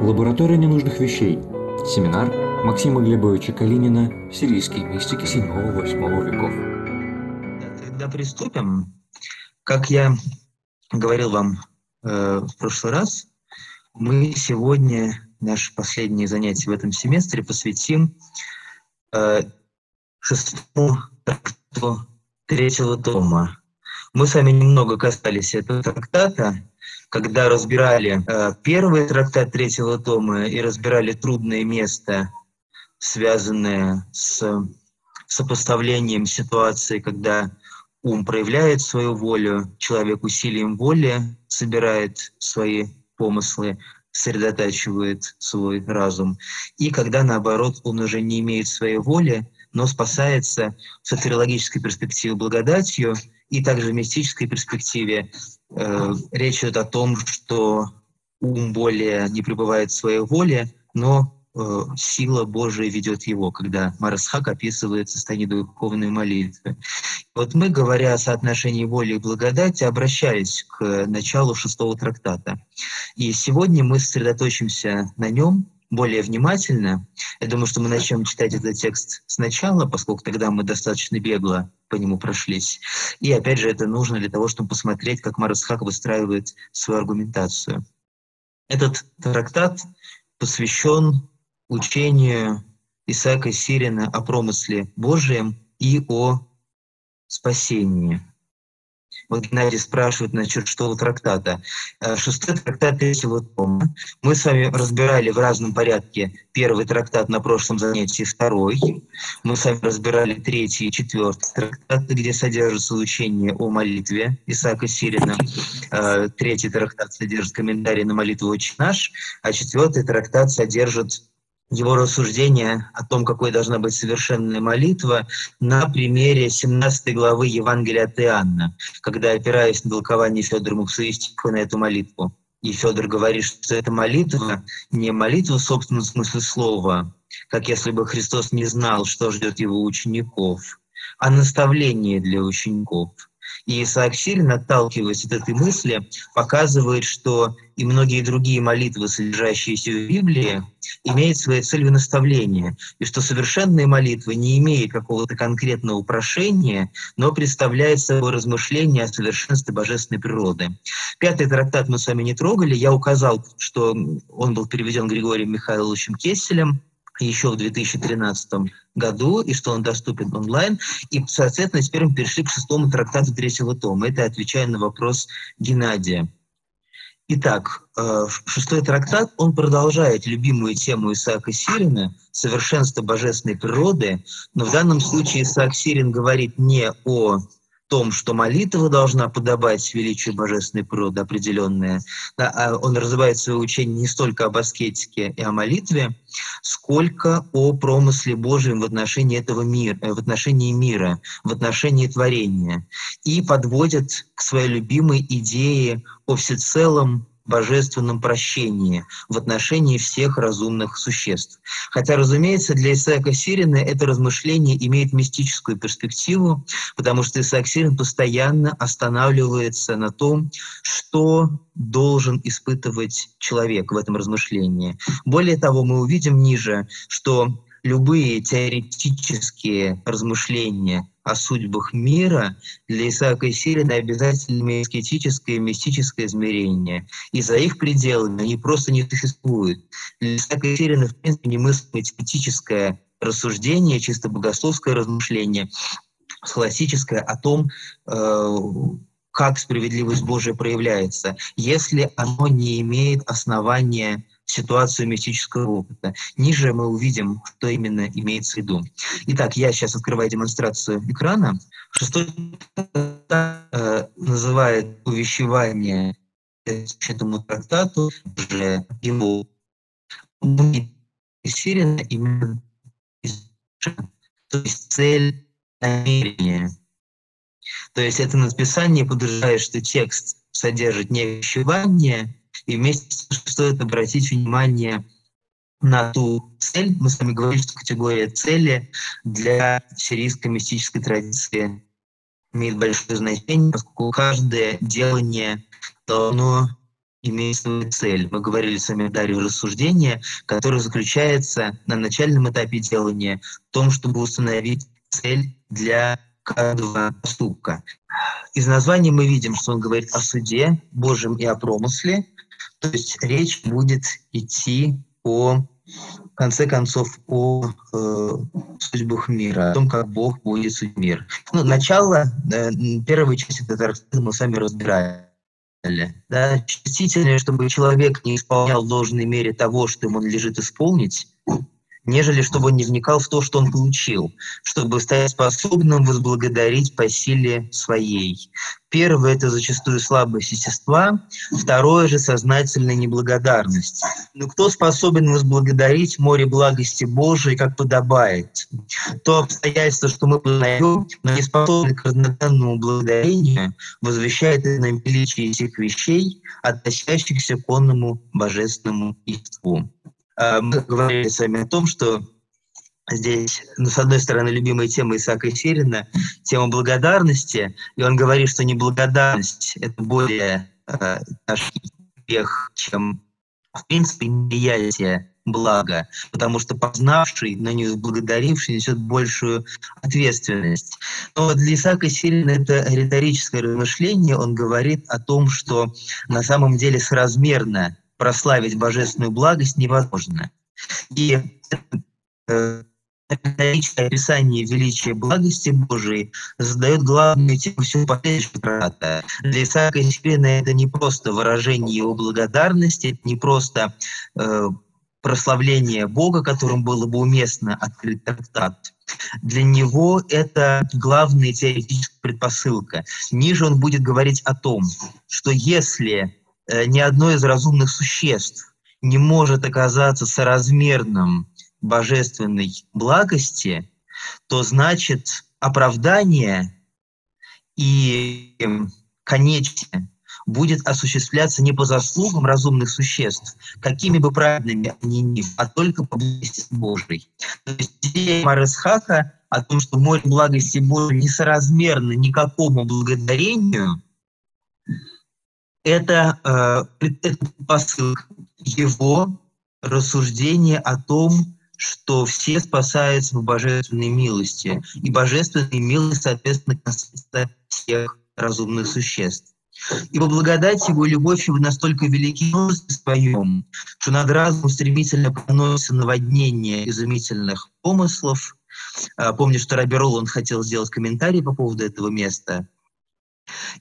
Лаборатория ненужных вещей. Семинар Максима Глебовича Калинина «Сирийские мистики 7-8 веков». Тогда приступим. Как я говорил вам э, в прошлый раз, мы сегодня наше последнее занятие в этом семестре посвятим э, шестому трактату третьего тома. Мы с вами немного касались этого трактата, когда разбирали э, первый трактат третьего тома и разбирали трудное место, связанное с сопоставлением ситуации, когда ум проявляет свою волю, человек усилием воли собирает свои помыслы, сосредотачивает свой разум. И когда, наоборот, он уже не имеет своей воли, но спасается в сатирологической перспективе благодатью и также в мистической перспективе э, речь идет о том, что ум более не пребывает в своей воле, но э, сила Божия ведет его, когда Марасхак описывает состояние духовной молитвы. Вот мы, говоря о соотношении воли и благодати, обращались к началу шестого трактата. И сегодня мы сосредоточимся на нем, более внимательно. Я думаю, что мы начнем читать этот текст сначала, поскольку тогда мы достаточно бегло по нему прошлись. И опять же, это нужно для того, чтобы посмотреть, как Марасхак выстраивает свою аргументацию. Этот трактат посвящен учению Исаака Сирина о промысле Божьем и о спасении. Вот Геннадий спрашивает насчет шестого трактата. Э, шестой трактат третьего тома. Мы с вами разбирали в разном порядке первый трактат на прошлом занятии, второй. Мы с вами разбирали третий и четвертый трактат, где содержится учение о молитве Исаака Сирина. Э, третий трактат содержит комментарий на молитву «Отче наш», а четвертый трактат содержит его рассуждения о том, какой должна быть совершенная молитва, на примере 17 главы Евангелия от Иоанна, когда, опираясь на толкование Федора Муксуистика на эту молитву. И Федор говорит, что эта молитва не молитва в собственном смысле слова, как если бы Христос не знал, что ждет его учеников, а наставление для учеников – и Исаак Сирин, отталкиваясь от этой мысли, показывает, что и многие другие молитвы, содержащиеся в Библии, имеют своей целью наставление, и что совершенная молитва не имеет какого-то конкретного упрошения, но представляет собой размышление о совершенстве божественной природы. Пятый трактат мы с вами не трогали. Я указал, что он был переведен Григорием Михайловичем Кесселем, еще в 2013 году, и что он доступен онлайн. И, соответственно, теперь мы перешли к шестому трактату третьего тома. Это отвечая на вопрос Геннадия. Итак, э, шестой трактат, он продолжает любимую тему Исаака Сирина «Совершенство божественной природы», но в данном случае Исаак Сирин говорит не о том, что молитва должна подобать величию божественной природы определенное. Да, а он развивает свое учение не столько об аскетике и о молитве, сколько о промысле Божьем в отношении этого мира, э, в отношении мира, в отношении творения. И подводит к своей любимой идее о всецелом божественном прощении в отношении всех разумных существ. Хотя, разумеется, для Исаака Сирина это размышление имеет мистическую перспективу, потому что Исаак Сирин постоянно останавливается на том, что должен испытывать человек в этом размышлении. Более того, мы увидим ниже, что любые теоретические размышления о судьбах мира, для Исаака Сирина обязательно аскетическое и мистическое измерение. И за их пределами они просто не существуют. Для Исаака Сирина, в принципе, немыслимо теоретическое рассуждение, чисто богословское размышление, схоластическое о том, э, как справедливость Божия проявляется, если оно не имеет основания ситуацию мистического опыта. Ниже мы увидим, что именно имеется в виду. Итак, я сейчас открываю демонстрацию экрана. Шестой э, называет увещевание этому трактату уже его Сирина именно то есть цель намерения. То есть это написание подразумевает, что текст содержит не увещевание, и вместе стоит обратить внимание на ту цель. Мы с вами говорили, что категория цели для сирийской мистической традиции имеет большое значение, поскольку каждое делание должно имеет свою цель. Мы говорили с вами, Дарья, рассуждение, которое заключается на начальном этапе делания в том, чтобы установить цель для каждого поступка. Из названия мы видим, что он говорит о суде Божьем и о промысле, то есть речь будет идти о в конце концов, о э, судьбах мира, о том, как Бог будет судить мир. Ну, начало, э, первой части рассказа мы сами разбираем. Да, чувствительнее, чтобы человек не исполнял в должной мере того, что ему надлежит исполнить, нежели чтобы он не вникал в то, что он получил, чтобы стать способным возблагодарить по силе своей. Первое – это зачастую слабость естества, второе же – сознательная неблагодарность. Но кто способен возблагодарить море благости Божией, как подобает? То обстоятельство, что мы познаем, но не способны к равноценному благодарению, возвещает нам величие этих вещей, относящихся к онному божественному естеству. А, мы говорили с вами о том, что здесь, ну, с одной стороны, любимая тема Исаака Серина, тема благодарности, и он говорит, что неблагодарность – это более э, грех, чем, в принципе, неприятие блага, потому что познавший, но не благодаривший, несет большую ответственность. Но для Исаака Сирина это риторическое размышление, он говорит о том, что на самом деле соразмерно прославить божественную благость невозможно. И э, описание величия благости Божией задает главную тему всего последующего трактата. Для Исаака Сирина это не просто выражение его благодарности, это не просто э, прославление Бога, которым было бы уместно открыть трактат. Для него это главная теоретическая предпосылка. Ниже он будет говорить о том, что если ни одно из разумных существ не может оказаться соразмерным божественной благости, то значит оправдание и конечное будет осуществляться не по заслугам разумных существ, какими бы праведными они ни были, а только по благости Божией. То есть идея Маресхака о том, что море благости Божией несоразмерно никакому благодарению – это, э, это посыл его рассуждения о том, что все спасаются в божественной милости. И божественная милость, соответственно, касается всех разумных существ. Ибо благодать его и любовь его настолько велики в своем, что над разумом стремительно проносится наводнение изумительных помыслов. Э, помню, что Раберол, он хотел сделать комментарий по поводу этого места –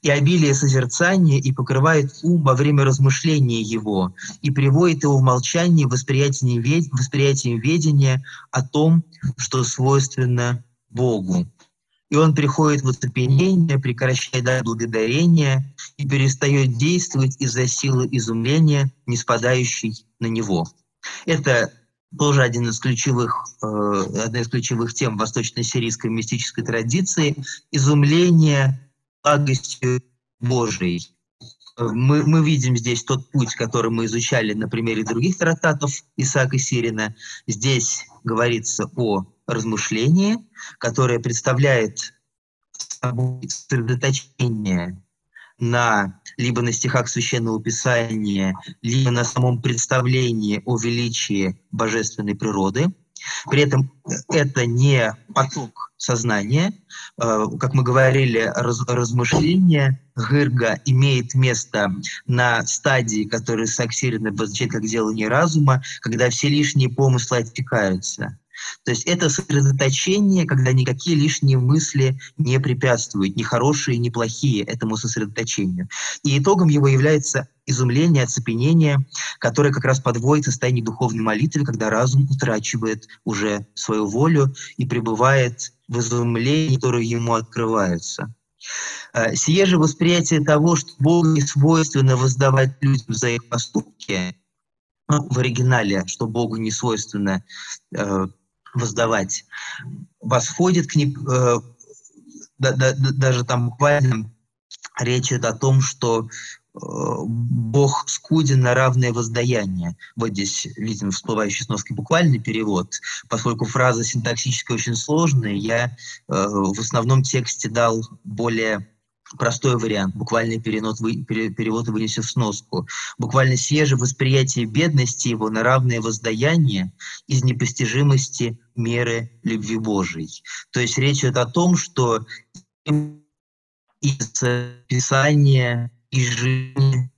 и обилие созерцания и покрывает ум во время размышления его, и приводит его в молчание восприятием, вед... восприятием ведения о том, что свойственно Богу. И он приходит в оцепенение, прекращает благодарение и перестает действовать из-за силы изумления, не спадающей на него. Это тоже один из ключевых, э, одна из ключевых тем восточно-сирийской мистической традиции – изумление благостью Божией. Мы, мы видим здесь тот путь, который мы изучали на примере других трактатов Исаака Сирина. Здесь говорится о размышлении, которое представляет собой сосредоточение на либо на стихах Священного Писания, либо на самом представлении о величии божественной природы. При этом это не поток сознания. Э, как мы говорили, раз, размышление Гырга имеет место на стадии, которую Саксирина обозначает как делание разума, когда все лишние помыслы отвлекаются. То есть это сосредоточение, когда никакие лишние мысли не препятствуют, ни хорошие, ни плохие этому сосредоточению. И итогом его является изумление, оцепенение, которое как раз подводит состояние духовной молитвы, когда разум утрачивает уже свою волю и пребывает в изумлении, которое ему открывается. Э, сие же восприятие того, что Богу не свойственно воздавать людям за их поступки, ну, в оригинале, что Богу не свойственно э, воздавать, восходит к ним, э, да, да, даже там буквально речь идет о том, что Бог скуден на равное воздаяние. Вот здесь видим всплывающий сноски буквальный перевод. Поскольку фраза синтаксически очень сложная, я э, в основном тексте дал более простой вариант, буквальный перенос, перевод вынесен в сноску. Буквально сие же восприятие бедности его на равное воздаяние из непостижимости меры любви Божией. То есть речь идет о том, что из Писания, из жизни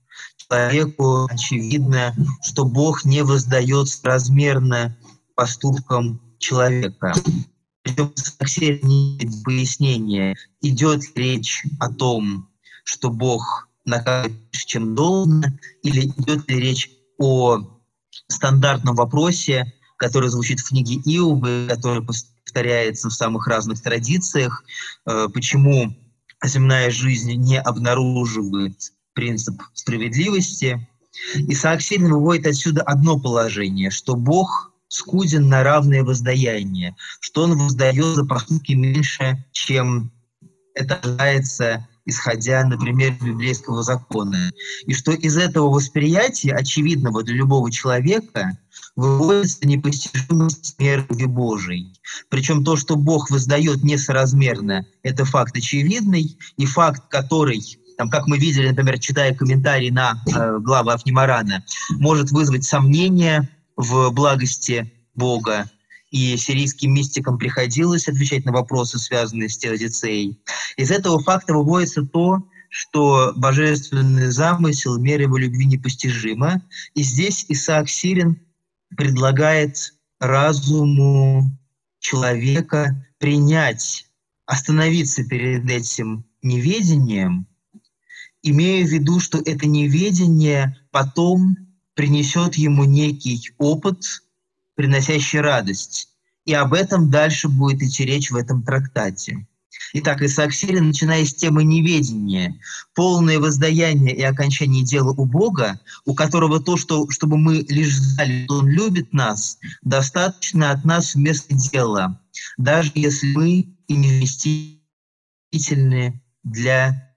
человеку очевидно, что Бог не воздает размерно поступкам человека. Пояснение, идет речь о том, что Бог наказывает чем должно, или идет ли речь о стандартном вопросе, который звучит в книге Иовы, который повторяется в самых разных традициях, э, почему земная жизнь не обнаруживает принцип справедливости. Исаак Сирин выводит отсюда одно положение, что Бог скуден на равное воздаяние, что он воздает за поступки меньше, чем это ожидается, исходя, например, из библейского закона. И что из этого восприятия, очевидного для любого человека, выводится непостижимость меры Божией. Причем то, что Бог воздает несоразмерно, это факт очевидный, и факт, который там, как мы видели, например, читая комментарий на э, главу Афнимарана, может вызвать сомнения, в благости Бога, и сирийским мистикам приходилось отвечать на вопросы, связанные с теодицеей. Из этого факта выводится то, что божественный замысел, мера его любви непостижима. И здесь Исаак Сирин предлагает разуму человека принять, остановиться перед этим неведением, имея в виду, что это неведение потом принесет ему некий опыт, приносящий радость. И об этом дальше будет идти речь в этом трактате. Итак, Исаак Сирин, начиная с темы неведения, полное воздаяние и окончание дела у Бога, у которого то, что, чтобы мы лишь знали, что Он любит нас, достаточно от нас вместо дела, даже если мы и для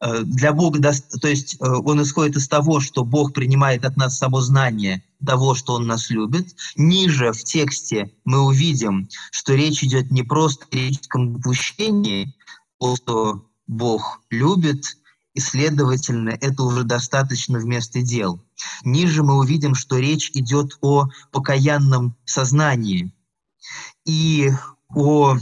для Бога, то есть э, он исходит из того, что Бог принимает от нас само знание того, что Он нас любит. Ниже в тексте мы увидим, что речь идет не просто о реческом допущении, то, что Бог любит, и, следовательно, это уже достаточно вместо дел. Ниже мы увидим, что речь идет о покаянном сознании и о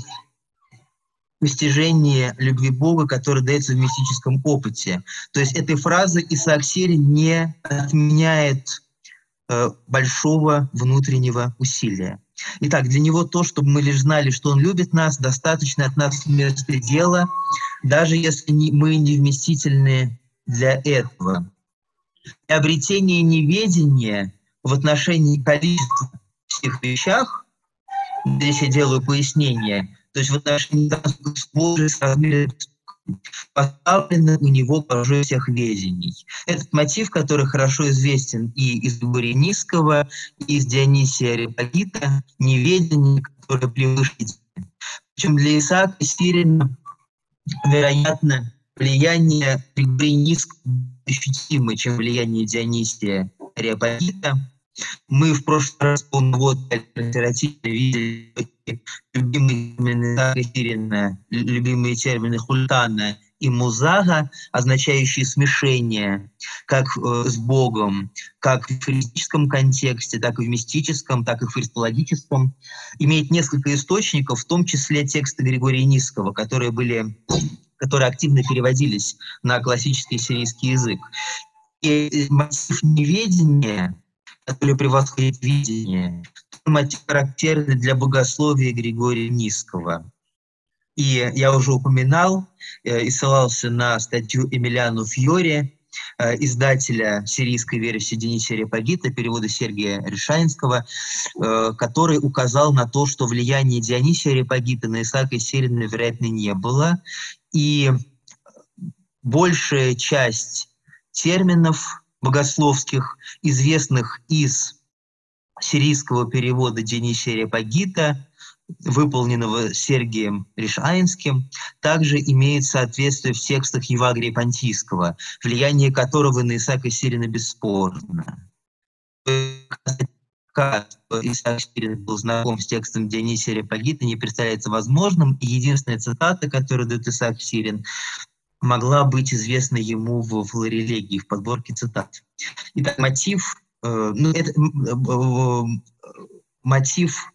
постижение любви Бога, которое дается в мистическом опыте. То есть этой фразы Исаак Сирин не отменяет э, большого внутреннего усилия. Итак, для него то, чтобы мы лишь знали, что он любит нас, достаточно от нас вместо дела, даже если не, мы не вместительны для этого. И обретение неведения в отношении количества всех вещах, здесь я делаю пояснение, то есть в отношении Божьей размере поставлено у него положение всех ведений. Этот мотив, который хорошо известен и из Низкого, и из Дионисия Репагита, неведение, которое превыше Причем для Исаака Сирина, вероятно, влияние Низкого ощутимо, чем влияние Дионисия Реопагита. Мы в прошлый раз по литературе видели любимые термины, любимые термины хультана и музага, означающие смешение как э, с Богом, как в физическом контексте, так и в мистическом, так и в христологическом, имеет несколько источников, в том числе тексты Григория Низкого, которые были которые активно переводились на классический сирийский язык. И мотив неведения который превосходит видение, мотив характерный для богословия Григория Низкого. И я уже упоминал э, и ссылался на статью Эмилиану Фьори, э, издателя сирийской версии Дениса Репагита, перевода Сергия Решаинского, э, который указал на то, что влияние Дионисия Репагита на Исаака Сирина, вероятно, не было. И большая часть терминов, богословских, известных из сирийского перевода Денисия Репагита, выполненного Сергием Решаинским, также имеет соответствие в текстах Евагрия Понтийского, влияние которого на Исаака Сирина бесспорно. Исаак Сирин был знаком с текстом Дионисия Репагита, не представляется возможным. И единственная цитата, которую дает Исаак Сирин, могла быть известна ему в флорелегии, в подборке цитат. Итак, мотив, э, ну, это, э, мотив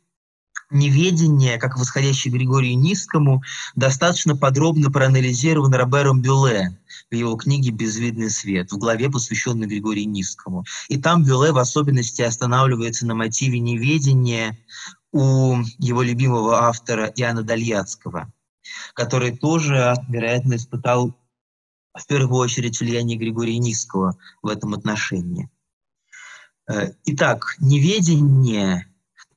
неведения, как восходящий Григорию Низкому, достаточно подробно проанализирован Робером Бюле в его книге «Безвидный свет», в главе, посвященной Григорию Низкому. И там Бюле в особенности останавливается на мотиве неведения у его любимого автора Иоанна Дальяцкого, который тоже, вероятно, испытал в первую очередь влияние Григория Низкого в этом отношении. Э, итак, неведение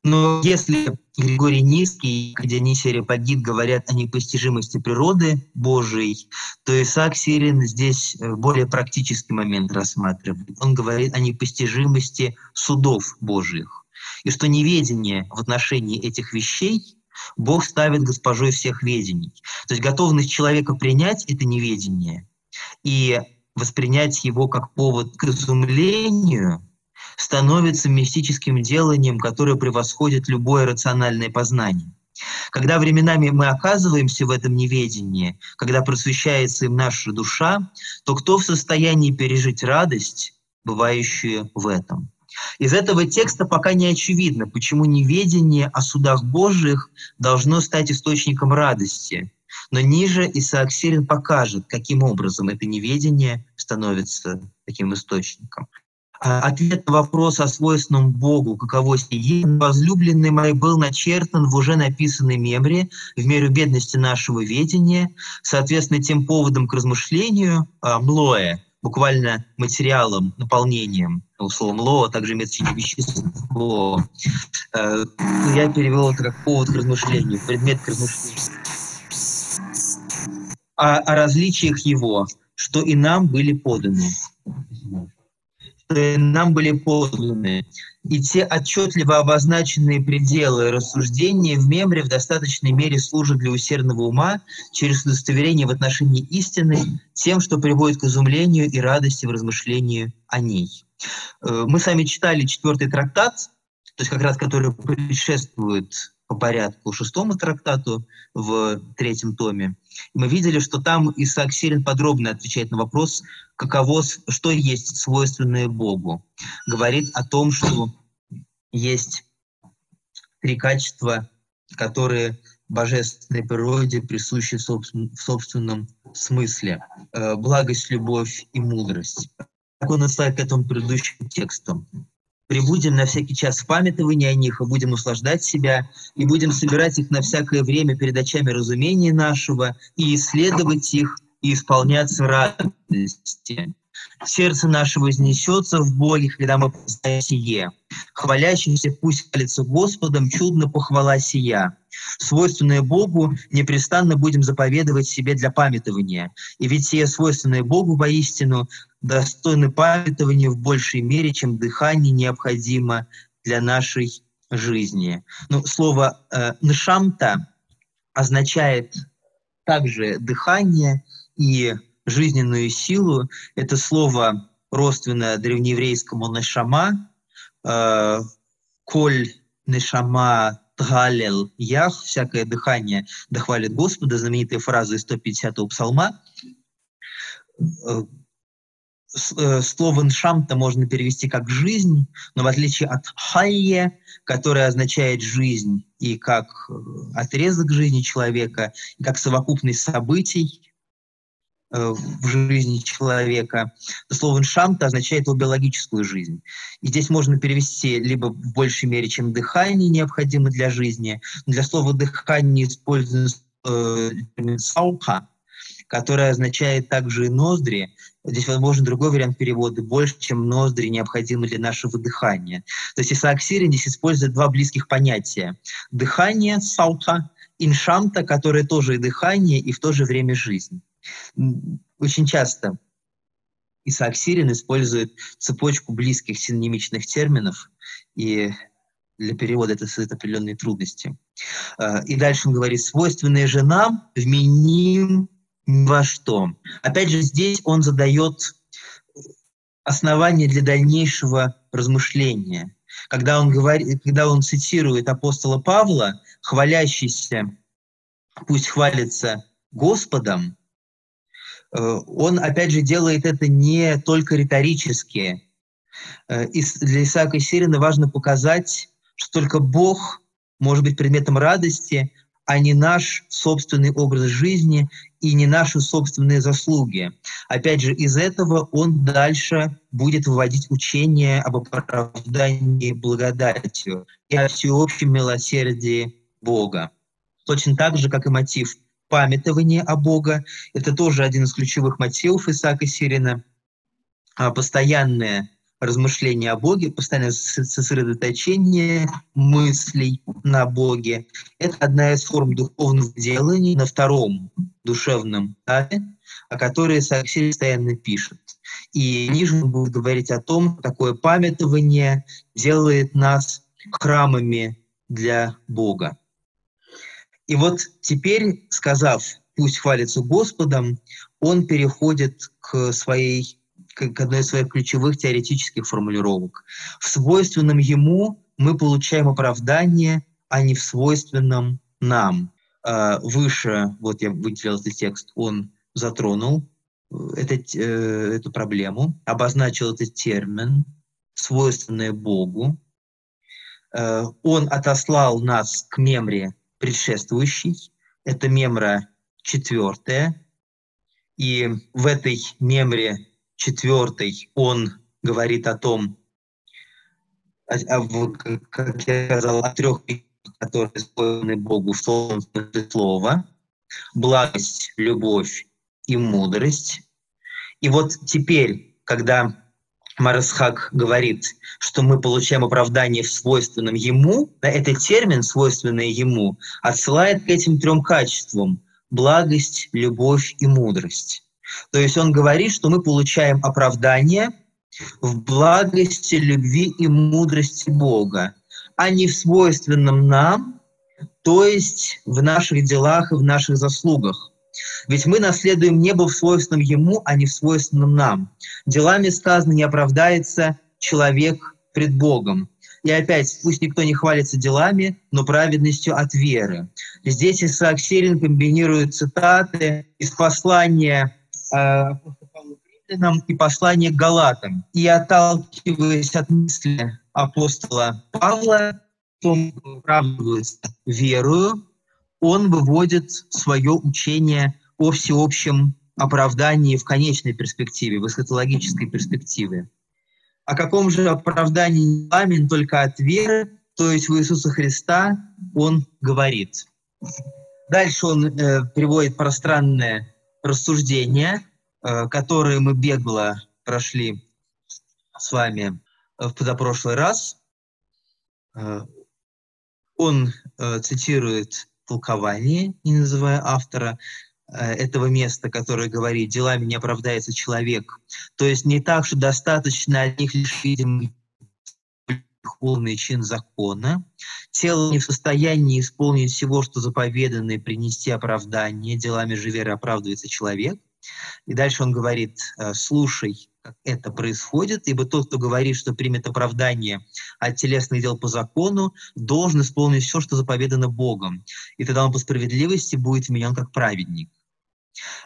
но если Григорий Низкий и Дионисий Репагит говорят о непостижимости природы Божией, то Исаак Сирин здесь э, более практический момент рассматривает. Он говорит о непостижимости судов Божьих. И что неведение в отношении этих вещей Бог ставит госпожой всех ведений. То есть готовность человека принять это неведение и воспринять его как повод к изумлению – становится мистическим деланием, которое превосходит любое рациональное познание. Когда временами мы оказываемся в этом неведении, когда просвещается им наша душа, то кто в состоянии пережить радость, бывающую в этом? Из этого текста пока не очевидно, почему неведение о судах Божьих должно стать источником радости. Но ниже Исаак Сирин покажет, каким образом это неведение становится таким источником. А, ответ на вопрос о свойственном Богу, каково сие, возлюбленный мой был начертан в уже написанной мемре в меру бедности нашего ведения, соответственно, тем поводом к размышлению, а, млое, буквально материалом, наполнением, ну, слово мло, также имеется в вещество. Э, я перевел это как повод к размышлению, предмет к размышлению. О, о различиях его, что и нам были поданы нам были посланы, и те отчетливо обозначенные пределы рассуждения в мемре в достаточной мере служат для усердного ума через удостоверение в отношении истины тем, что приводит к изумлению и радости в размышлении о ней. Э, мы сами читали четвертый трактат, то есть как раз который предшествует по порядку шестому трактату в третьем томе. Мы видели, что там Исаак Сирин подробно отвечает на вопрос, каково, что есть свойственное Богу. Говорит о том, что есть три качества, которые божественной природе присущи в собственном смысле. Э, благость, любовь и мудрость. Как он отсылает к этому предыдущему тексту прибудем на всякий час в памятовании о них, и будем услаждать себя, и будем собирать их на всякое время перед очами разумения нашего, и исследовать их, и исполняться радости. Сердце наше вознесется в Боге, когда мы познаем сие. Хвалящийся пусть хвалится Господом, чудно похвала сия. Свойственное Богу непрестанно будем заповедовать себе для памятования. И ведь сие свойственное Богу воистину достойны памятования в большей мере, чем дыхание необходимо для нашей жизни. Ну, слово э, «ншамта» означает также дыхание и жизненную силу. Это слово родственно древнееврейскому «нешама», э, «коль нешама тгалел ях», «всякое дыхание дохвалит Господа», знаменитая фраза из 150-го псалма. Э, Э, слово «ншамта» можно перевести как «жизнь», но в отличие от «хайе», которое означает «жизнь», и как отрезок жизни человека, и как совокупность событий в жизни человека, слово «ншамта» означает его биологическую жизнь. И здесь можно перевести либо в большей мере, чем «дыхание» необходимо для жизни, для слова «дыхание» используется термин «сауха», которое означает также и ноздри. Здесь возможен другой вариант перевода. Больше, чем ноздри, необходимы для нашего дыхания. То есть Исаак Сирин здесь использует два близких понятия. Дыхание, саута, иншамта, которое тоже и дыхание, и в то же время жизнь. Очень часто Исаак Сирин использует цепочку близких синонимичных терминов, и для перевода это создает определенные трудности. А, и дальше он говорит, свойственные же нам вменим ни во что. Опять же, здесь он задает основания для дальнейшего размышления. когда он, говорит, когда он цитирует апостола Павла, хвалящийся, пусть хвалится Господом, э, он, опять же, делает это не только риторически. Э, для Исаака Сирина важно показать, что только Бог может быть предметом радости, а не наш собственный образ жизни и не наши собственные заслуги. Опять же, из этого он дальше будет выводить учение об оправдании благодатью и о всеобщем милосердии Бога. Точно так же, как и мотив памятования о Бога. Это тоже один из ключевых мотивов Исаака Сирина. А постоянное размышления о Боге, постоянное сосредоточение мыслей на Боге. Это одна из форм духовных деланий на втором душевном этапе, о которой Саксиль постоянно пишет. И ниже он будет говорить о том, что такое памятование делает нас храмами для Бога. И вот теперь, сказав «пусть хвалится Господом», он переходит к своей к одной из своих ключевых теоретических формулировок. В свойственном ему мы получаем оправдание, а не в свойственном нам. А, выше, вот я выделил этот текст, он затронул э, этот, э, эту проблему, обозначил этот термин, свойственное Богу. Э, он отослал нас к мемре предшествующей, это мемра четвертая, и в этой мемре четвертый, он говорит о том, как я сказал, о трех которые исполнены Богу в том смысле слова, благость, любовь и мудрость. И вот теперь, когда Марасхак говорит, что мы получаем оправдание в свойственном ему, да, этот термин, свойственный ему, отсылает к этим трем качествам – благость, любовь и мудрость. То есть он говорит, что мы получаем оправдание в благости, любви и мудрости Бога, а не в свойственном нам, то есть в наших делах и в наших заслугах. Ведь мы наследуем небо в свойственном Ему, а не в свойственном нам. Делами сказано, не оправдается человек пред Богом. И опять, пусть никто не хвалится делами, но праведностью от веры. Здесь Исаак Сирин комбинирует цитаты из послания Э, римлянам и послание к Галатам. И отталкиваясь от мысли апостола Павла, он оправдывается верою, он выводит свое учение о всеобщем оправдании в конечной перспективе, в эсхатологической перспективе. О каком же оправдании пламен только от веры, то есть в Иисуса Христа, он говорит. Дальше он э, приводит пространное рассуждения, э, которые мы бегло прошли с вами в позапрошлый раз. Э, он э, цитирует толкование, не называя автора, этого места, которое говорит, делами не оправдается человек. То есть не так, что достаточно одних лишь видимых полный чин закона. Тело не в состоянии исполнить всего, что заповедано, и принести оправдание. Делами же веры оправдывается человек. И дальше он говорит, «Э, слушай, как это происходит, ибо тот, кто говорит, что примет оправдание от телесных дел по закону, должен исполнить все, что заповедано Богом. И тогда он по справедливости будет вменен как праведник.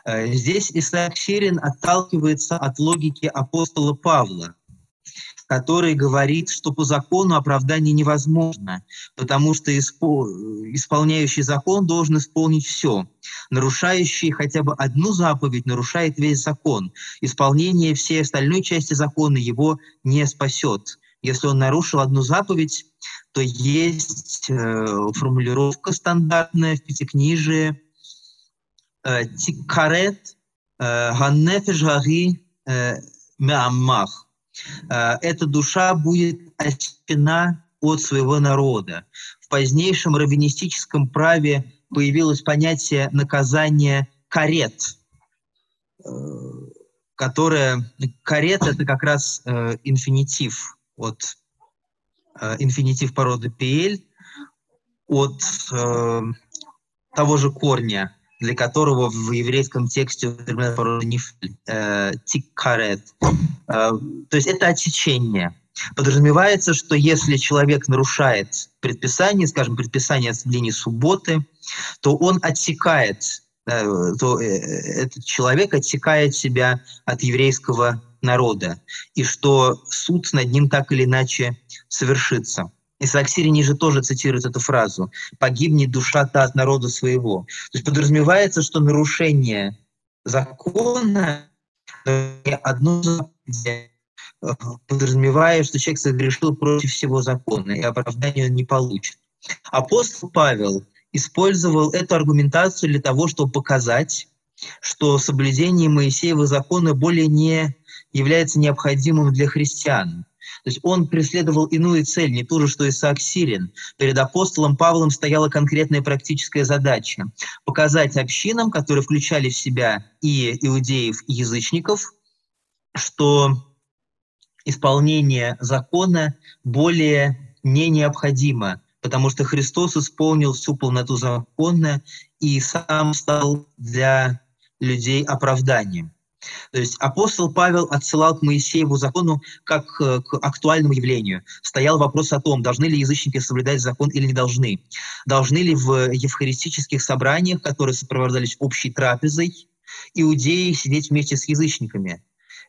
Э, здесь Исаак Щерин отталкивается от логики апостола Павла, который говорит, что по закону оправдание невозможно, потому что исполняющий закон должен исполнить все. Нарушающий хотя бы одну заповедь нарушает весь закон. Исполнение всей остальной части закона его не спасет. Если он нарушил одну заповедь, то есть э, формулировка стандартная в Пятикнижии э, «Тиккарет э, ганнефеш гари э, меаммах» эта душа будет отщена от своего народа. В позднейшем раввинистическом праве появилось понятие наказания карет, э, которое карет это как раз э, инфинитив от инфинитив породы пиэль от того же корня для которого в еврейском тексте породы нефль, э, тиккарет. Э, то есть это отсечение. Подразумевается, что если человек нарушает предписание, скажем, предписание о соблюдении субботы, то он отсекает, э, то этот человек отсекает себя от еврейского народа, и что суд над ним так или иначе совершится. Исаак Сирини же тоже цитирует эту фразу «погибнет душа-то от народа своего». То есть подразумевается, что нарушение закона одно заповедь подразумевая, что человек согрешил против всего закона, и оправдания он не получит. Апостол Павел использовал эту аргументацию для того, чтобы показать, что соблюдение Моисеева закона более не является необходимым для христиан. То есть он преследовал иную цель, не ту же, что Исаак Сирин. Перед апостолом Павлом стояла конкретная практическая задача – показать общинам, которые включали в себя и иудеев, и язычников, что исполнение закона более не необходимо, потому что Христос исполнил всю полноту закона и сам стал для людей оправданием. То есть апостол Павел отсылал к Моисееву закону как к актуальному явлению. Стоял вопрос о том, должны ли язычники соблюдать закон или не должны. Должны ли в евхаристических собраниях, которые сопровождались общей трапезой, иудеи сидеть вместе с язычниками.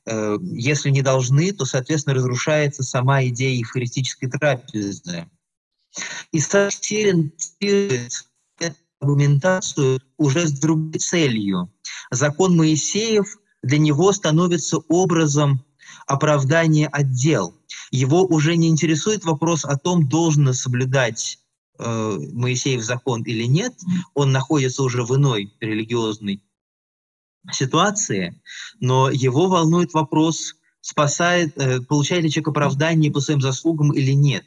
Э, если не должны, то, соответственно, разрушается сама идея евхаристической трапезы. И Саштерин цитирует аргументацию уже с другой целью. Закон Моисеев для него становится образом оправдания отдел. Его уже не интересует вопрос о том, должно соблюдать э, Моисеев закон или нет. Он находится уже в иной религиозной ситуации, но его волнует вопрос, спасает, э, получает ли человек оправдание по своим заслугам или нет.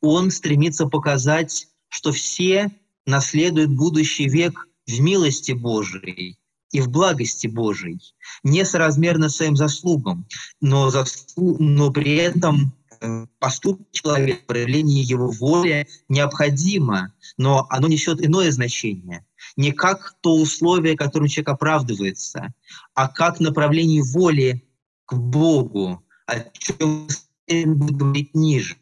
Он стремится показать, что все наследуют будущий век в милости Божией и в благости Божией, несоразмерно своим заслугам, но, заслу... но при этом э, поступок человека, проявление его воли необходимо, но оно несет иное значение – не как то условие, которым человек оправдывается, а как направление воли к Богу, о чем будем говорить ниже.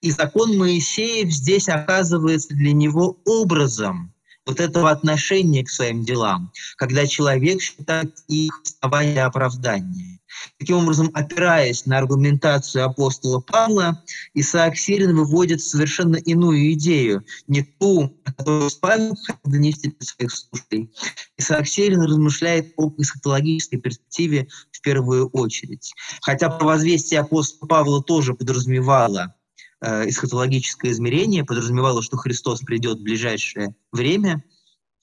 И закон Моисеев здесь оказывается для него образом вот этого отношения к своим делам, когда человек считает их основания оправдания. Таким образом, опираясь на аргументацию апостола Павла, Исаак Сирин выводит совершенно иную идею, не ту, которую Павел хотел донести до своих слушателей. Исаак Сирин размышляет об эсхатологической перспективе в первую очередь. Хотя провозвестие апостола Павла тоже подразумевало эсхатологическое измерение, подразумевало, что Христос придет в ближайшее время –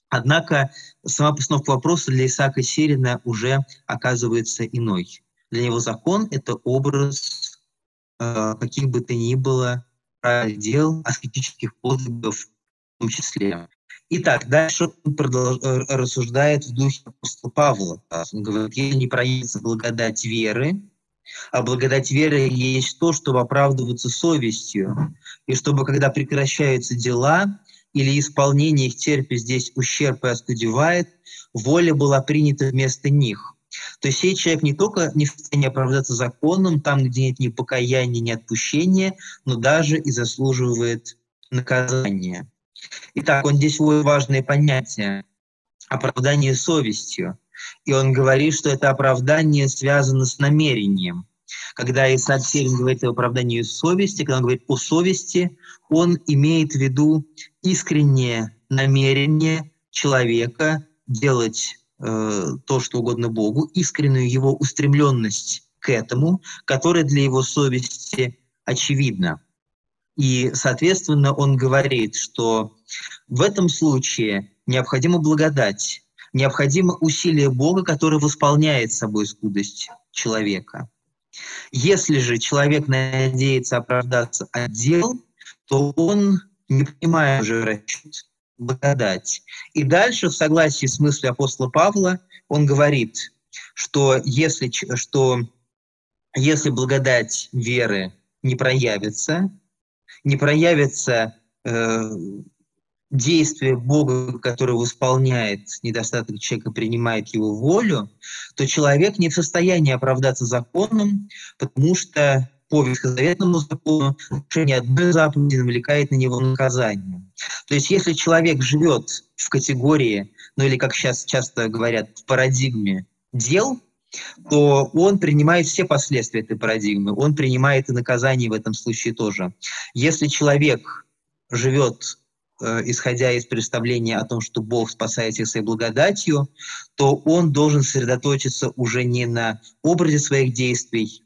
Однако сама постановка вопроса для Исаака Сирина уже оказывается иной. Для него закон — это образ э, каких бы то ни было дел, аскетических подвигов в том числе. Итак, дальше он продолж... Э, рассуждает в духе апостола Павла. Он говорит, если не проявится благодать веры, а благодать веры есть то, чтобы оправдываться совестью, и чтобы, когда прекращаются дела, или исполнение их терпит здесь ущерб и оскудевает, воля была принята вместо них. То есть сей человек не только не в состоянии оправдаться законом, там, где нет ни покаяния, ни отпущения, но даже и заслуживает наказания. Итак, он здесь вводит важное понятие – оправдание совестью. И он говорит, что это оправдание связано с намерением. Когда Исаак Сирин говорит о оправдании совести, когда он говорит о совести, он имеет в виду искреннее намерение человека делать э, то, что угодно Богу, искреннюю его устремленность к этому, которая для его совести очевидна. И, соответственно, он говорит, что в этом случае необходима благодать, необходимо усилие Бога, которое восполняет собой скудость человека. Если же человек надеется оправдаться от дел, то он не понимает уже расчет, благодать. И дальше, в согласии с мыслью апостола Павла, он говорит, что если, что если благодать веры не проявится, не проявится э, действие Бога, которое восполняет недостаток человека, принимает его волю, то человек не в состоянии оправдаться законом, потому что по ветхозаветному закону нарушение одной заповеди навлекает на него наказание. То есть если человек живет в категории, ну или как сейчас часто говорят, в парадигме дел, то он принимает все последствия этой парадигмы, он принимает и наказание в этом случае тоже. Если человек живет исходя из представления о том, что Бог спасает всех своей благодатью, то он должен сосредоточиться уже не на образе своих действий,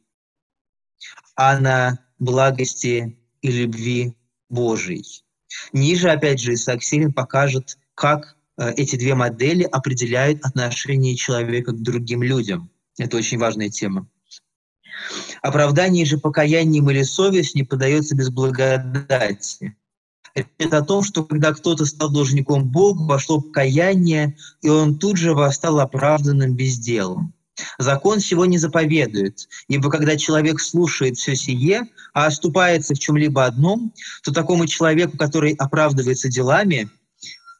а на благости и любви Божией. Ниже, опять же, Исаак Сирин покажет, как э, эти две модели определяют отношение человека к другим людям. Это очень важная тема. Оправдание же покаянием или совесть не подается без благодати. Это о том, что когда кто-то стал должником Богу, вошло покаяние, и он тут же восстал оправданным безделом. Закон всего не заповедует, ибо когда человек слушает все сие, а оступается в чем-либо одном, то такому человеку, который оправдывается делами,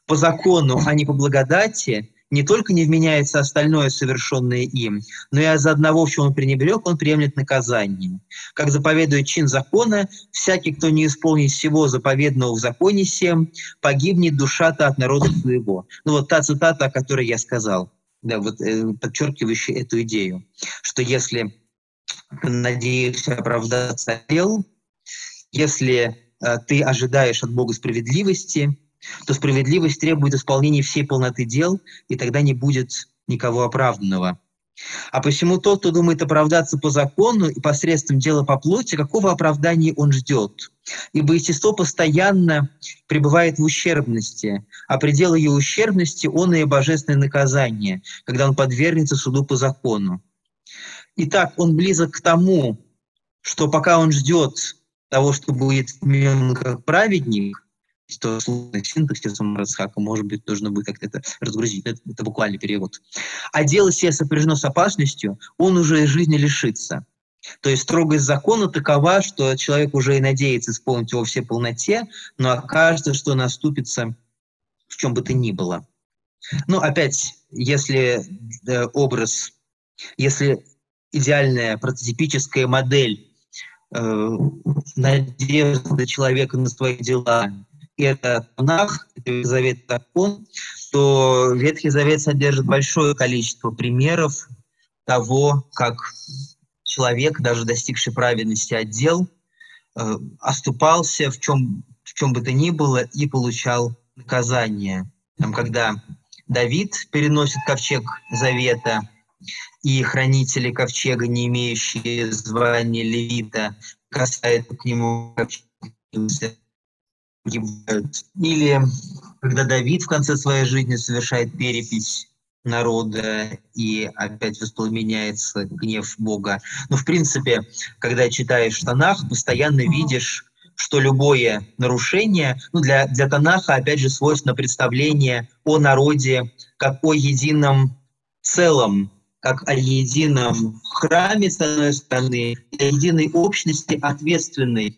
по закону, а не по благодати, не только не вменяется остальное, совершенное им, но и из одного, в чем он пренебрег, он приемлет наказание. Как заповедует чин закона, всякий, кто не исполнит всего заповедного в законе всем, погибнет душа-то от народа своего. Ну вот та цитата, о которой я сказал, да, вот, э, подчеркивающая эту идею, что если надеешься оправдаться дел, если э, ты ожидаешь от Бога справедливости, то справедливость требует исполнения всей полноты дел, и тогда не будет никого оправданного. А посему тот, кто думает оправдаться по закону и посредством дела по плоти, какого оправдания он ждет? Ибо естество постоянно пребывает в ущербности, а предел ее ущербности – он и божественное наказание, когда он подвергнется суду по закону. Итак, он близок к тому, что пока он ждет того, что будет как праведник, что сложный синтаксисом Рацхака, может быть, нужно будет как-то это разгрузить. Это, это буквальный перевод. А дело себе сопряжено с опасностью, он уже из жизни лишится. То есть строгость закона такова, что человек уже и надеется исполнить его все полноте, но окажется, что наступится в чем бы то ни было. Ну, опять, если э, образ, если идеальная прототипическая модель э, надежды человека на свои дела это Танах, Завет закон, то Ветхий Завет содержит большое количество примеров того, как человек, даже достигший праведности отдел, э, оступался в чем, в чем бы то ни было и получал наказание. Там, когда Давид переносит ковчег Завета, и хранители ковчега, не имеющие звания левита, касают к нему ковчег погибают. Или когда Давид в конце своей жизни совершает перепись народа и опять воспламеняется гнев Бога. Но в принципе, когда читаешь Танах, постоянно видишь, что любое нарушение, ну для, для Танаха опять же свойственно представление о народе как о едином целом, как о едином храме, с одной стороны, о единой общности, ответственной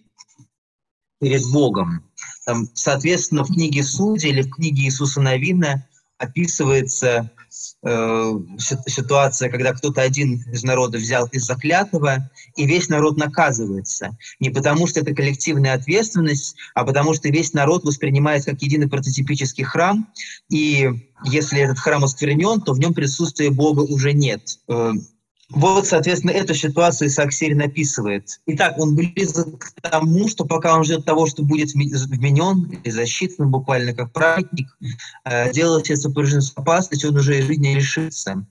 перед Богом. Там, соответственно, в книге Судьи или в книге Иисуса Новина описывается э, ситуация, когда кто-то один из народа взял из заклятого, и весь народ наказывается. Не потому, что это коллективная ответственность, а потому, что весь народ воспринимается как единый прототипический храм, и если этот храм осквернен, то в нем присутствия Бога уже нет. Э, вот, соответственно, эту ситуацию Саксирин описывает. Итак, он близок к тому, что пока он ждет того, что будет вменен и засчитан буквально как праведник, э, делать это сопряжено с опасностью, он уже из жизни лишится.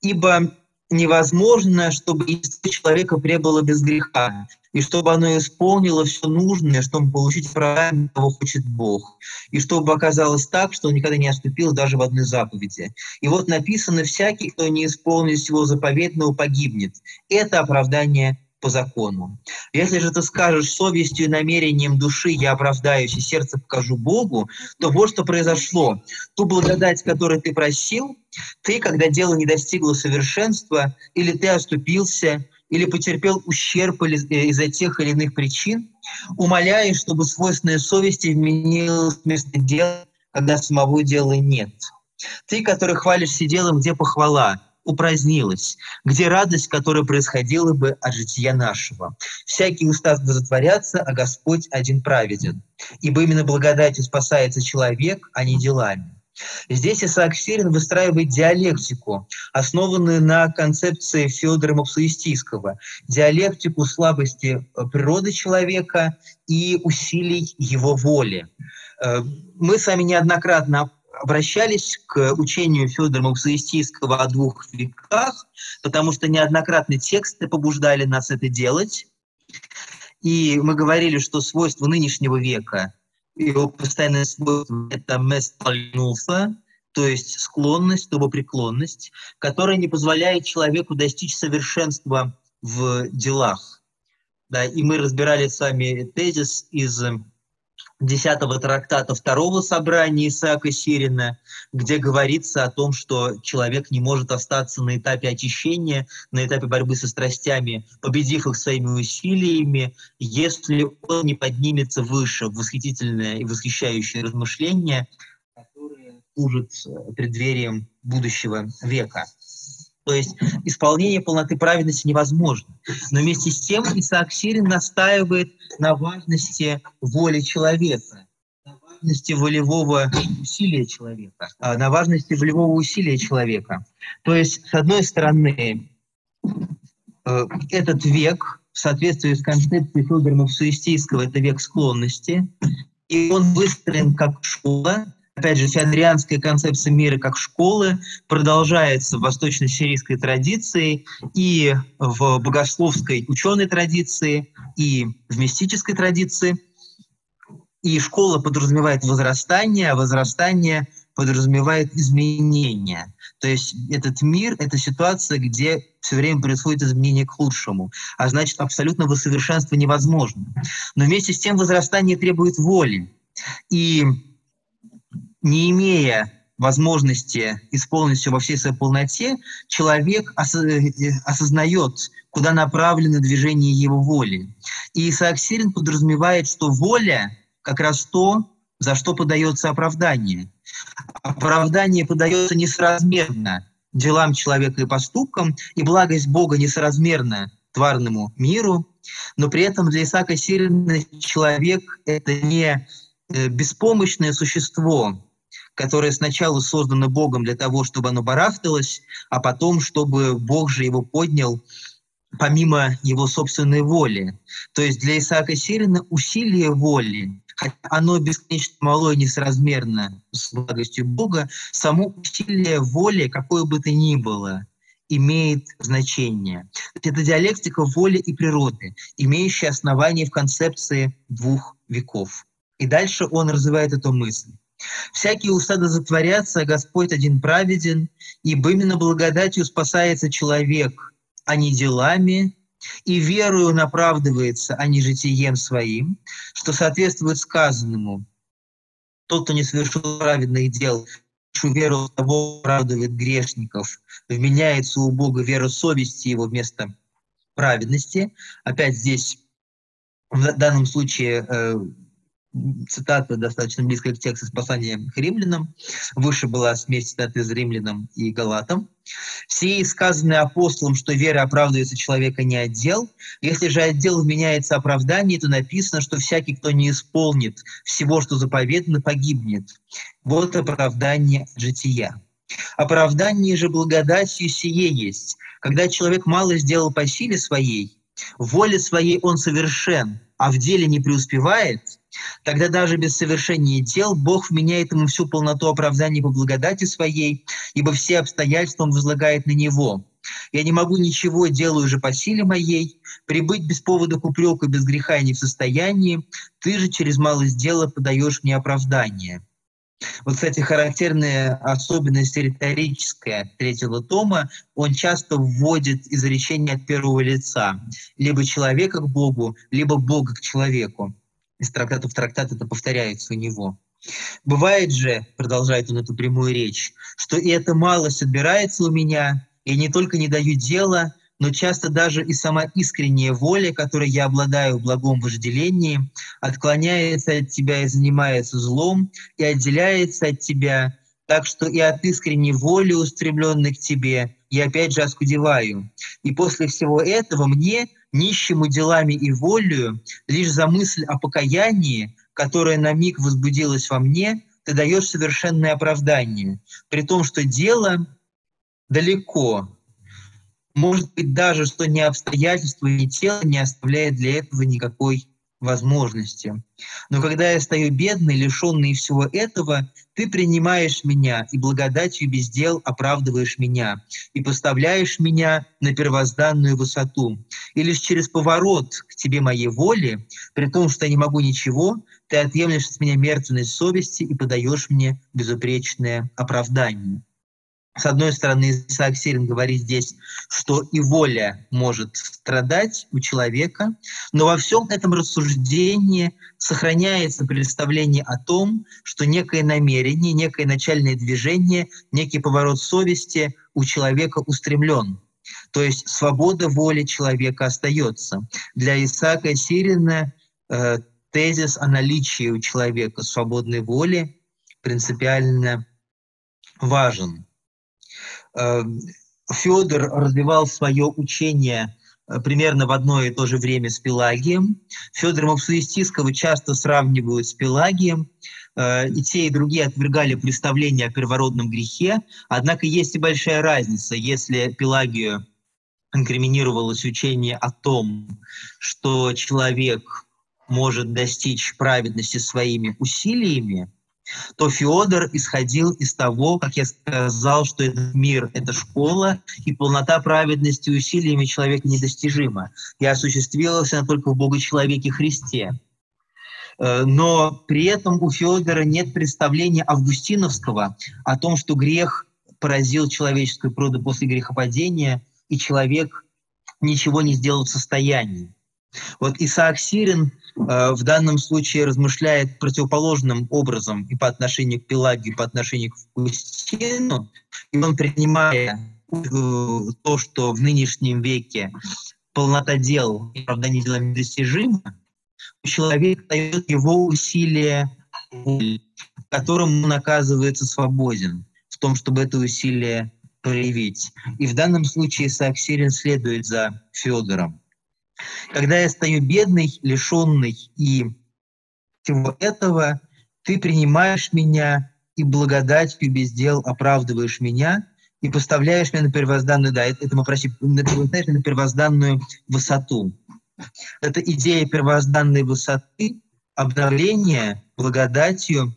Ибо невозможно, чтобы естество человека пребыло без греха, и чтобы оно исполнило все нужное, чтобы получить правильно, того хочет Бог, и чтобы оказалось так, что он никогда не оступил даже в одной заповеди. И вот написано, всякий, кто не исполнит всего заповедного, погибнет. Это оправдание по закону. Если же ты скажешь совестью и намерением души я оправдаюсь и сердце покажу Богу, то вот что произошло. Ту благодать, которую ты просил, ты, когда дело не достигло совершенства, или ты оступился, или потерпел ущерб э, из-за тех или иных причин, умоляешь, чтобы свойственная совести вменилась вместо дела, когда самого дела нет. Ты, который хвалишься делом, где похвала, упразднилась, где радость, которая происходила бы от жития нашего. Всякий устав затворяться, а Господь один праведен. Ибо именно благодатью спасается человек, а не делами. Здесь Исаак Сирин выстраивает диалектику, основанную на концепции Федора Мапсуистийского, диалектику слабости э, природы человека и усилий его воли. Э, мы с вами неоднократно обращались к учению Федора Мавзоистийского о двух веках, потому что неоднократно тексты побуждали нас это делать. И мы говорили, что свойство нынешнего века, его постоянное свойство – это местальнуфа, то есть склонность, тобопреклонность, которая не позволяет человеку достичь совершенства в делах. Да, и мы разбирали с вами тезис из десятого трактата второго собрания Исаака Сирина, где говорится о том, что человек не может остаться на этапе очищения, на этапе борьбы со страстями, победив их своими усилиями, если он не поднимется выше в восхитительное и восхищающее размышление, которое служит преддверием будущего века. То есть исполнение полноты праведности невозможно. Но вместе с тем Исаак Сирин настаивает на важности воли человека, на важности волевого усилия человека, а, на важности волевого усилия человека. То есть, с одной стороны, э, этот век, в соответствии с концепцией Федора Мавсуистийского, это век склонности, и он выстроен как школа, опять же, феодорианская концепция мира как школы продолжается в восточно-сирийской традиции и в богословской ученой традиции, и в мистической традиции. И школа подразумевает возрастание, а возрастание подразумевает изменения. То есть этот мир — это ситуация, где все время происходит изменение к лучшему, а значит, абсолютного совершенства невозможно. Но вместе с тем возрастание требует воли. И не имея возможности исполнить все во всей своей полноте, человек осознает, куда направлено движение его воли. И Исаак Сирин подразумевает, что воля как раз то, за что подается оправдание. Оправдание подается несоразмерно делам человека и поступкам, и благость Бога несоразмерна тварному миру, но при этом для Исаака Сирина человек — это не э, беспомощное существо, которое сначала создано Богом для того, чтобы оно барахталось, а потом, чтобы Бог же его поднял помимо его собственной воли. То есть для Исаака Сирина усилие воли, хотя оно бесконечно мало и несоразмерно с благостью Бога, само усилие воли, какое бы то ни было, имеет значение. Это диалектика воли и природы, имеющая основание в концепции двух веков. И дальше он развивает эту мысль. Всякие усады затворятся, а Господь один праведен, ибо именно благодатью спасается человек, а не делами, и верою он оправдывается, а не житием своим, что соответствует сказанному. Тот, кто не совершил праведных дел, веру в того оправдывает грешников, вменяется у Бога вера совести его вместо праведности. Опять здесь, в данном случае, э, цитата достаточно близкая к тексту с посланием к римлянам. Выше была смесь цитаты из римлянам и галатам. Все сказанные апостолом, что вера оправдывается человека не отдел. Если же отдел вменяется оправдание, то написано, что всякий, кто не исполнит всего, что заповедано, погибнет. Вот оправдание жития. Оправдание же благодатью сие есть. Когда человек мало сделал по силе своей, воле своей он совершен, а в деле не преуспевает – Тогда даже без совершения дел Бог вменяет ему всю полноту оправдания по благодати своей, ибо все обстоятельства он возлагает на него. Я не могу ничего, делаю же по силе моей, прибыть без повода к упреку без греха я не в состоянии, ты же через малость дела подаешь мне оправдание. Вот, кстати, характерная особенность риторическая третьего тома, он часто вводит изречение от первого лица. Либо человека к Богу, либо Бога к человеку из трактата в трактат это повторяется у него. Бывает же, продолжает он эту прямую речь, что и эта малость отбирается у меня, и не только не даю дела, но часто даже и сама искренняя воля, которой я обладаю в благом вожделении, отклоняется от тебя и занимается злом, и отделяется от тебя, Так что и от искренней воли, устремленной к тебе, я опять же оскудеваю. И после всего этого мне, нищему делами и волею, лишь за мысль о покаянии, которая на миг возбудилась во мне, ты даешь совершенное оправдание, при том, что дело далеко. Может быть даже, что ни обстоятельства, ни тело не оставляет для этого никакой возможности. Но когда я стою бедный, лишенный всего этого, ты принимаешь меня и благодатью без дел оправдываешь меня и поставляешь меня на первозданную высоту. И лишь через поворот к тебе моей воли, при том, что я не могу ничего, ты отъемлешь от меня мертвенность совести и подаешь мне безупречное оправдание. С одной стороны, Исаак Сирин говорит здесь, что и воля может страдать у человека, но во всем этом рассуждении сохраняется представление о том, что некое намерение, некое начальное движение, некий поворот совести у человека устремлен. То есть свобода воли человека остается. Для Исаака Сирина э, тезис о наличии у человека свободной воли принципиально важен. Эм, Федор развивал свое учение э, примерно в одно и то же время с Пелагием. Федора Мапсуистиского часто сравнивают с Пелагием. Э, и те, и другие отвергали представление о первородном грехе. Однако есть и большая разница. Если Пелагию инкриминировалось учение о том, что человек может достичь праведности своими усилиями, то Феодор исходил из того, как я сказал, что этот мир — это школа, и полнота праведности усилиями человека недостижима, и осуществилась она только в Бога-человеке Христе. Э, но при этом у Феодора нет представления августиновского о том, что грех поразил человеческую природу после грехопадения, и человек ничего не сделал в состоянии. Вот Исаак Сирин в данном случае размышляет противоположным образом и по отношению к Пелагию, и по отношению к Фустину, и он, принимая э, то, что в нынешнем веке полнота дел и оправдание дела недостижима, человек дает его усилия, которым он оказывается свободен в том, чтобы это усилие проявить. И в данном случае Исаак Сирин следует за Федором. Когда я стою бедный, лишенный и всего этого, ты принимаешь меня и благодатью без дел оправдываешь меня и поставляешь меня на первозданную, да, это, мы просим, на, на первозданную высоту. Это идея первозданной высоты, обновление благодатью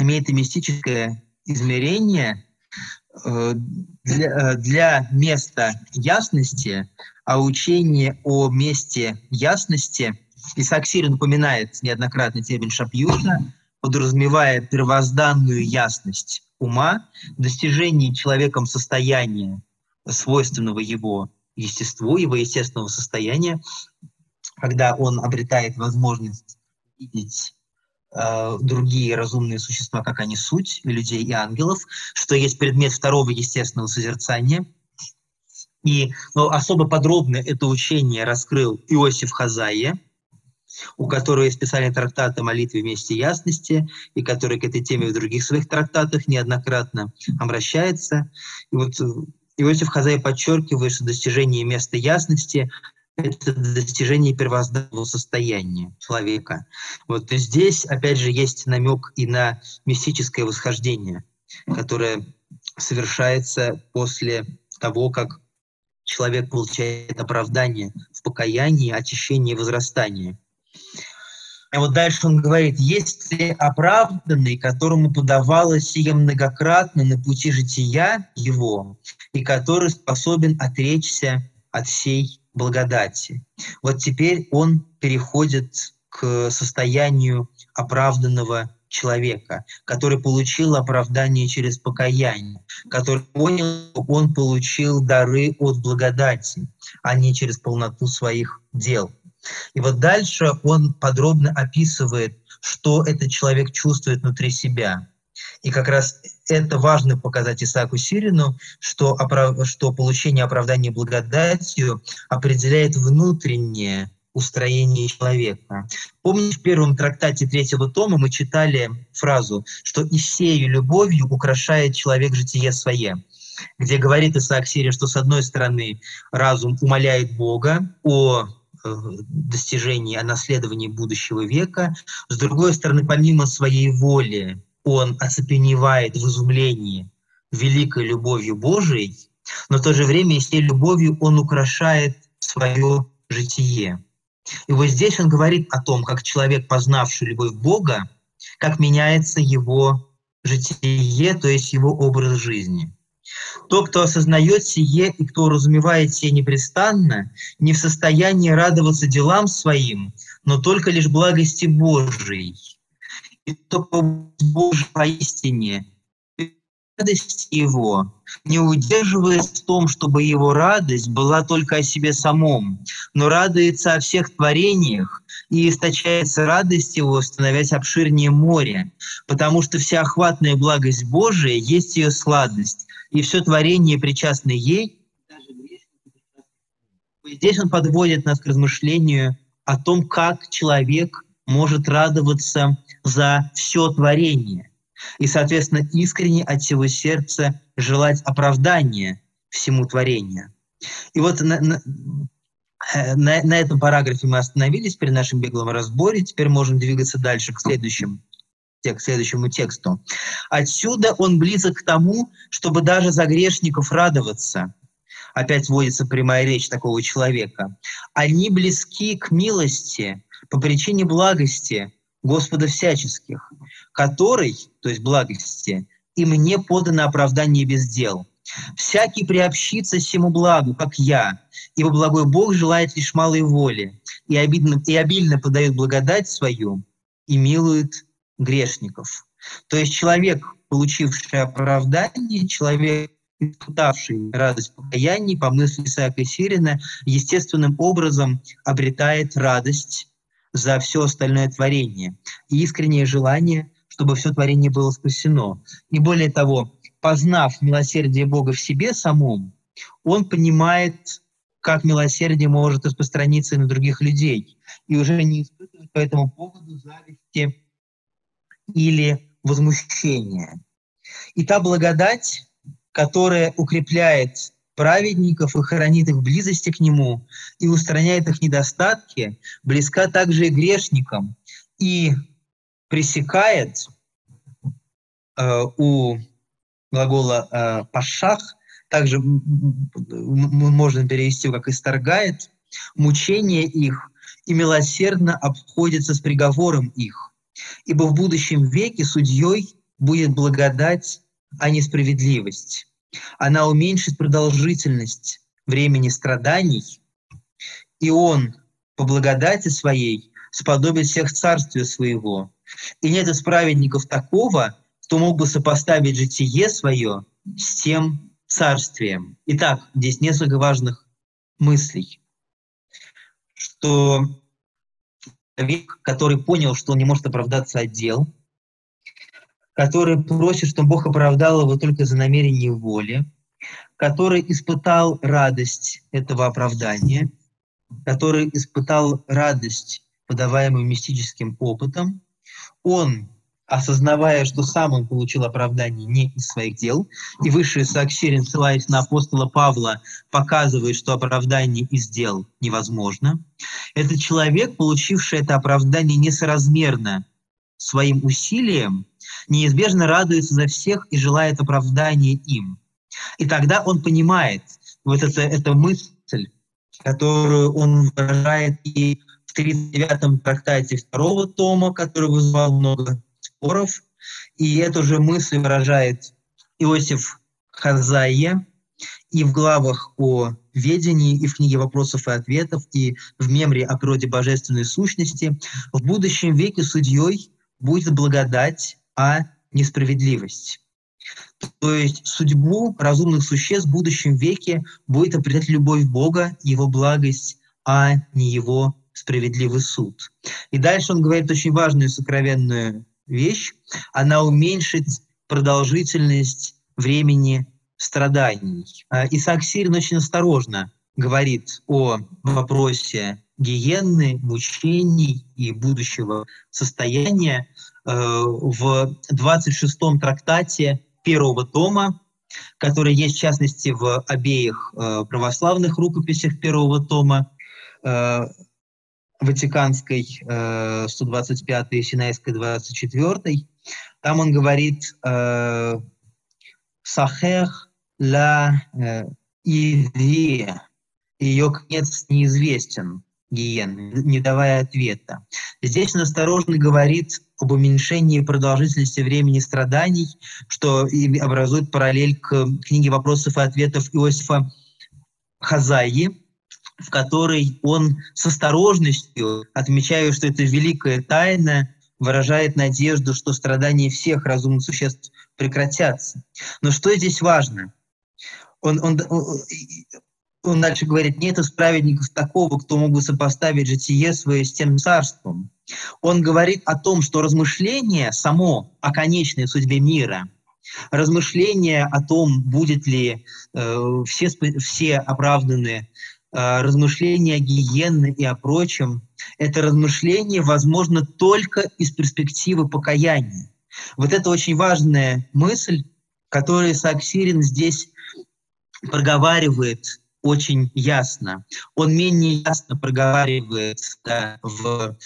имеет и мистическое измерение э, для, э, для места ясности а учение о месте ясности, Исаак Сирин упоминает неоднократно термин шапьюта, подразумевая первозданную ясность ума, достижение человеком состояния, свойственного его естеству, его естественного состояния, когда он обретает возможность видеть э, другие разумные существа, как они суть, людей, и ангелов, что есть предмет второго естественного созерцания – и ну, особо подробно это учение раскрыл Иосиф Хазая, у которого есть специальный трактат о молитве вместе ясности, и который к этой теме в других своих трактатах неоднократно обращается. И вот э, Иосиф Хазай подчеркивает, что достижение места ясности – это достижение первозданного состояния человека. Вот здесь, опять же, есть намек и на мистическое восхождение, которое совершается после того, как человек получает оправдание в покаянии, очищении и возрастании. И вот дальше он говорит, есть ли оправданный, которому подавалось сие многократно на пути жития его, и который способен отречься от всей благодати. Вот теперь он переходит к состоянию оправданного человека, который получил оправдание через покаяние, который понял, что он получил дары от благодати, а не через полноту своих дел. И вот дальше он подробно описывает, что этот человек чувствует внутри себя. И как раз это важно показать Исааку Сирину, что, оправ... что получение оправдания благодатью определяет внутреннее устроение человека. Помните, в первом трактате третьего тома мы читали фразу, что «и сею любовью украшает человек житие свое», где говорит Исаак Сирия, что с одной стороны разум умоляет Бога о э, достижении, о наследовании будущего века, с другой стороны, помимо своей воли, он оцепеневает в изумлении великой любовью Божией, но в то же время и с любовью он украшает свое житие. И вот здесь он говорит о том, как человек, познавший любовь Бога, как меняется его житие, то есть его образ жизни. Тот, кто осознает сие и кто разумевает сие непрестанно, не в состоянии радоваться делам своим, но только лишь благости Божией. И только Божий поистине радость его, не удерживаясь в том, чтобы его радость была только о себе самом, но радуется о всех творениях, и источается радость его, становясь обширнее моря, потому что вся охватная благость Божия есть ее сладость, и все творение, причастное ей, Здесь он подводит нас к размышлению о том, как человек может радоваться за все творение – и, соответственно, искренне от всего сердца желать оправдания всему творению. И вот на, на, э, на, на этом параграфе мы остановились при нашем беглом разборе, теперь можем двигаться дальше к следующему к следующему тексту. Отсюда он близок к тому, чтобы даже за грешников радоваться. Опять вводится прямая речь такого человека. Они близки к милости по причине благости, Господа всяческих, который, то есть благости, и мне подано оправдание без дел. Всякий приобщится всему благу, как я, ибо благой Бог желает лишь малой воли, и, обидно, и обильно подает благодать свою, и милует грешников. То есть человек, получивший оправдание, человек, испытавший радость покаяния, по мысли Исаака Сирина, естественным образом обретает радость за все остальное творение и искреннее желание, чтобы все творение было спасено. И более того, познав милосердие Бога в себе самом, он понимает, как милосердие может распространиться и на других людей, и уже не испытывает по этому поводу зависти или возмущения. И та благодать, которая укрепляет праведников и хранит их в близости к Нему и устраняет их недостатки, близка также и грешникам и пресекает э, у глагола э, «пашах», также можно перевести как «исторгает», мучение их и милосердно обходится с приговором их. Ибо в будущем веке судьей будет благодать, а не справедливость. Она уменьшит продолжительность времени страданий, и он по благодати своей сподобит всех царствия своего. И нет из праведников такого, кто мог бы сопоставить житие свое с тем царствием. Итак, здесь несколько важных мыслей, что человек, который понял, что он не может оправдаться от дел, который просит, чтобы Бог оправдал его только за намерение воли, который испытал радость этого оправдания, который испытал радость, подаваемую мистическим опытом, он, осознавая, что сам он получил оправдание не из своих дел, и высшее сообщение, ссылаясь на апостола Павла, показывает, что оправдание из дел невозможно, этот человек, получивший это оправдание несоразмерно своим усилиям, неизбежно радуется за всех и желает оправдания им. И тогда он понимает, вот это, эта мысль, которую он выражает и в 39-м трактате второго тома, который вызвал много споров, и эту же мысль выражает Иосиф Хазайе и в главах о ведении, и в книге вопросов и ответов, и в мемре о природе божественной сущности. В будущем веке судьей будет благодать, а не справедливость. То есть судьбу разумных существ в будущем веке будет определять любовь Бога, Его благость, а не Его справедливый суд. И дальше он говорит очень важную сокровенную вещь. Она уменьшит продолжительность времени страданий. А Исаак Сирин очень осторожно говорит о вопросе гиенны, мучений и будущего состояния э, в 26-м трактате первого тома, который есть, в частности, в обеих э, православных рукописях первого тома, э, Ватиканской 125 и Синайской 24. Там он говорит «Сахех ла иви», ее конец неизвестен гиены, не давая ответа. Здесь он осторожно говорит об уменьшении продолжительности времени страданий, что образует параллель к книге вопросов и ответов Иосифа Хазаи, в которой он с осторожностью, отмечая, что это великая тайна, выражает надежду, что страдания всех разумных существ прекратятся. Но что здесь важно? Он, он, он дальше говорит, нет из праведников такого, кто мог бы сопоставить житие свое с тем царством. Он говорит о том, что размышление само о конечной судьбе мира, размышление о том, будет ли э, все, все оправданы, размышления о гиенне и о прочем, это размышление возможно только из перспективы покаяния. Вот это очень важная мысль, которую Саксирин здесь проговаривает очень ясно. Он менее ясно проговаривает да, в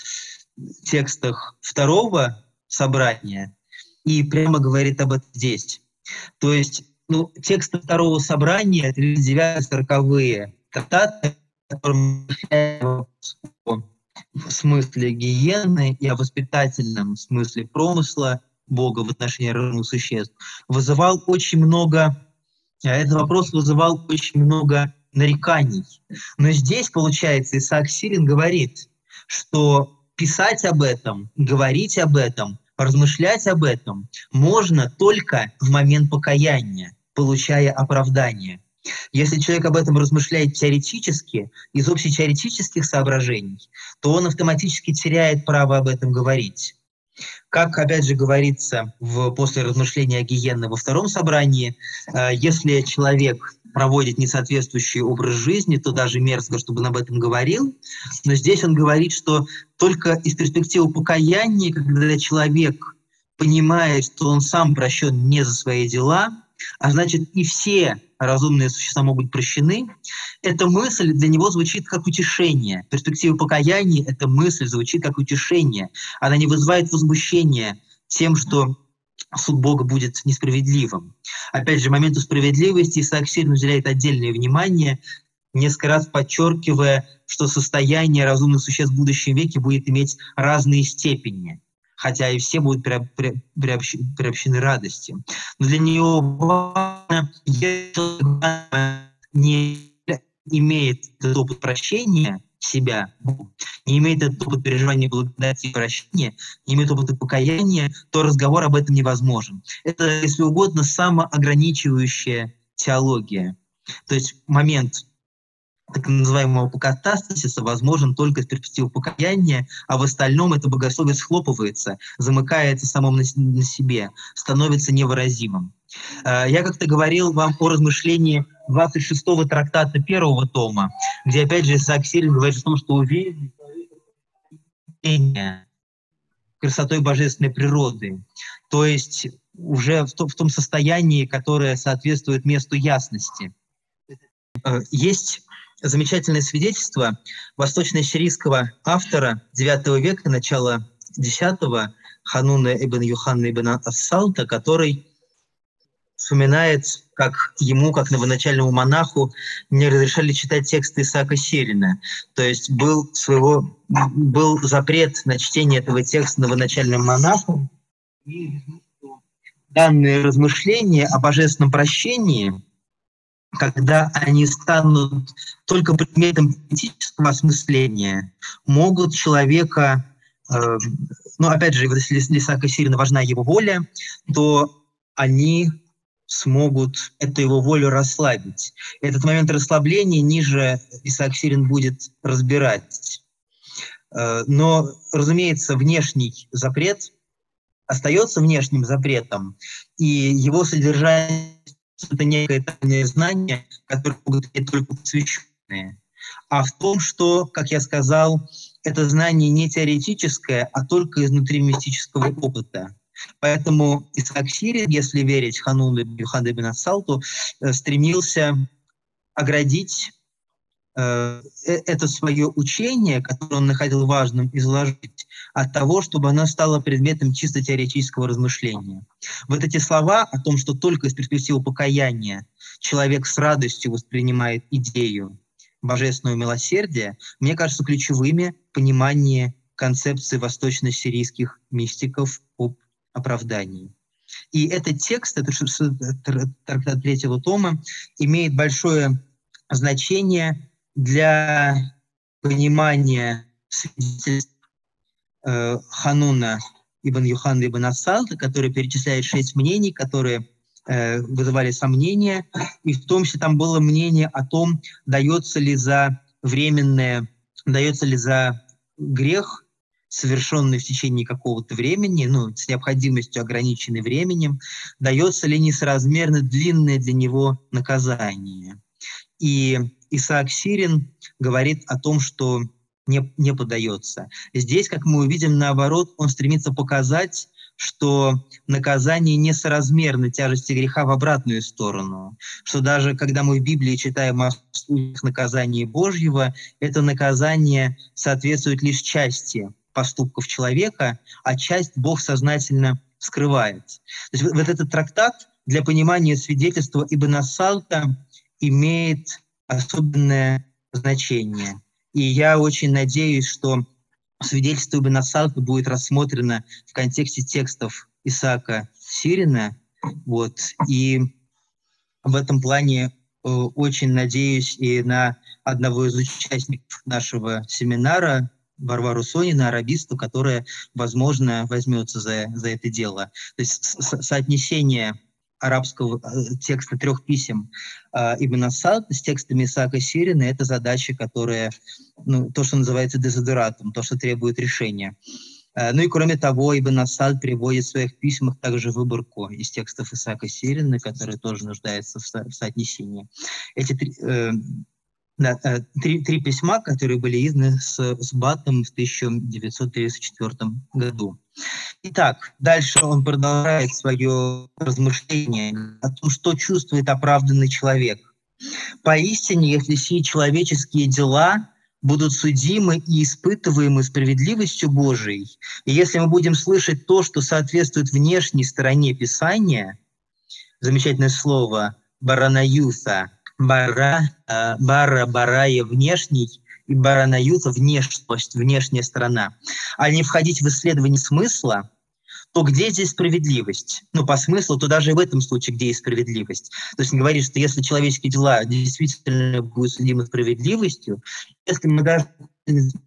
текстах второго собрания и прямо говорит об этом здесь. То есть ну, тексты второго собрания, 39-40-е трактаты, в смысле гиены и о воспитательном смысле промысла Бога в отношении разумных существ, вызывал очень много, а этот вопрос вызывал очень много нареканий. Но здесь, получается, Исаак Сирин говорит, что писать об этом, говорить об этом, размышлять об этом можно только в момент покаяния, получая оправдание. Если человек об этом размышляет теоретически, из общетеоретических соображений, то он автоматически теряет право об этом говорить. Как, опять же, говорится в, после размышления о гиенне во втором собрании, э, если человек проводит несоответствующий образ жизни, то даже мерзко, чтобы он об этом говорил. Но здесь он говорит, что только из перспективы покаяния, когда человек понимает, что он сам прощен не за свои дела, а значит и все разумные существа могут быть прощены, эта мысль для него звучит как утешение. Перспектива покаяния, эта мысль звучит как утешение. Она не вызывает возмущения тем, что суд Бога будет несправедливым. Опять же, моменту справедливости Исаак сильно уделяет отдельное внимание, несколько раз подчеркивая, что состояние разумных существ в будущем веке будет иметь разные степени, хотя и все будут приобщены радости. Но для него важно, если не имеет этот опыт прощения, себя, не имеет этот опыт переживания благодати и прощения, не имеет опыта покаяния, то разговор об этом невозможен. Это, если угодно, самоограничивающая теология. То есть момент так называемого апокатастасиса возможен только с перспективы покаяния, а в остальном это богословие схлопывается, замыкается самым на, на себе, становится невыразимым. Э, я как-то говорил вам о размышлении 26-го трактата первого тома, где опять же Исаак Сирин говорит о том, что уверенность красотой божественной природы, то есть уже в, в том состоянии, которое соответствует месту ясности. Э, есть замечательное свидетельство восточно-сирийского автора IX века, начала X, Хануна ибн Юханна ибн Ассалта, который вспоминает, как ему, как новоначальному монаху, не разрешали читать тексты Исаака Сирина. То есть был, своего, был запрет на чтение этого текста новоначальным монаху. И данные размышления о божественном прощении, когда они станут только предметом политического осмысления, могут человека, э, ну опять же, если Исаака Сирина важна его воля, то они смогут эту его волю расслабить. Этот момент расслабления ниже Исаак Сирин будет разбирать. Э, но, разумеется, внешний запрет остается внешним запретом, и его содержание – это некое тайное знание, которое могут иметь только посвященные. а в том, что, как я сказал, это знание не теоретическое, а только изнутри мистического опыта. Поэтому Исаак Сирин, если верить Хануну Юхаде бен Ассалту, э, стремился оградить это свое учение, которое он находил важным изложить, от того, чтобы оно стало предметом чисто теоретического размышления. Вот эти слова о том, что только из перспективы покаяния человек с радостью воспринимает идею божественного милосердия, мне кажется ключевыми понимание концепции восточно-сирийских мистиков об оправдании. И этот текст, это трактат третьего тома, имеет большое значение для понимания свидетельств э, Хануна ибн Юхана ибн Асалта, который перечисляет шесть мнений, которые э, вызывали сомнения, и в том числе там было мнение о том, дается ли за временное, дается ли за грех совершенный в течение какого-то времени, ну, с необходимостью ограниченной временем, дается ли несоразмерно длинное для него наказание. И Исаак Сирин говорит о том, что не, не подается. Здесь, как мы увидим, наоборот, он стремится показать, что наказание несоразмерно тяжести греха в обратную сторону, что даже когда мы в Библии читаем о случаях наказания Божьего, это наказание соответствует лишь части поступков человека, а часть Бог сознательно скрывает. То есть вот этот трактат для понимания свидетельства Ибн Салта имеет особенное значение. И я очень надеюсь, что свидетельство Ибн будет рассмотрено в контексте текстов Исаака Сирина. Вот. И в этом плане э, очень надеюсь и на одного из участников нашего семинара, Варвару Сонина, арабисту, которая, возможно, возьмется за, за это дело. То есть со соотнесение арабского э, текста трех писем э, Ибн Асад с текстами Исаака Сирина – это задача, которая, ну, то, что называется дезодоратом, то, что требует решения. Э, ну и кроме того, Ибн Асад приводит в своих письмах также выборку из текстов Исаака Сирина, который тоже нуждается в, со в соотнесении. Эти три, э, да, э, три, три письма, которые были изданы с, с Батом в 1934 году. Итак, дальше он продолжает свое размышление о том, что чувствует оправданный человек. Поистине, если все человеческие дела будут судимы и испытываемы справедливостью Божией, и если мы будем слышать то, что соответствует внешней стороне Писания, замечательное слово «баранаюса», бара, э, бара, барая внешний и баранаюта внешность, внешняя сторона, а не входить в исследование смысла, то где здесь справедливость? Ну, по смыслу, то даже в этом случае, где есть справедливость. То есть он говорит, что если человеческие дела действительно будут судимы справедливостью, если мы даже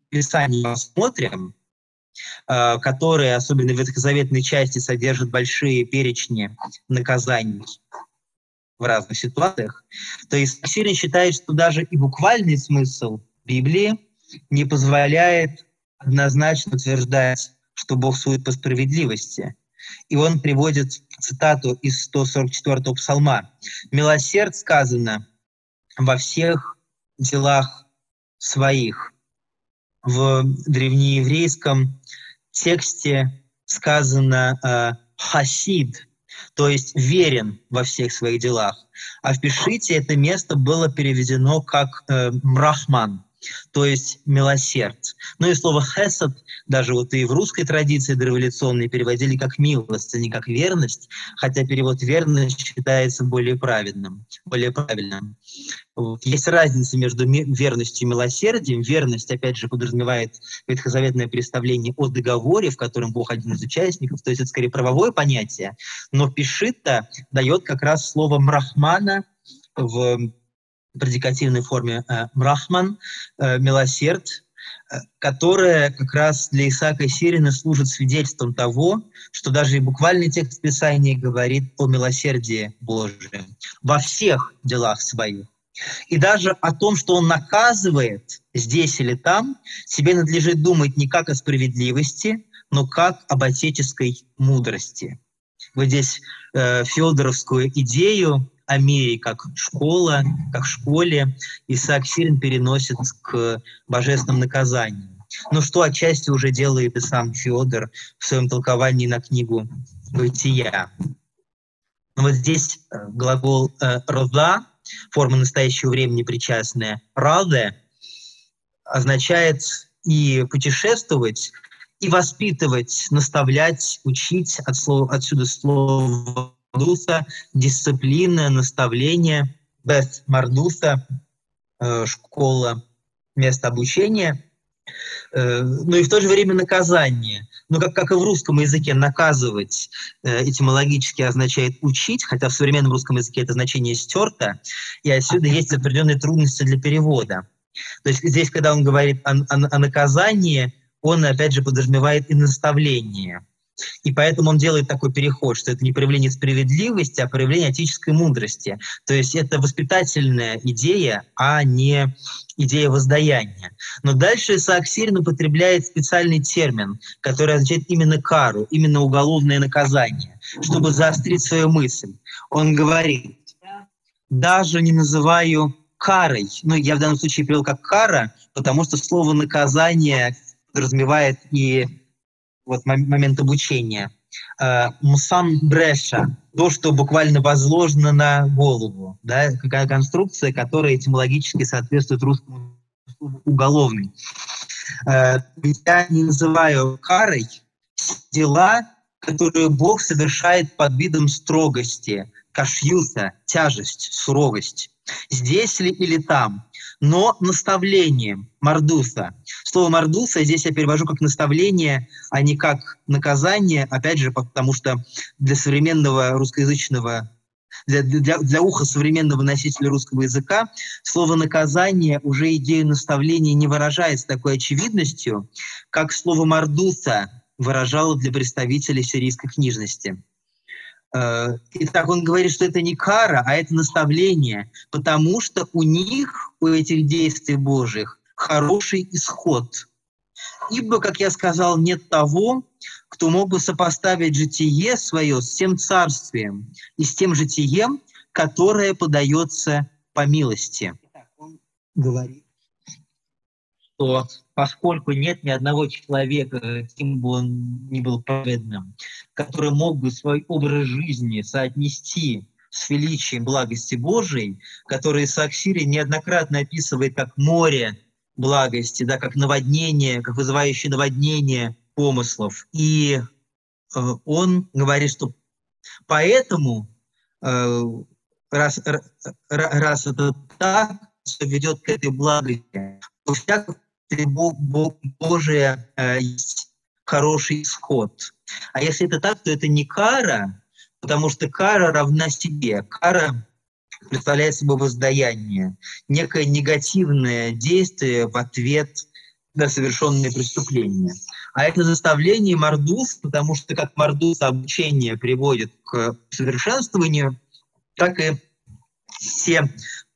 Писание посмотрим, э, которые, особенно в ветхозаветной части, содержат большие перечни наказаний, в разных ситуациях. То есть Сирин считает, что даже и буквальный смысл Библии не позволяет однозначно утверждать, что Бог судит по справедливости. И он приводит цитату из 144-го псалма. «Милосерд сказано во всех делах своих». В древнееврейском тексте сказано э, «хасид», то есть верен во всех своих делах. А в Пишите это место было переведено как э, «мрахман», то есть милосерд. Ну и слово «хесед» даже вот и в русской традиции дореволюционной переводили как «милость», а не как «верность», хотя перевод «верность» считается более правильным. Более правильным. Есть разница между верностью и милосердием. Верность, опять же, подразумевает ветхозаветное представление о договоре, в котором Бог один из участников, то есть это скорее правовое понятие, но Пишита дает как раз слово «мрахмана» в предикативной форме э, «мрахман», э, «милосерд», э, которая как раз для Исаака Сирина служит свидетельством того, что даже и буквальный текст Писания говорит о милосердии Божьем во всех делах своих. И даже о том, что он наказывает здесь или там, себе надлежит думать не как о справедливости, но как об отеческой мудрости. Вот здесь э, федоровскую идею о как школа, как школе, Исаак Сирин переносит к божественным наказаниям. Но что отчасти уже делает и сам Федор в своем толковании на книгу «Бытия». Вот здесь э, глагол э, «роза», форма настоящего времени причастная, «раде» означает и путешествовать, и воспитывать, наставлять, учить, от слова, отсюда слово Мардуса, дисциплина, наставление, Бет Мардуса, э, школа, место обучения, э, но и в то же время наказание. Но как, как и в русском языке наказывать э, этимологически означает учить, хотя в современном русском языке это значение стерто, и отсюда есть определенные трудности для перевода. То есть здесь, когда он говорит о, о, о наказании, он, опять же, подразумевает и наставление. И поэтому он делает такой переход, что это не проявление справедливости, а проявление этической мудрости. То есть это воспитательная идея, а не идея воздаяния. Но дальше Исаак Сирин употребляет специальный термин, который означает именно кару, именно уголовное наказание, чтобы заострить свою мысль. Он говорит, даже не называю карой, ну я в данном случае привел как кара, потому что слово наказание подразумевает и вот момент обучения. Э, Мсан бреша, то, что буквально возложено на голову, да, какая конструкция, которая этимологически соответствует русскому уголовный. Э, я не называю карой дела, которые Бог совершает под видом строгости, кашьюса, тяжесть, суровость. Здесь ли или там – но наставлением Мардуса. Слово Мардуса здесь я перевожу как наставление, а не как наказание, опять же, потому что для современного русскоязычного для, для, для уха современного носителя русского языка слово «наказание» уже идею наставления не выражает с такой очевидностью, как слово «мардуса» выражало для представителей сирийской книжности. Э, итак, он говорит, что это не кара, а это наставление, потому что у них, у этих действий Божьих, хороший исход. Ибо, как я сказал, нет того, кто мог бы сопоставить житие свое с тем царствием и с тем житием, которое подается по милости. Он говорит, что поскольку нет ни одного человека, кем бы он ни был праведным, который мог бы свой образ жизни соотнести с величием благости Божией, который Саксири неоднократно описывает как море благости, да, как наводнение, как вызывающее наводнение помыслов. И э, он говорит, что поэтому, э, раз, раз это так, что ведет к этой благости, то всякое Божие э, есть хороший исход. А если это так, то это не кара, потому что кара равна себе. Кара представляет собой воздаяние, некое негативное действие в ответ на совершенные преступления. А это заставление мордус, потому что как мордус обучение приводит к совершенствованию, так и все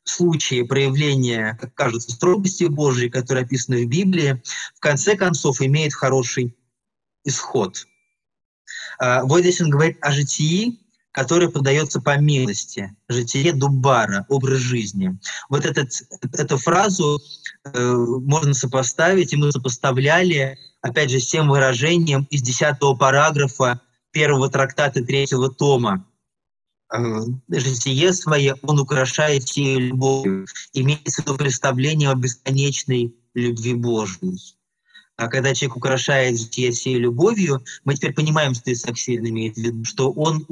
случаи проявления, как кажется, строгости Божьей, которые описаны в Библии, в конце концов имеет хороший исход. А, вот здесь он говорит о житии, которое подается по милости. Житие Дубара, образ жизни. Вот этот, эту фразу э, можно сопоставить, и мы сопоставляли, опять же, с тем выражением из 10 параграфа первого трактата третьего тома житие свое он украшает сей любовью. Имеется в представление о бесконечной любви Божьей. А когда человек украшает житие сей любовью, мы теперь понимаем, что Исаак Сильно имеет в виду, что, он,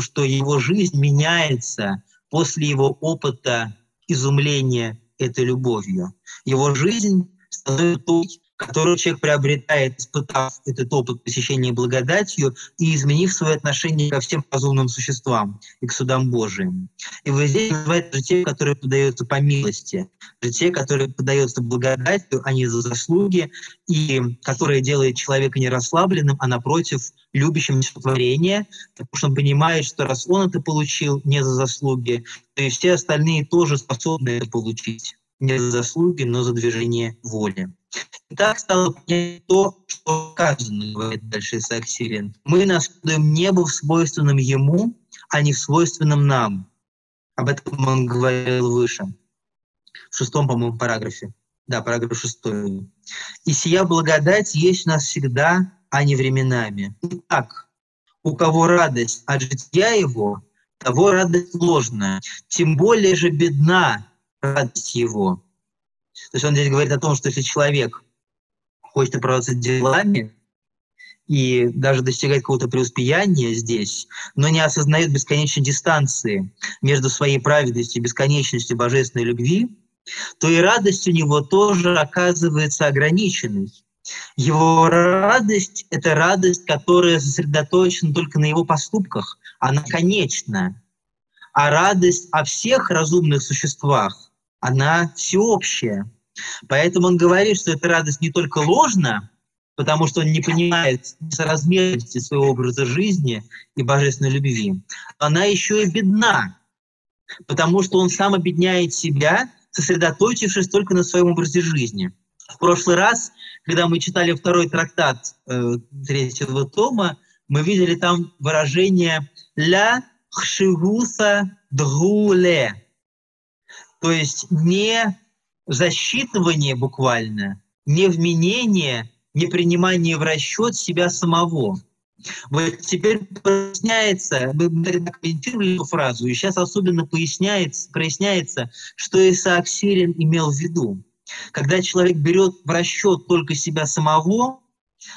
что его жизнь меняется после его опыта изумления этой любовью. Его жизнь становится той, которую человек приобретает, испытав этот опыт посещения благодатью и изменив свое отношение ко всем разумным существам и к судам Божиим. И вот здесь называется житие, которое подается по милости, житие, которое подается благодатью, а не за заслуги, и которое делает человека не расслабленным, а напротив, любящим сотворение, потому что он понимает, что раз он это получил не за заслуги, то и все остальные тоже способны это получить не за заслуги, но за движение воли. И так стало понятно то, что сказано, говорит дальше Исаак Сирин. Мы наследуем небо в свойственном ему, а не в свойственном нам. Об этом он говорил выше, в шестом, по-моему, параграфе. Да, параграф шестой. «И сия благодать есть у нас всегда, а не временами. Итак, у кого радость от жития его, того радость ложная. Тем более же бедна радость его». То есть он здесь говорит о том, что если человек хочет оправдаться делами, и даже достигает какого-то преуспеяния здесь, но не осознает бесконечной дистанции между своей праведностью и бесконечностью божественной любви, то и радость у него тоже оказывается ограниченной. Его радость – это радость, которая сосредоточена только на его поступках, она конечна. А радость о всех разумных существах, она всеобщая. Поэтому он говорит, что эта радость не только ложна, потому что он не понимает соразмерности своего образа жизни и божественной любви. Она еще и бедна, потому что он сам обедняет себя, сосредоточившись только на своем образе жизни. В прошлый раз, когда мы читали второй трактат э, третьего тома, мы видели там выражение «ля хшигуса дгуле», то есть не засчитывание буквально, не вменение непринимание в расчет себя самого. Вот теперь проясняется, мы комментировали эту фразу, и сейчас особенно поясняется, проясняется, что Исаак Сирин имел в виду. Когда человек берет в расчет только себя самого,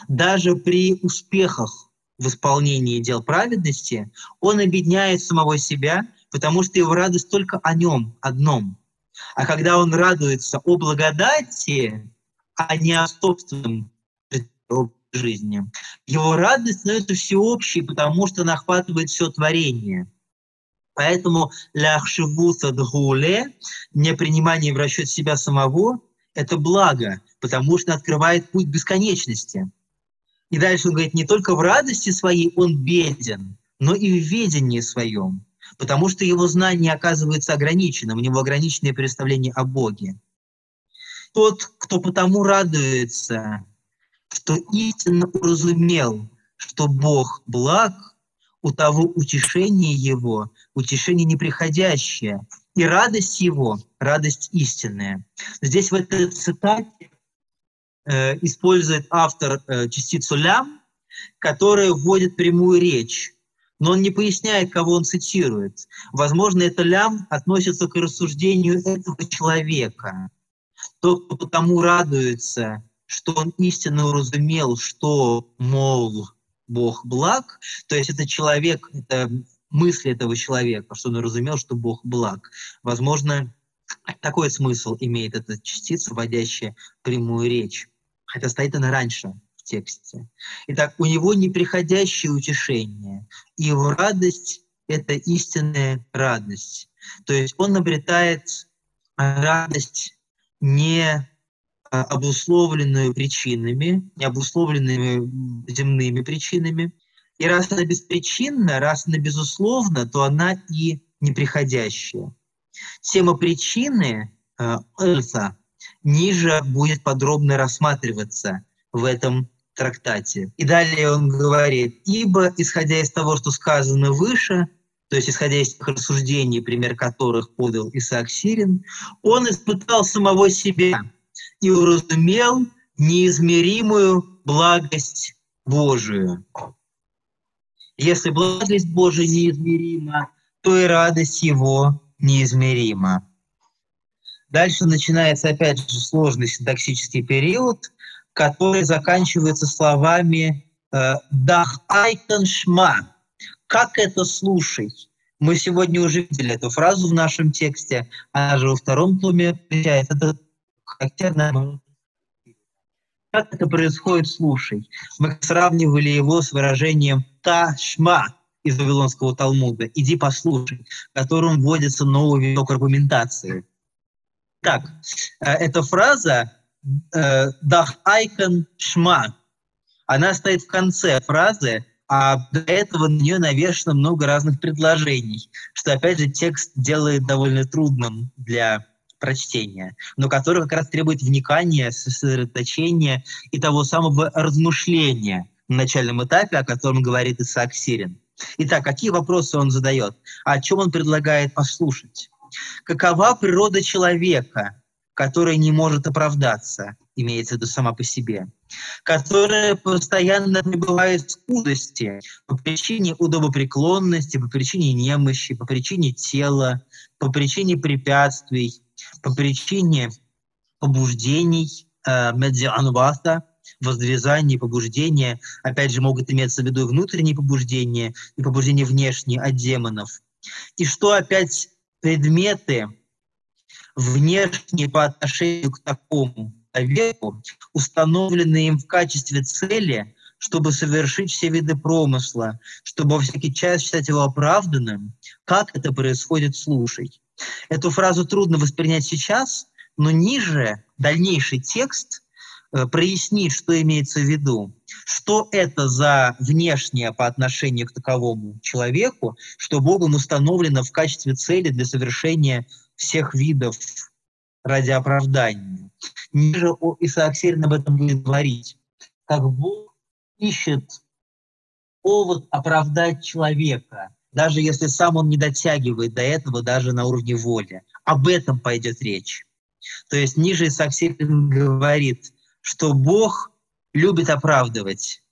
даже при успехах в исполнении дел праведности, он объединяет самого себя, потому что его радость только о нем одном. А когда он радуется о благодати, а не о собственном жизни. Его радость становится всеобщей, потому что она охватывает все творение. Поэтому ляхшивуса дгуле, не принимание в расчет себя самого, это благо, потому что открывает путь бесконечности. И дальше он говорит, не только в радости своей он беден, но и в ведении своем, потому что его знание оказывается ограниченным, у него ограниченное представление о Боге. Тот, кто потому радуется, что истинно уразумел, что Бог благ, у того утешение его, утешение неприходящее, и радость его, радость истинная. Здесь в этой цитате э, использует автор э, частицу «лям», которая вводит прямую речь, но он не поясняет, кого он цитирует. Возможно, это «лям» относится к рассуждению этого человека. Тот, кто потому радуется, что он истинно уразумел, что, мол, Бог благ, то есть это человек, это мысль этого человека, что он уразумел, что Бог благ. Возможно, такой смысл имеет эта частица, вводящая прямую речь. Хотя стоит она раньше в тексте. Итак, у него неприходящее утешение, и его радость — это истинная радость. То есть он обретает радость не а, обусловленную причинами, не обусловленными земными причинами. И раз она беспричинна, раз она безусловна, то она и неприходящая. Тема причины э, Эльса ниже будет подробно рассматриваться в этом трактате. И далее он говорит, ибо, исходя из того, что сказано выше, то есть исходя из тех рассуждений, пример которых подал Исаак Сирин, он испытал самого себя – и уразумел неизмеримую благость Божию. Если благость Божия неизмерима, то и радость Его неизмерима. Дальше начинается опять же сложный синтаксический период, который заканчивается словами э, «дах айкон шма». Как это слушать? Мы сегодня уже видели эту фразу в нашем тексте, она же во втором томе встречается. Это характерно. Как это происходит, слушай. Мы сравнивали его с выражением «ташма» из Вавилонского Талмуда, «иди послушай», которым вводится новый виток аргументации. Так, э, эта фраза «дах айкон шма», она стоит в конце фразы, а до этого на нее навешено много разных предложений, что, опять же, текст делает довольно трудным для прочтения, но который как раз требует вникания, сосредоточения и того самого размышления на начальном этапе, о котором говорит Исаак Сирин. Итак, какие вопросы он задает? О чем он предлагает послушать? Какова природа человека, который не может оправдаться, имеется в виду сама по себе, которая постоянно пребывает в скудости по причине удобопреклонности, по причине немощи, по причине тела, по причине препятствий, по причине побуждений, э, медианвата, воздрезание, побуждения, опять же, могут иметься в виду внутренние побуждения и побуждения внешние от демонов. И что опять предметы внешние по отношению к такому человеку, установленные им в качестве цели, чтобы совершить все виды промысла, чтобы во всякий час считать его оправданным, как это происходит, слушай. Эту фразу трудно воспринять сейчас, но ниже дальнейший текст э, прояснит, что имеется в виду. Что это за внешнее по отношению к таковому человеку, что Богом установлено в качестве цели для совершения всех видов ради оправдания. Ниже Исаак Сирин об этом будет говорить. Как Бог ищет повод оправдать человека, даже если сам он не дотягивает до этого даже на уровне воли. Об этом пойдет речь. То есть ниже Исаак Сирин говорит, что Бог любит оправдывать.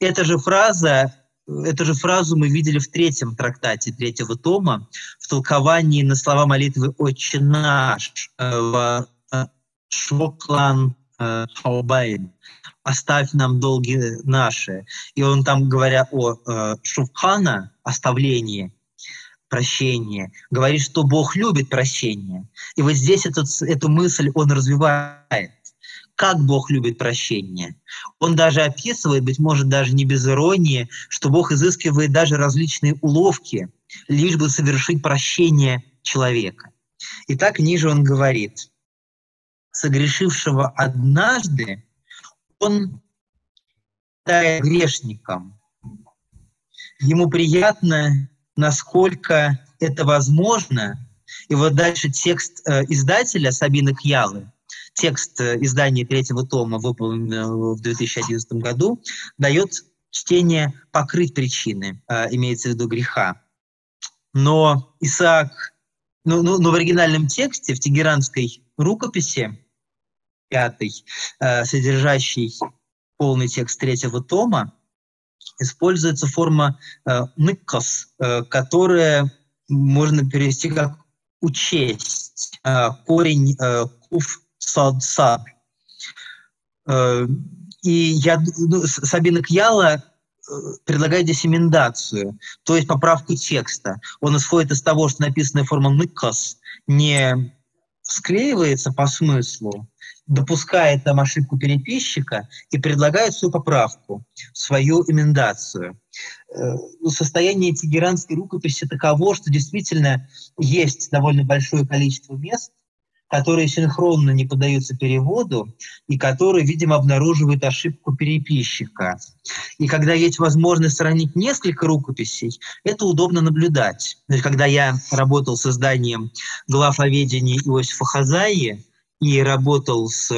Эта же фраза Эту же фразу мы видели в третьем трактате третьего тома, в толковании на слова молитвы «Отче наш» э, в э, «Швоклан э, Хаубайн» «Оставь нам долги наши». И он там, говоря о Шувхана, оставлении, прощение, говорит, что Бог любит прощение. И вот здесь этот, эту мысль он развивает как Бог любит прощение. Он даже описывает, быть может, даже не без иронии, что Бог изыскивает даже различные уловки, лишь бы совершить прощение человека. И так ниже он говорит, согрешившего однажды, он дает грешникам. Ему приятно, насколько это возможно. И вот дальше текст э, издателя Сабины Кьялы – текст э, издания третьего тома, выполненного в 2011 году, дает чтение покрыть причины, э, имеется в виду греха. Но Исаак, ну, ну, но в оригинальном тексте, в тегеранской рукописи, пятой, э, содержащей полный текст третьего тома, используется форма «ныккос», э, которая можно перевести как «учесть». Корень э, сад. Э, и я, ну, Сабина Кьяла э, предлагает здесь эмендацию, то есть поправку текста. Он исходит из того, что написанная форма «ныкос» не склеивается по смыслу, допускает там ошибку переписчика и предлагает свою поправку, свою эмендацию. Э, состояние тегеранской рукописи таково, что действительно есть довольно большое количество мест, которые синхронно не поддаются переводу и которые, видимо, обнаруживают ошибку переписчика. И когда есть возможность сравнить несколько рукописей, это удобно наблюдать. То есть, когда я работал с изданием глав о ведении Иосифа Хазаи и работал с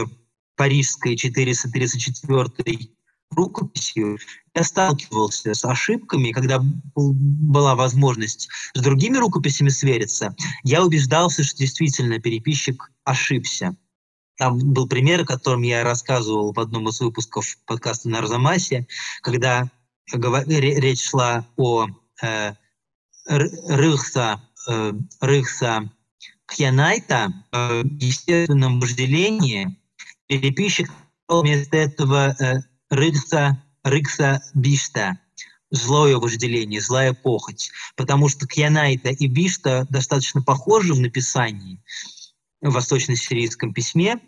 парижской 434 рукописью, я сталкивался с ошибками, когда была возможность с другими рукописями свериться, я убеждался, что действительно переписчик ошибся. Там был пример, о котором я рассказывал в одном из выпусков подкаста на Арзамасе, когда речь шла о э, Рыхса, э, Рыхса Кьянайта, э, естественном вожделении, переписчик вместо этого э, Рыкса, рыкса бишта, злое вожделение, злая похоть. Потому что кьянайта и бишта достаточно похожи в написании в восточно-сирийском письме.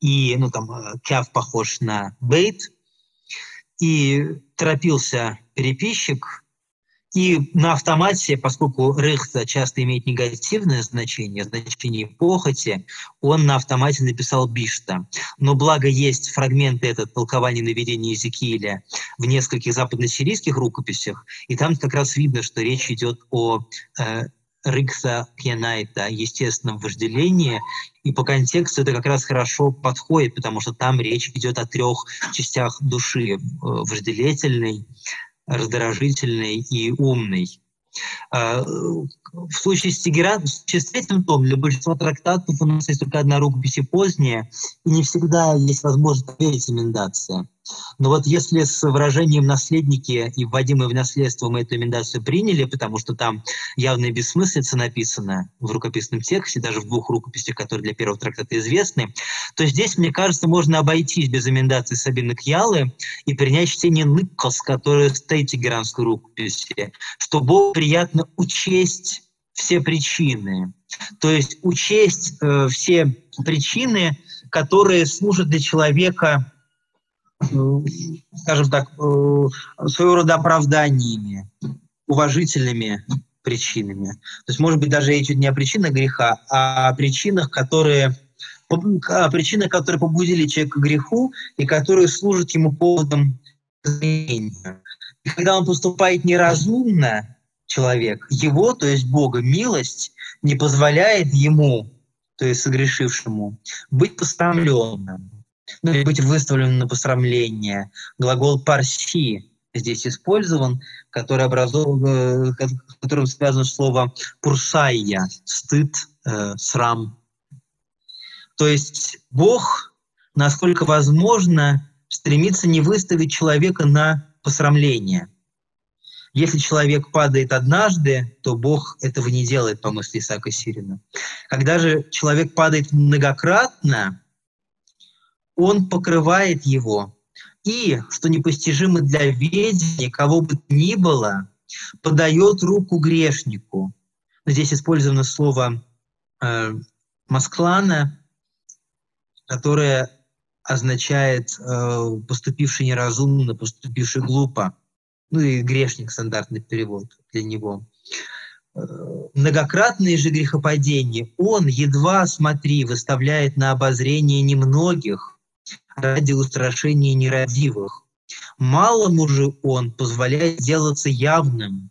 И ну, там, э, кяв похож на бейт. И торопился переписчик, и на автомате, поскольку рыхта часто имеет негативное значение, значение похоти, он на автомате написал бишта. Но благо есть фрагменты этого толкования наведения Езекииля в нескольких западно-сирийских рукописях, и там как раз видно, что речь идет о э, рыкса пьянайта, естественном вожделении, и по контексту это как раз хорошо подходит, потому что там речь идет о трех частях души. Э, вожделительной, раздражительный и умный. В случае с Тегеран, с третьим томом, для большинства трактатов у нас есть только одна рукопись и поздняя, и не всегда есть возможность проверить эмендация. Но вот если с выражением «наследники» и вводимые в наследство мы эту эмендацию приняли, потому что там явная бессмыслица написана в рукописном тексте, даже в двух рукописях, которые для первого трактата известны, то здесь, мне кажется, можно обойтись без эмендации Сабины Кьялы и принять чтение Ныкос, которое стоит в тегеранской рукописи, что Бог приятно учесть все причины. То есть учесть э, все причины, которые служат для человека Э, скажем так, э, своего рода оправданиями, уважительными причинами. То есть, может быть, даже речь не о причинах греха, а о причинах, которые о причинах, которые побудили человека к греху и которые служат ему поводом к изменению. И когда он поступает неразумно, человек, его, то есть Бога, милость не позволяет ему, то есть согрешившему, быть посрамленным ну, или быть выставленным на посрамление. Глагол «парси» здесь использован, который образован, э, которым связано слово «пурсайя» — стыд, э, срам. То есть Бог, насколько возможно, стремится не выставить человека на посрамление. Если человек падает однажды, то Бог этого не делает, по мысли Исаака Сирина. Когда же человек падает многократно, он покрывает его. И, что непостижимо для ведения, кого бы то ни было, подает руку грешнику. Здесь использовано слово э, «масклана», которое означает э, «поступивший неразумно», «поступивший глупо». Ну и грешник – стандартный перевод для него. Э, многократные же грехопадения он, едва, смотри, выставляет на обозрение немногих, ради устрашения нерадивых. Малому же он позволяет сделаться явным,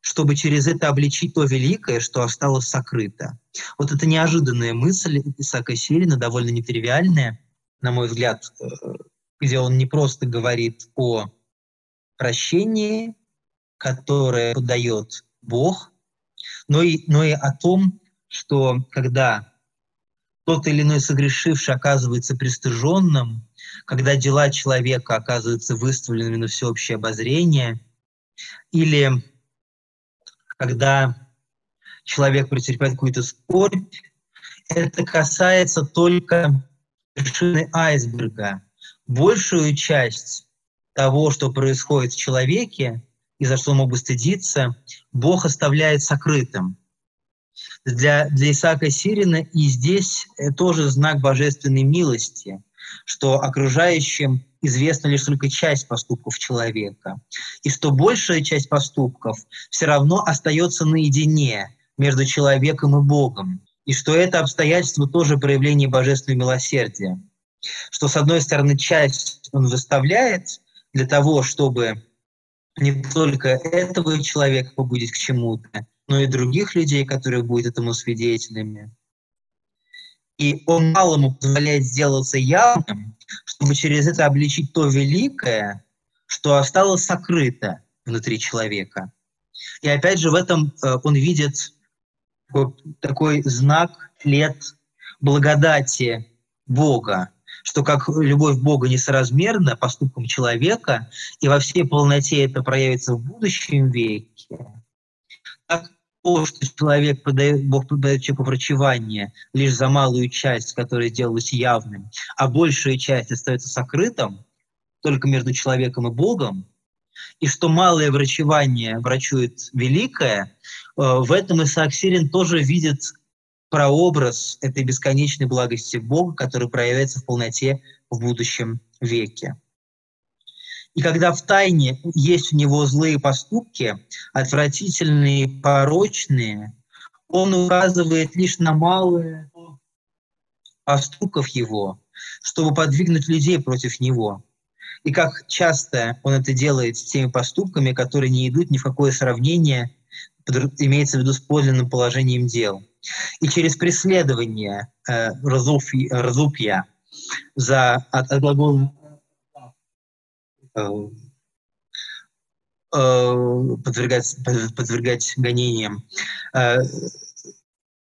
чтобы через это обличить то великое, что осталось сокрыто. Вот это неожиданная мысль Исаака Сирина, довольно нетривиальная, на мой взгляд, э, где он не просто говорит о прощении, которое подает Бог, но и, но и о том, что когда тот или иной согрешивший оказывается пристыженным, когда дела человека оказываются выставленными на всеобщее обозрение, или когда человек претерпевает какую-то скорбь, это касается только вершины айсберга. Большую часть того, что происходит в человеке, и за что он мог бы стыдиться, Бог оставляет сокрытым. Для, для Исаака Сирина, и здесь э, тоже знак божественной милости, что окружающим известна лишь только часть поступков человека, и что большая часть поступков все равно остается наедине между человеком и Богом, и что это обстоятельство тоже проявление божественного милосердия, что с одной стороны часть он выставляет для того, чтобы не только этого человека побудить к чему-то, но и других людей, которые будут этому свидетелями. И он малому позволяет сделаться явным, чтобы через это обличить то великое, что осталось сокрыто внутри человека. И опять же в этом э, он видит такой знак лет благодати Бога, что как любовь Бога несоразмерна поступкам человека, и во всей полноте это проявится в будущем веке, так то, что человек подает, Бог подает человеку врачевание лишь за малую часть, которая сделалась явным, а большая часть остается сокрытым только между человеком и Богом, и что малое врачевание врачует великое, э, в этом Исаак Сирин тоже видит прообраз этой бесконечной благости Бога, который проявляется в полноте в будущем веке. И когда в тайне есть у него злые поступки, отвратительные, порочные, он указывает лишь на малые поступков его, чтобы подвигнуть людей против него. И как часто он это делает с теми поступками, которые не идут ни в какое сравнение, имеется в виду с подлинным положением дел. И через преследование э, разупья за, от, от глагола Э, подвергать, подвергать гонениям,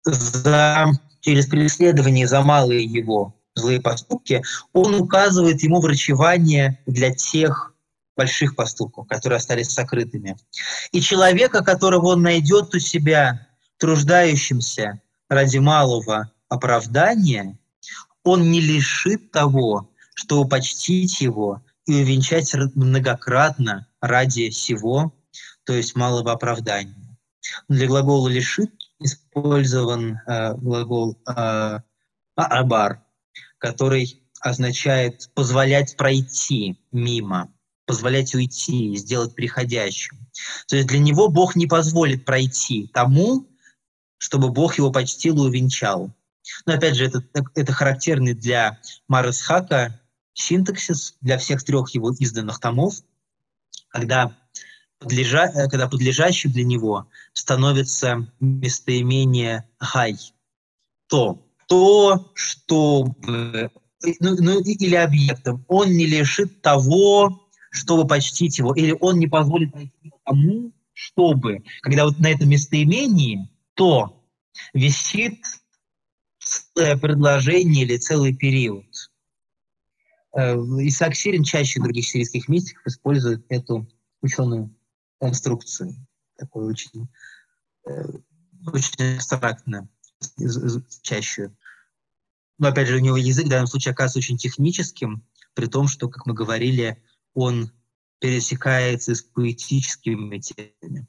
за, через преследование за малые его злые поступки, он указывает ему врачевание для тех больших поступков, которые остались сокрытыми. И человека, которого он найдет у себя, труждающимся ради малого оправдания, он не лишит того, чтобы почтить его и увенчать многократно ради всего, то есть малого оправдания. Для глагола «лишит» использован э, глагол э, «абар», который означает позволять пройти мимо, позволять уйти, сделать приходящим. То есть для него Бог не позволит пройти тому, чтобы Бог его почтил и увенчал. Но опять же, это, это характерный для Марасхака синтаксис для всех трех его изданных томов, когда, подлежа, э, когда подлежащим для него становится местоимение «хай», то, то, чтобы, ну, ну, или объектом, он не лишит того, чтобы почтить его, или он не позволит тому, чтобы, когда вот на этом местоимении то висит предложение или целый период. Э, Исаак Сирин чаще других сирийских мистиков использует эту ученую конструкцию, такую очень, э, очень абстрактно, чаще. Но опять же, у него язык в данном случае оказывается очень техническим, при том, что, как мы говорили, он пересекается с поэтическими материалами.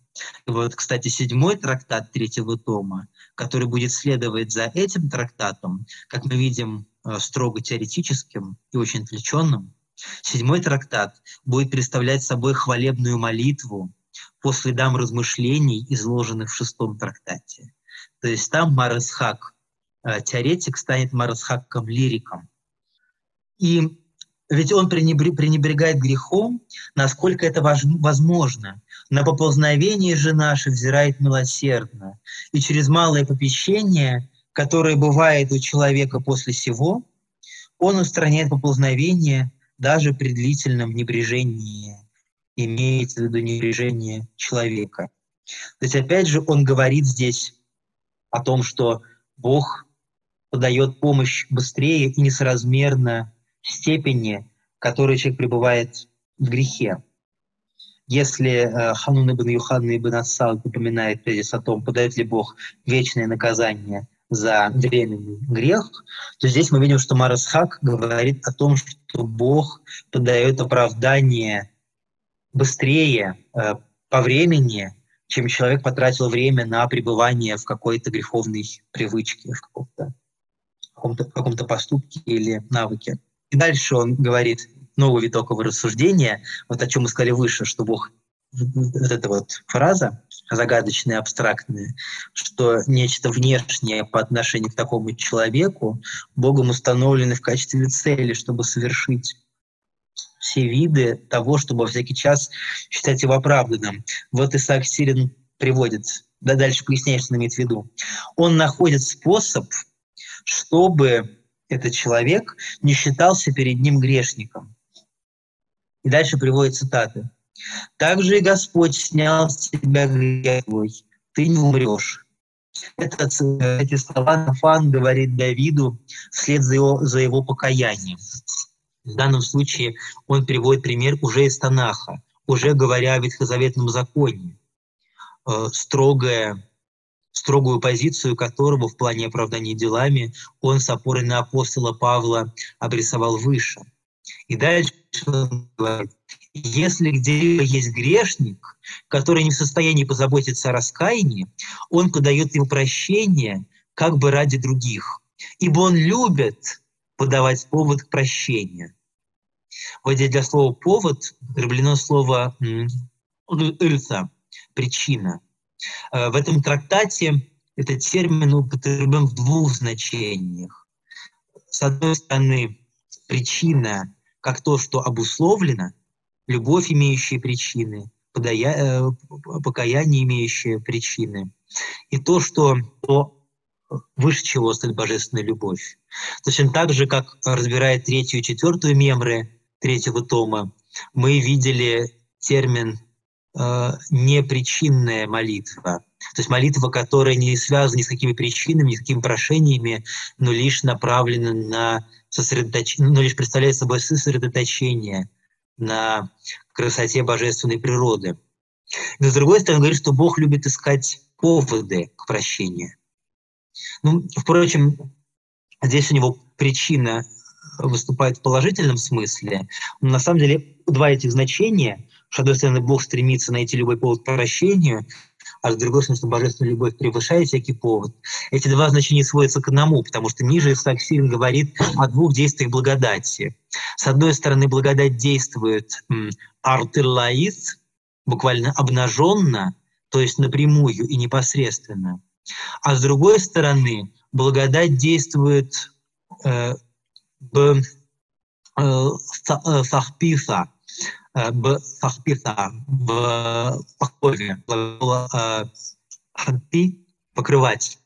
И вот, кстати, седьмой трактат третьего тома, который будет следовать за этим трактатом, как мы видим, э, строго теоретическим и очень отвлеченным, седьмой трактат будет представлять собой хвалебную молитву по следам размышлений, изложенных в шестом трактате. То есть там Марасхак, э, теоретик, станет Марасхаком-лириком. И ведь он пренебрегает грехом, насколько это возможно. На поползновение же наше взирает милосердно. И через малое попещение, которое бывает у человека после сего, он устраняет поползновение даже при длительном небрежении, имеется в виду небрежение человека. То есть, опять же, он говорит здесь о том, что Бог подает помощь быстрее и несоразмерно степени, которой человек пребывает в грехе. Если э, Ханун ибн Юхан ибн Ассад упоминает тезис о том, подает ли Бог вечное наказание за временный грех, то здесь мы видим, что Марасхак говорит о том, что Бог подает оправдание быстрее, э, по времени, чем человек потратил время на пребывание в какой-то греховной привычке, в каком-то каком-то, каком-то поступке или навыке. И дальше он говорит новый виток его рассуждения, вот о чем мы сказали выше, что Бог, вот эта вот фраза загадочная, абстрактная, что нечто внешнее по отношению к такому человеку Богом установлено в качестве цели, чтобы совершить все виды того, чтобы всякий час считать его оправданным. Вот Исаак Сирин приводит, да дальше поясняет, что имеет в виду. Он находит способ, чтобы этот человек не считался перед ним грешником. И дальше приводит цитаты. «Также и Господь снял с тебя грех твой, ты не умрешь». Это, эти слова Нафан говорит Давиду вслед за его, за его покаянием. В данном случае он приводит пример уже из Танаха, уже говоря о ветхозаветном законе. Э, строгое строгую позицию которого в плане оправдания делами он с опорой на апостола Павла обрисовал выше. И дальше он говорит, если где-либо есть грешник, который не в состоянии позаботиться о раскаянии, он подает ему прощение как бы ради других, ибо он любит подавать повод к прощению. Вот здесь для слова «повод» употреблено слово «ильца» — «причина». Э, в этом трактате этот термин употреблен в двух значениях. С одной стороны, причина как то, что обусловлено, любовь, имеющая причины, подая, э, покаяние, имеющее причины, и то, что то, выше чего стоит божественная любовь. Точно так же, как разбирая третью и четвертую мемры третьего тома, мы видели термин непричинная молитва. То есть молитва, которая не связана ни с какими причинами, ни с какими прошениями, но лишь направлена на сосредоточение, но лишь представляет собой сосредоточение на красоте божественной природы. Но с другой стороны, говорит, что Бог любит искать поводы к прощению. Ну, впрочем, здесь у него причина выступает в положительном смысле. Но на самом деле два этих значения, с одной стороны, Бог стремится найти любой повод к прощению, а с другой стороны, что божественная любовь превышает всякий повод. Эти два значения сводятся к одному, потому что ниже Исаак говорит о двух действиях благодати. С одной стороны, благодать действует артиллаис, буквально обнаженно, то есть напрямую и непосредственно. А с другой стороны, благодать действует э, б э, э, сахписа, э, б сахписа в покрове, ханпи покрывать.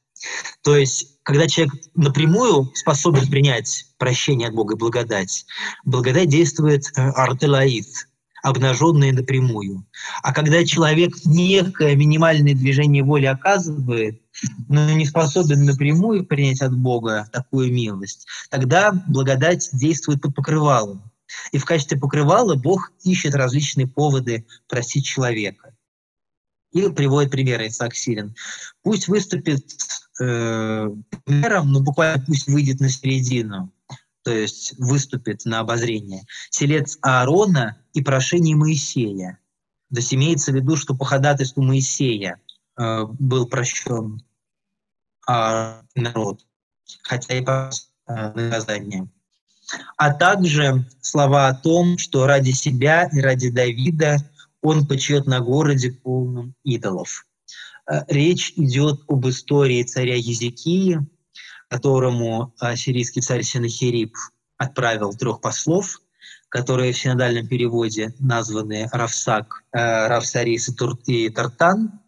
То есть, когда человек напрямую способен принять прощение от Бога и благодать, благодать действует артелаид, обнаженные напрямую. А когда человек некое минимальное движение воли оказывает, но не способен напрямую принять от Бога такую милость, тогда благодать действует под покрывалом. И в качестве покрывала Бог ищет различные поводы простить человека. И приводит примеры Исаак Сирин. Пусть выступит э, примером, но буквально пусть выйдет на середину то есть выступит на обозрение, телец Аарона и прошение Моисея. То есть имеется в виду, что по ходатайству Моисея э, был прощен э, народ, хотя и по э, наказание. А также слова о том, что ради себя и ради Давида он почет на городе полном идолов. Э, речь идет об истории царя Езекии, которому а, сирийский царь Синахирип отправил трех послов, которые в синодальном переводе названы Равсак, э, Равсарис и Тартан.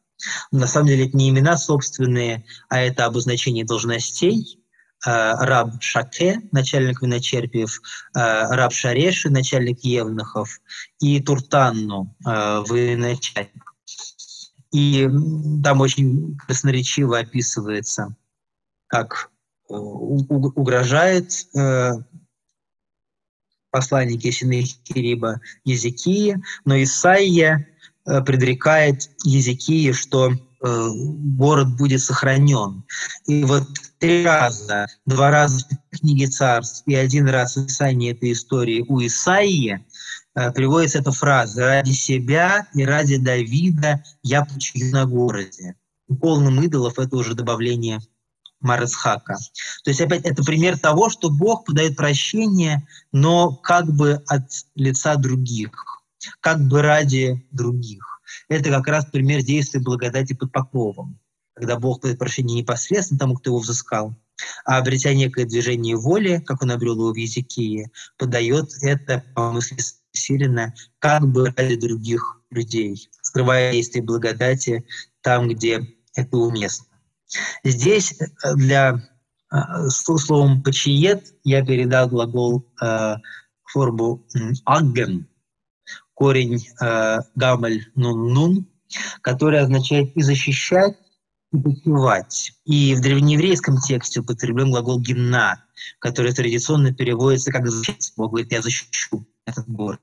На самом деле это не имена собственные, а это обозначение должностей. Э, раб Шаке, начальник виночерпиев, э, раб Шареши, начальник евнухов, и Туртанну, э, военачальник. И там очень красноречиво описывается, как угрожает посланники Синехириба Езекии, но Исаия предрекает Езекии, что город будет сохранен. И вот три раза, два раза в книге царств и один раз в описании этой истории у Исаии приводится эта фраза «Ради себя и ради Давида я почую на городе». Полным идолов это уже добавление Маресхака. То есть, опять, это пример того, что Бог подает прощение, но как бы от лица других, как бы ради других. Это как раз пример действия благодати под покровом, когда Бог подает прощение непосредственно тому, кто его взыскал, а обретя некое движение воли, как он обрел его в Езекии, подает это, по мысли Сирина, как бы ради других людей, скрывая действие благодати там, где это уместно. Здесь э, для э, словом «почиет» я передал глагол э, форму «агген», корень э, «гамаль нун-нун», который означает «и защищать», и почивать. И в древнееврейском тексте употреблен глагол «гимна», который традиционно переводится как «защитить». Бог говорит «я защищу этот город».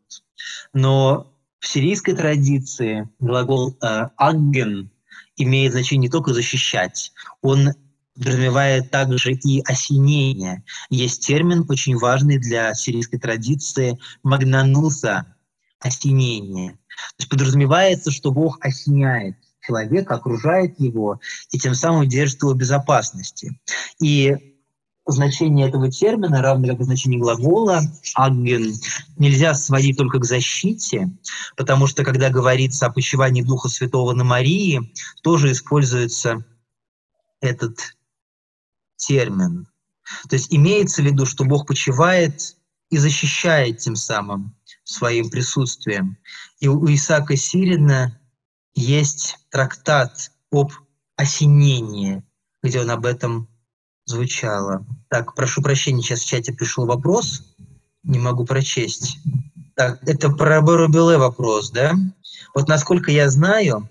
Но в сирийской традиции глагол э, «агген» имеет значение не только защищать, он подразумевает также и осенение. Есть термин, очень важный для сирийской традиции, магнануса, осенение. То есть подразумевается, что Бог осеняет человека, окружает его и тем самым держит его в безопасности. И значение этого термина, равно как и значение глагола «агген», нельзя сводить только к защите, потому что когда говорится о почивании Духа Святого на Марии, тоже используется этот термин. То есть имеется в виду, что Бог почивает и защищает тем самым своим присутствием. И у Исаака Сирина есть трактат об осенении, где он об этом звучало. Так, прошу прощения, сейчас в чате пришел вопрос, не могу прочесть. Так, это про Барубиле вопрос, да? Вот насколько я знаю,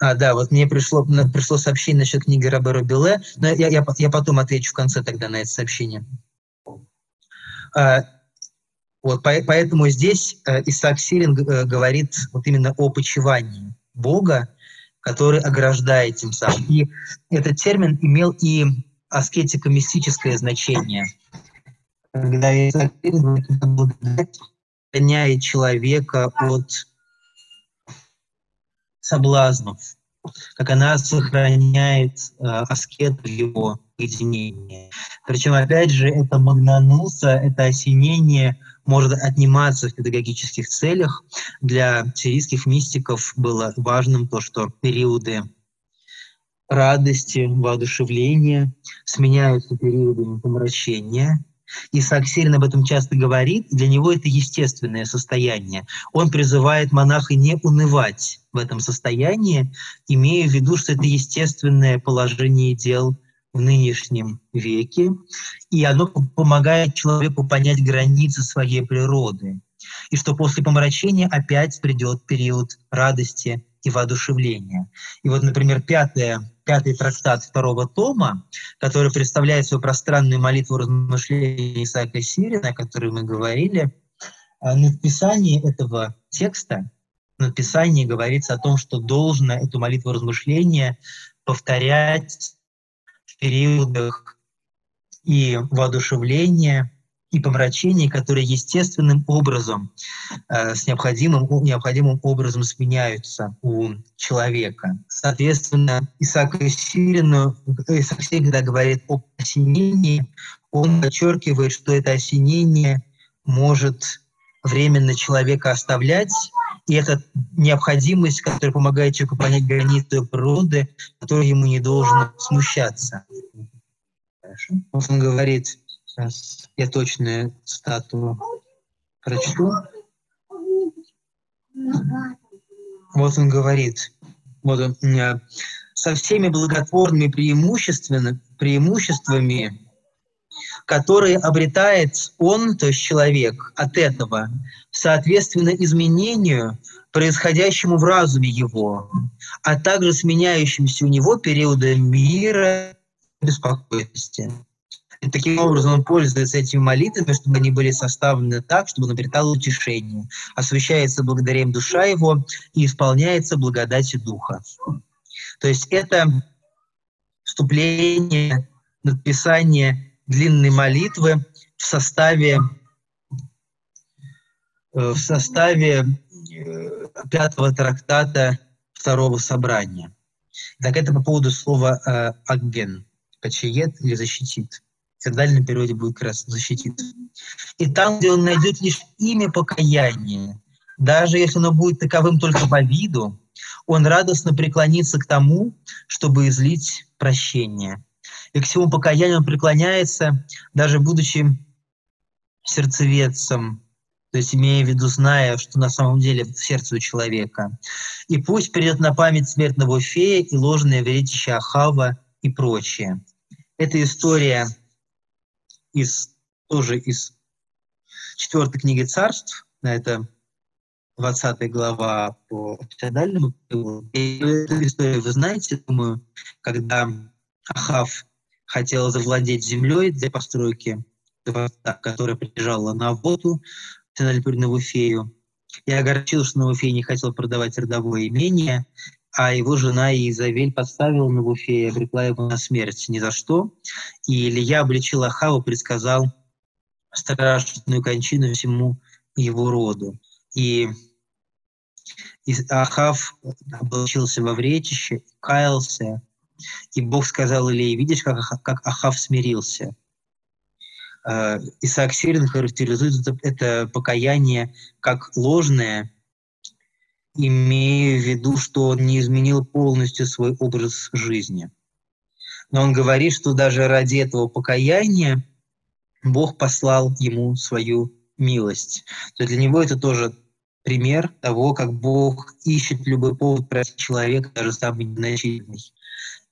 а, да, вот мне пришло, пришло сообщение насчет книги Робера Беле, но я, я, я потом отвечу в конце тогда на это сообщение. А, вот, поэтому здесь э, Исаак Сирин э, говорит вот именно о почивании Бога, который ограждает тем самым. И этот термин имел и аскетико-мистическое значение. Когда Исаак Сирин говорит, человека от соблазнов, как она сохраняет э, аскет в его единении. Причем, опять же, это магнануса, это осенение может отниматься в педагогических целях. Для сирийских мистиков было важным то, что периоды радости, воодушевления сменяются периодами помрачения, и Саксирин об этом часто говорит, для него это естественное состояние. Он призывает монаха не унывать в этом состоянии, имея в виду, что это естественное положение дел в нынешнем веке, и оно помогает человеку понять границы своей природы, и что после помрачения опять придет период радости и воодушевления. И вот, например, пятое пятый трактат второго тома, который представляет свою пространную молитву размышления Исаака Сирина, о которой мы говорили, а, на написании этого текста, на написании говорится о том, что должно эту молитву размышления повторять в периодах и воодушевления, и помрачений, которые естественным образом, э, с необходимым, необходимым образом сменяются у человека. Соответственно, Исаак Сирину, Исаак Сирин, когда говорит об осенении, он подчеркивает, что это осенение может временно человека оставлять, и это необходимость, которая помогает человеку понять границы природы, которая ему не должна смущаться. Хорошо. Он говорит, Сейчас я точную статую прочту. Вот он говорит, вот он, со всеми благотворными преимуществами, преимуществами, которые обретает он, то есть человек, от этого, соответственно изменению, происходящему в разуме его, а также сменяющимся у него периодом мира беспокойности. И таким образом он пользуется этими молитвами, чтобы они были составлены так, чтобы он обретал утешение. Освящается благодаря душа его и исполняется благодатью Духа. То есть это вступление, написание длинной молитвы в составе э, в составе э, пятого трактата второго собрания. Так это по поводу слова э, «агген», «почиет» или «защитит» в дальнем периоде будет как раз защититься. И там, где он найдет лишь имя покаяния, даже если оно будет таковым только по виду, он радостно преклонится к тому, чтобы излить прощение. И к всему покаянию он преклоняется, даже будучи сердцеведцем, то есть имея в виду, зная, что на самом деле в сердце у человека. И пусть придет на память смертного фея и ложное веретище Ахава и прочее. Эта история из, тоже из четвертой книги царств, это 20 глава по эту историю вы знаете, думаю, когда Ахав хотел завладеть землей для постройки дворца, которая прилежала на Авоту, национальную фею, и огорчил, что Новофей не хотел продавать родовое имение, а его жена Изавель подставила Навуфея, обрекла его на смерть ни за что. И Илья обличил Ахава, предсказал страшную кончину всему его роду. И Ахав облачился во вретище, каялся, и Бог сказал Илье, видишь, как, как Ахав смирился. Э, Исаак Сирин характеризует это, это покаяние как ложное, имея в виду, что он не изменил полностью свой образ жизни. Но он говорит, что даже ради этого покаяния Бог послал ему свою милость. То для него это тоже пример того, как Бог ищет любой повод простить человека, даже самый незначительный.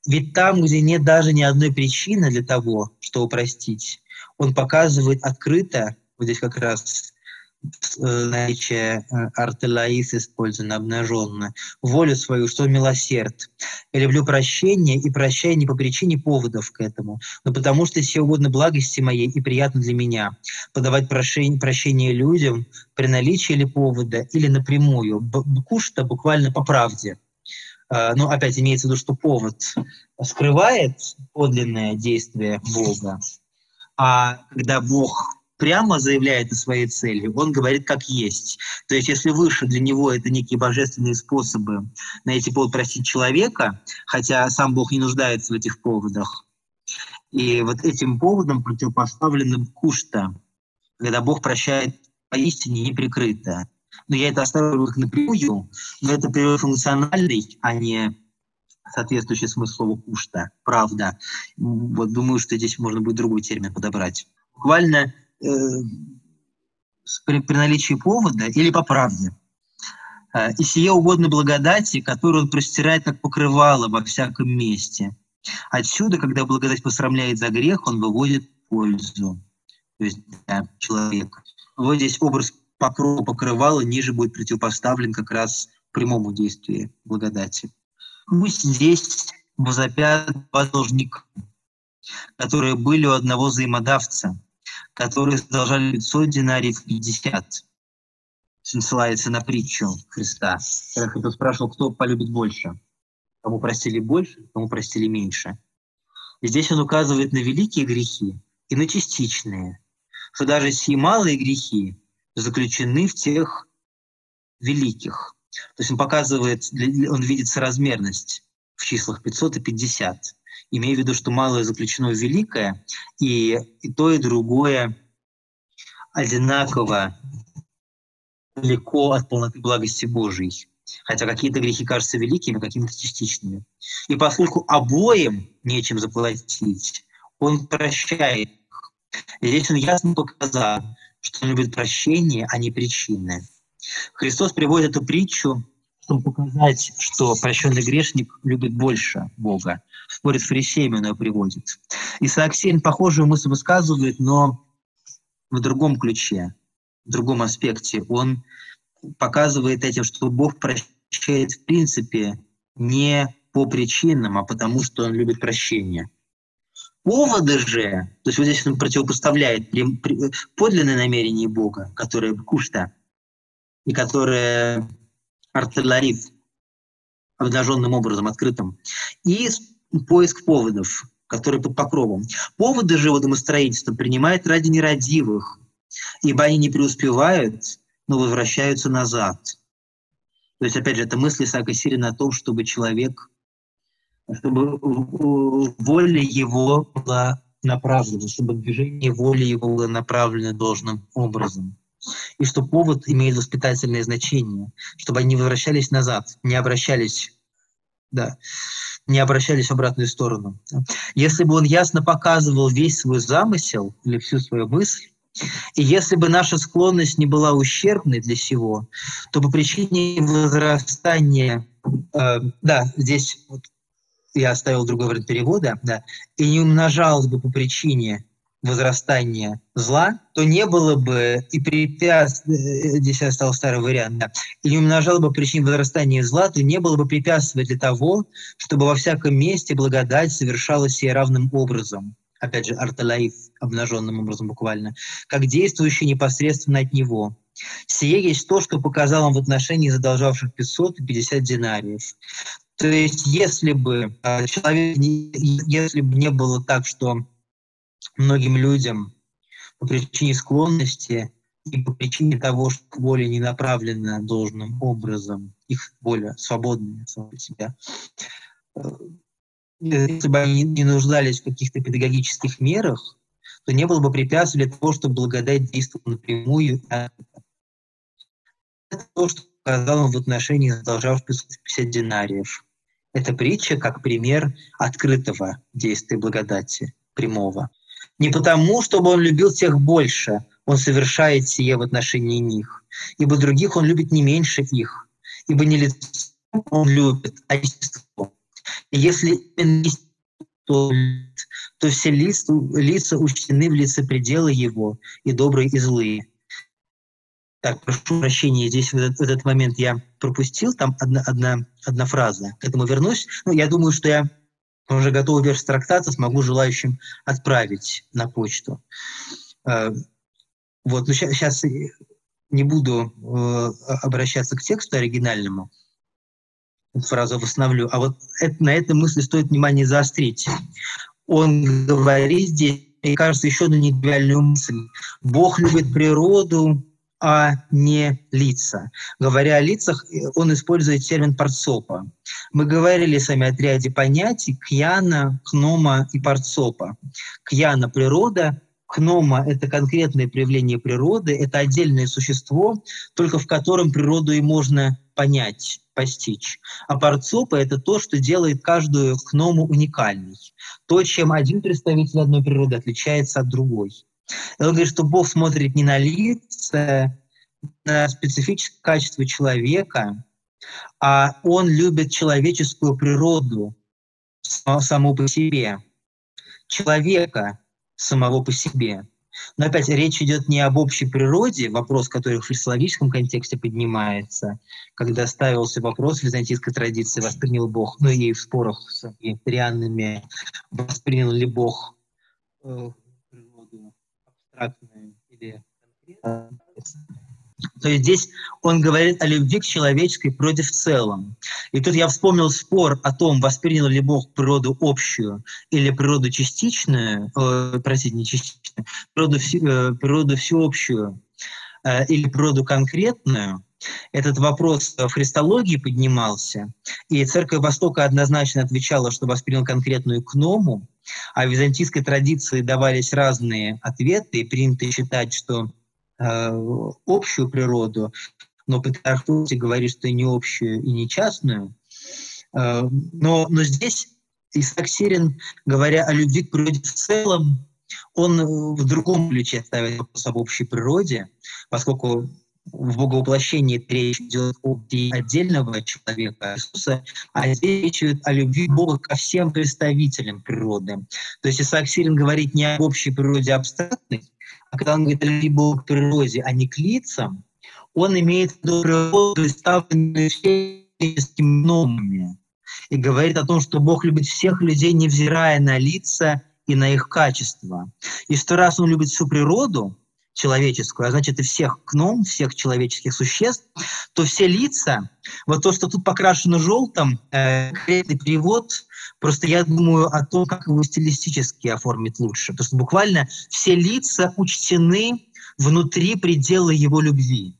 Ведь там, где нет даже ни одной причины для того, чтобы простить, он показывает открыто, вот здесь как раз Э, наличие э, артелаис использовано, обнаженно, волю свою, что милосерд. Я люблю прощение и прощаю не по причине поводов к этому, но потому что все угодно благости моей и приятно для меня. Подавать прощение, прощение людям при наличии или повода, или напрямую. Кушта буквально по правде. Э, ну, опять имеется в виду, что повод скрывает подлинное действие Бога, а когда Бог прямо заявляет о своей цели, он говорит как есть. То есть если выше для него это некие божественные способы найти повод простить человека, хотя сам Бог не нуждается в этих поводах, и вот этим поводом противопоставленным кушта, когда Бог прощает поистине неприкрыто. Но я это оставлю как напрямую, но это пример функциональный, а не соответствующий смысл слова кушта, правда. Вот думаю, что здесь можно будет другой термин подобрать. Буквально Э, при, при наличии повода или по правде. Э, и сие угодно благодати, которую он простирает как покрывало во всяком месте. Отсюда, когда благодать посрамляет за грех, он выводит пользу. То есть да, человек. Вот здесь образ покрова покрывала ниже будет противопоставлен как раз прямому действию благодати. Пусть здесь возопят два должника, которые были у одного взаимодавца – которые задолжали 500 динариев 50. Ссылается на притчу Христа. Когда Христос спрашивал, кто полюбит больше. Кому простили больше, кому простили меньше. И здесь он указывает на великие грехи и на частичные. Что даже сии малые грехи заключены в тех великих. То есть он показывает, он видит соразмерность в числах 500 и 50 имея в виду, что малое заключено в великое, и, и то, и другое одинаково далеко от полноты благости Божией. Хотя какие-то грехи кажутся великими, какими-то частичными. И поскольку обоим нечем заплатить, он прощает. И здесь он ясно показал, что он любит прощение, а не причины. Христос приводит эту притчу чтобы показать, что прощенный грешник любит больше Бога. Спорит с фарисеями, он ее приводит. Исаак Сейн похожую мысль высказывает, но в другом ключе, в другом аспекте. Он показывает этим, что Бог прощает в принципе не по причинам, а потому что он любит прощение. Поводы же, то есть вот здесь он противопоставляет подлинное намерение Бога, которое кушта, и которое артиллерит обнаженным образом, открытым, и поиск поводов, которые под покровом. Поводы же водомостроительства принимает ради нерадивых, ибо они не преуспевают, но возвращаются назад. То есть, опять же, это мысли Исаака Сирина о том, чтобы человек, чтобы воля его была направлена, чтобы движение воли его было направлено должным образом и что повод имеет воспитательное значение, чтобы они возвращались назад, не обращались, да, не обращались в обратную сторону. Если бы он ясно показывал весь свой замысел или всю свою мысль, и если бы наша склонность не была ущербной для всего, то по причине возрастания, э, да, здесь вот я оставил другой вариант перевода, да, и не умножалось бы по причине возрастания зла, то не было бы и препятствий, здесь я оставил старый вариант, да, и не умножало бы причин возрастания зла, то не было бы препятствия для того, чтобы во всяком месте благодать совершалась и равным образом. Опять же, арталаиф, обнаженным образом буквально, как действующий непосредственно от него. Сие есть то, что показал он в отношении задолжавших 550 динариев. То есть, если бы а, человек, если бы не было так, что многим людям по причине склонности и по причине того, что воля не направлена должным образом, их воля свободная сама себя, э, если бы они не нуждались в каких-то педагогических мерах, то не было бы препятствий для того, чтобы благодать действовала напрямую. Это то, что показал он в отношении задолжавших 50 динариев. Это притча как пример открытого действия благодати, прямого. Не потому, чтобы он любил тех больше, он совершает сие в отношении них, ибо других он любит не меньше их, ибо не лицо он любит, а естество. И если то, то все лица, лица учтены в лице пределы его, и добрые, и злые. Так, прошу прощения, здесь в этот, в этот момент я пропустил, там одна, одна, одна фраза. К этому вернусь. Ну, я думаю, что я уже готовый верш трактата смогу желающим отправить на почту. Э, вот, ну, сейчас, не буду э, обращаться к тексту оригинальному, эту фразу восстановлю, а вот это, на этой мысли стоит внимание заострить. Он говорит здесь, мне кажется, еще одну нетривиальную мысль. Бог любит природу, а не лица. Говоря о лицах, он использует термин «парцопа». Мы говорили с вами о ряде понятий кьяна, кнома и парцопа. Кьяна – природа, кнома – это конкретное проявление природы, это отдельное существо, только в котором природу и можно понять, постичь. А парцопа – это то, что делает каждую кному уникальной. То, чем один представитель одной природы отличается от другой. И он говорит, что Бог смотрит не на лица, на специфическое качество человека, а он любит человеческую природу саму по себе, человека самого по себе. Но опять речь идет не об общей природе, вопрос, который в христологическом контексте поднимается, когда ставился вопрос византийской традиции, воспринял Бог, ну и в спорах с вегетарианными, воспринял ли Бог э, абстрактную или конкретную. То есть здесь он говорит о любви к человеческой природе в целом. И тут я вспомнил спор о том, воспринял ли Бог природу общую или природу частичную, э, простите, не частичную, природу, э, природу всеобщую э, или природу конкретную. Этот вопрос в христологии поднимался, и Церковь Востока однозначно отвечала, что воспринял конкретную кному, а в византийской традиции давались разные ответы, и принято считать, что Э, общую природу, но Патриарх говорит, что и не общую, и не частную. Э, но, но здесь Исаак Сирин, говоря о любви к природе в целом, он в другом ключе ставит вопрос об общей природе, поскольку в боговоплощении речь идет о отдельного человека, Иисуса, а здесь речь идет о любви Бога ко всем представителям природы. То есть Исаак Сирин говорит не об общей природе абстрактной, а когда он говорит либо к природе, а не к лицам, он имеет в виду природу, представленную человеческими номами, и говорит о том, что Бог любит всех людей, невзирая на лица и на их качества. И что раз он любит всю природу, человеческую, а значит и всех гном, всех человеческих существ, то все лица, вот то, что тут покрашено желтым, э, конкретный перевод, просто я думаю о том, как его стилистически оформить лучше. Потому что буквально все лица учтены внутри предела его любви.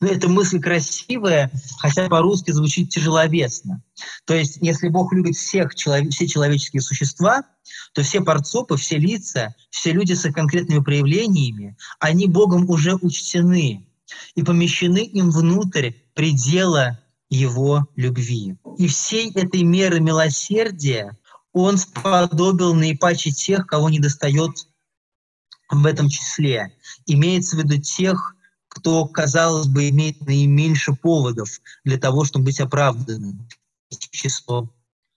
Ну, эта мысль красивая, хотя по-русски звучит тяжеловесно. То есть, если Бог любит всех, человек, все человеческие существа, то все парцопы, все лица, все люди с конкретными проявлениями, они Богом уже учтены и помещены им внутрь предела его любви. И всей этой меры милосердия он сподобил наипаче тех, кого не достает в этом числе. Имеется в виду тех, кто, казалось бы, имеет наименьше поводов для того, чтобы быть оправданным число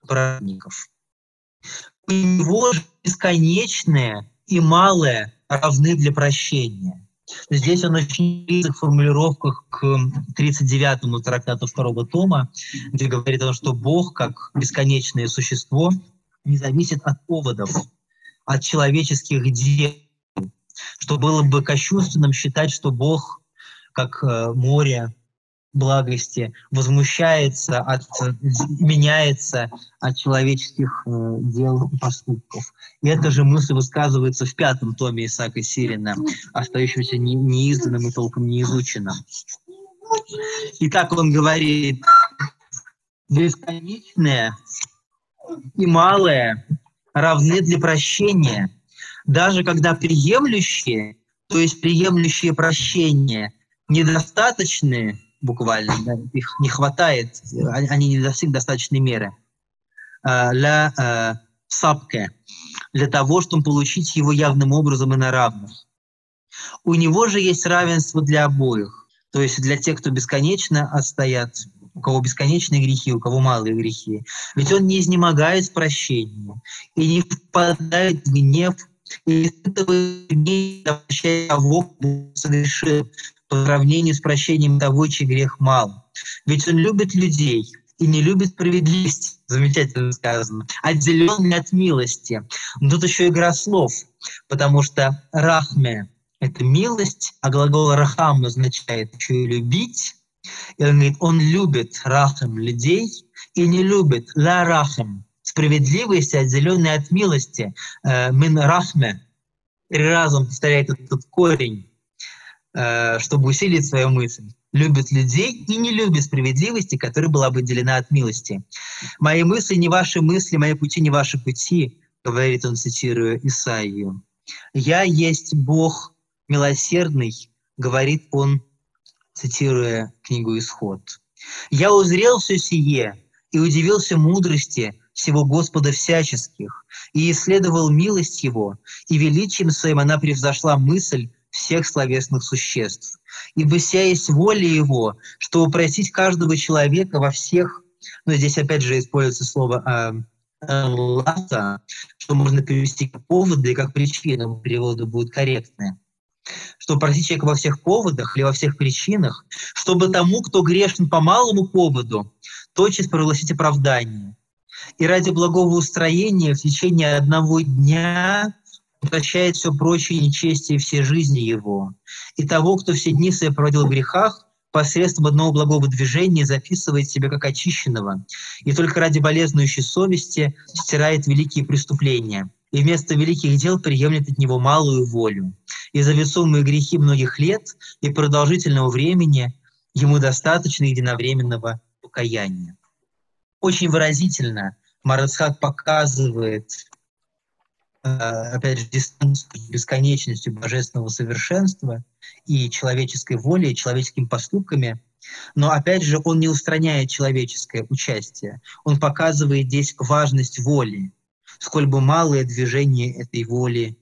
праведников. У него же бесконечное и малое равны для прощения. Здесь он очень близок в формулировках к 39-му трактату второго тома, где говорит о том, что Бог, как бесконечное существо, не зависит от поводов, от человеческих дел, что было бы кощунственным считать, что Бог как э, море благости, возмущается от, меняется от человеческих э, дел и поступков. И эта же мысль высказывается в пятом томе Исаака Сирина, остающемся не, неизданным и толком неизученным. И так он говорит, бесконечное и малое равны для прощения, даже когда приемлющие, то есть приемлющие прощение – недостаточные, буквально, да, их не хватает, они не достигли достаточной меры э, для э, сапке, для того, чтобы получить его явным образом и на равных. У него же есть равенство для обоих, то есть для тех, кто бесконечно отстоят, у кого бесконечные грехи, у кого малые грехи. Ведь он не изнемогает в прощении и не впадает в гнев, и испытывает того, кто согрешил, по сравнению с прощением того, чей грех мал. Ведь он любит людей и не любит справедливость, замечательно сказано, отделенный от милости. Но тут еще игра слов, потому что рахме — это милость, а глагол рахам означает еще и любить. И он говорит, он любит рахам людей и не любит ла рахам, справедливость, отделенная от милости, э, мин рахме. Три раза он повторяет этот корень, чтобы усилить свою мысль. Любит людей и не любит справедливости, которая была бы отделена от милости. «Мои мысли не ваши мысли, мои пути не ваши пути», говорит он, цитируя Исаию. «Я есть Бог милосердный», говорит он, цитируя книгу «Исход». «Я узрел все сие и удивился мудрости, всего Господа всяческих, и исследовал милость Его, и величием Своим она превзошла мысль всех словесных существ. Ибо вся есть воля Его, чтобы упростить каждого человека во всех, ну здесь опять же используется слово э, лата, что можно перевести как поводы и как причины, переводы будут корректные чтобы просить человека во всех поводах или во всех причинах, чтобы тому, кто грешен по малому поводу, тотчас прогласить оправдание, и ради благого устроения в течение одного дня прощает все прочее нечестие все жизни его. И того, кто все дни свои проводил в грехах, посредством одного благого движения записывает себя как очищенного, и только ради болезнующей совести стирает великие преступления, и вместо великих дел приемлет от него малую волю. И за весомые грехи многих лет и продолжительного времени ему достаточно единовременного покаяния очень выразительно Марацхак показывает, опять же, дистанцию бесконечностью божественного совершенства и человеческой воли, и человеческими поступками. Но, опять же, он не устраняет человеческое участие. Он показывает здесь важность воли, сколь бы малое движение этой воли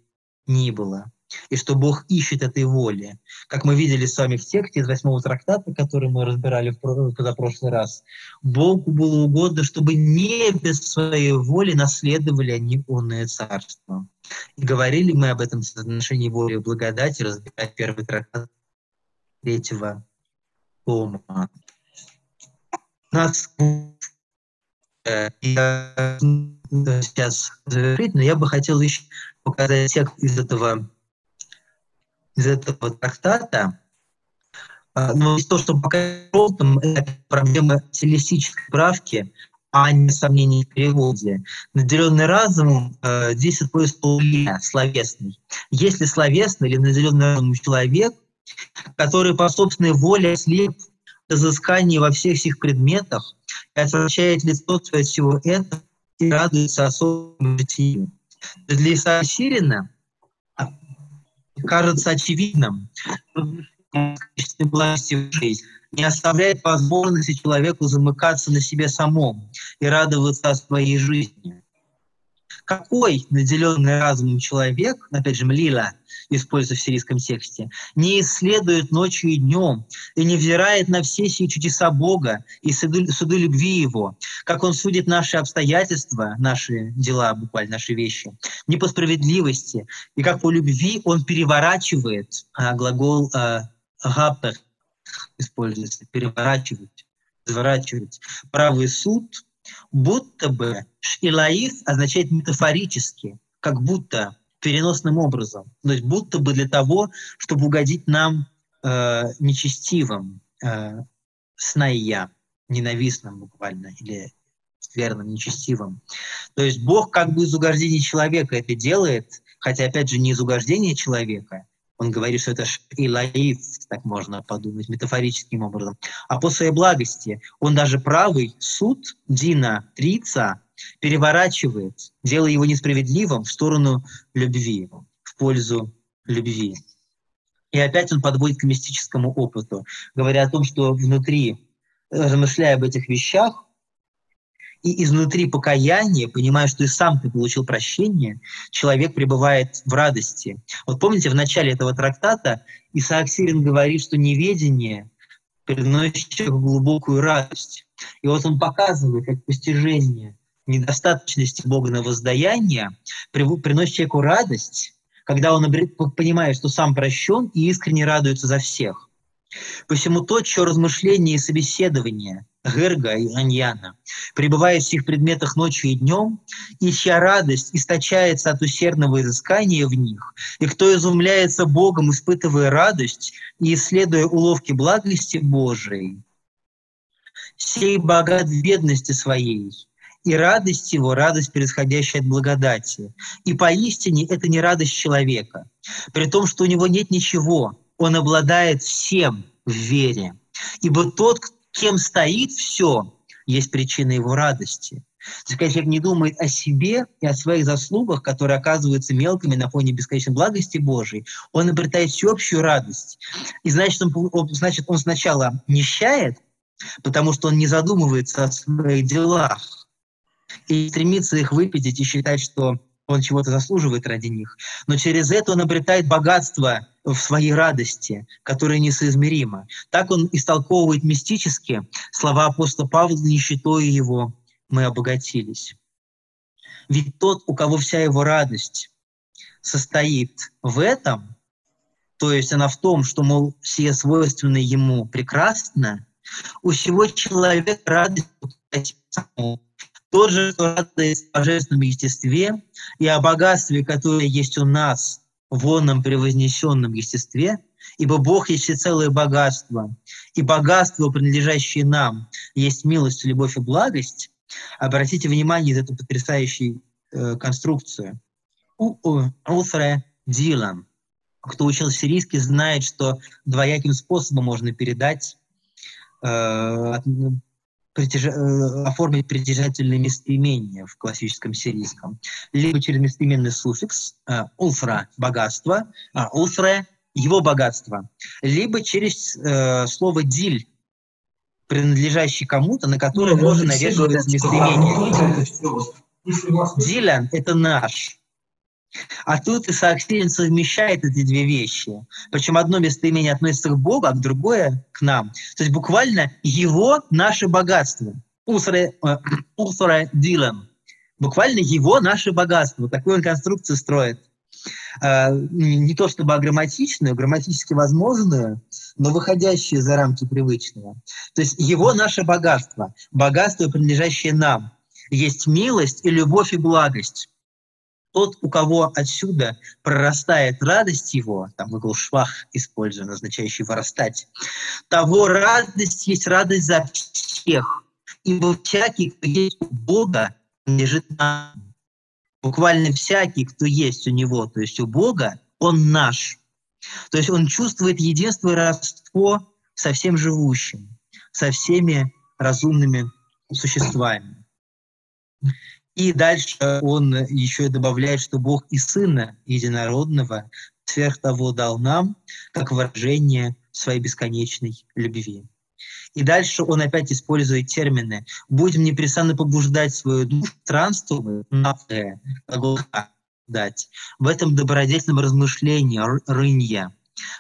ни было и что Бог ищет этой воли. Как мы видели с вами в тексте из восьмого трактата, который мы разбирали в позапрошлый раз, Богу было угодно, чтобы не без своей воли наследовали они онное царство. И говорили мы об этом в отношении воли и благодати, разбирая первый трактат третьего тома. Нас я сейчас завершить, но я бы хотел еще показать текст из этого из этого трактата, а, но из того, что пока желтым, это проблема стилистической правки, а не сомнений в переводе. Наделенный разумом э, здесь используется слово словесный. Если словесный или наделенный разумом человек, который по собственной воле слеп к изысканию во всех всех предметах и отвращает лицо от всего этого и радуется особому житию. Для Исаия Сирина кажется очевидным, не оставляет возможности человеку замыкаться на себе самом и радоваться своей жизни какой наделенный разумом человек, опять же, Млила, используя в сирийском тексте, не исследует ночью и днем и не взирает на все сии чудеса Бога и суды, суды любви Его, как Он судит наши обстоятельства, наши дела, буквально наши вещи, не по справедливости, и как по любви Он переворачивает а, глагол а, «гапер» используется, переворачивать, разворачивать. Правый суд будто бы шилаиф означает метафорически, как будто переносным образом. То есть будто бы для того, чтобы угодить нам э, нечестивым, э, сная, ненавистным буквально, или верным, нечестивым. То есть Бог как бы из угождения человека это делает, хотя, опять же, не из угождения человека, он говорит, что это шилаиф, так можно подумать, метафорическим образом. А по своей благости он даже правый суд Дина Трица переворачивает, делая его несправедливым в сторону любви, в пользу любви. И опять он подводит к мистическому опыту, говоря о том, что внутри, размышляя об этих вещах, и изнутри покаяния, понимая, что и сам ты получил прощение, человек пребывает в радости. Вот помните, в начале этого трактата Исаак Сирин говорит, что неведение приносит человеку глубокую радость. И вот он показывает, как постижение недостаточности Бога на воздаяние приносит человеку радость, когда он понимает, что сам прощен и искренне радуется за всех. Посему то, что размышление и собеседование Герга и Раньяна, пребывая в сих предметах ночью и днем, и чья радость источается от усердного изыскания в них, и кто изумляется Богом, испытывая радость и исследуя уловки благости Божией, сей богат в бедности своей, и радость его – радость, происходящая от благодати. И поистине это не радость человека, при том, что у него нет ничего, он обладает всем в вере. Ибо тот, кем стоит все, есть причина его радости. То есть, когда человек не думает о себе и о своих заслугах, которые оказываются мелкими на фоне бесконечной благости Божией, он обретает всеобщую радость. И значит, он, значит, он сначала нищает, потому что он не задумывается о своих делах и стремится их выпятить и считать, что он чего-то заслуживает ради них. Но через это он обретает богатство в своей радости, которое несоизмеримо. Так он истолковывает мистически слова апостола Павла «Нищетой его мы обогатились». Ведь тот, у кого вся его радость состоит в этом, то есть она в том, что, мол, все свойственны ему прекрасно, у всего человека радость тот же, кто радуется о божественном естестве и о богатстве, которое есть у нас в онном превознесенном естестве, ибо Бог есть всецелое богатство, и богатство, принадлежащее нам, есть милость, любовь и благость, обратите внимание на эту потрясающую э, конструкцию. Улфре Дилан, кто учил сирийский, знает, что двояким способом можно передать э, притяж... Э, оформить притяжательное местоимение в классическом сирийском. Либо через местоименный суффикс э, «улфра» – богатство, а «улфре» – его богатство. Либо через э, слово «диль», принадлежащий кому-то, на которое ну, можно навешивать местоимение. Дилян – это наш. А тут Исаак Сирин совмещает эти две вещи. Причем одно местоимение относится к Богу, а другое к нам. То есть буквально его наше богатство. Усре э, дилем. Буквально его наше богатство. Такую он конструкцию строит. А, не то чтобы аграмматичную, грамматически возможную, но выходящую за рамки привычного. То есть его наше богатство, богатство, принадлежащее нам. Есть милость и любовь и благость тот, у кого отсюда прорастает радость его, там глагол швах используем, означающий вырастать, того радость есть радость за всех. Ибо всякий, кто есть у Бога, лежит на Буквально всякий, кто есть у него, то есть у Бога, он наш. То есть он чувствует единство и родство со всем живущим, со всеми разумными существами. И дальше он еще добавляет, что Бог и Сына Единородного сверх того дал нам, как выражение своей бесконечной любви. И дальше он опять использует термины «будем непрестанно побуждать свою душу странствовать на дать в этом добродетельном размышлении рынья,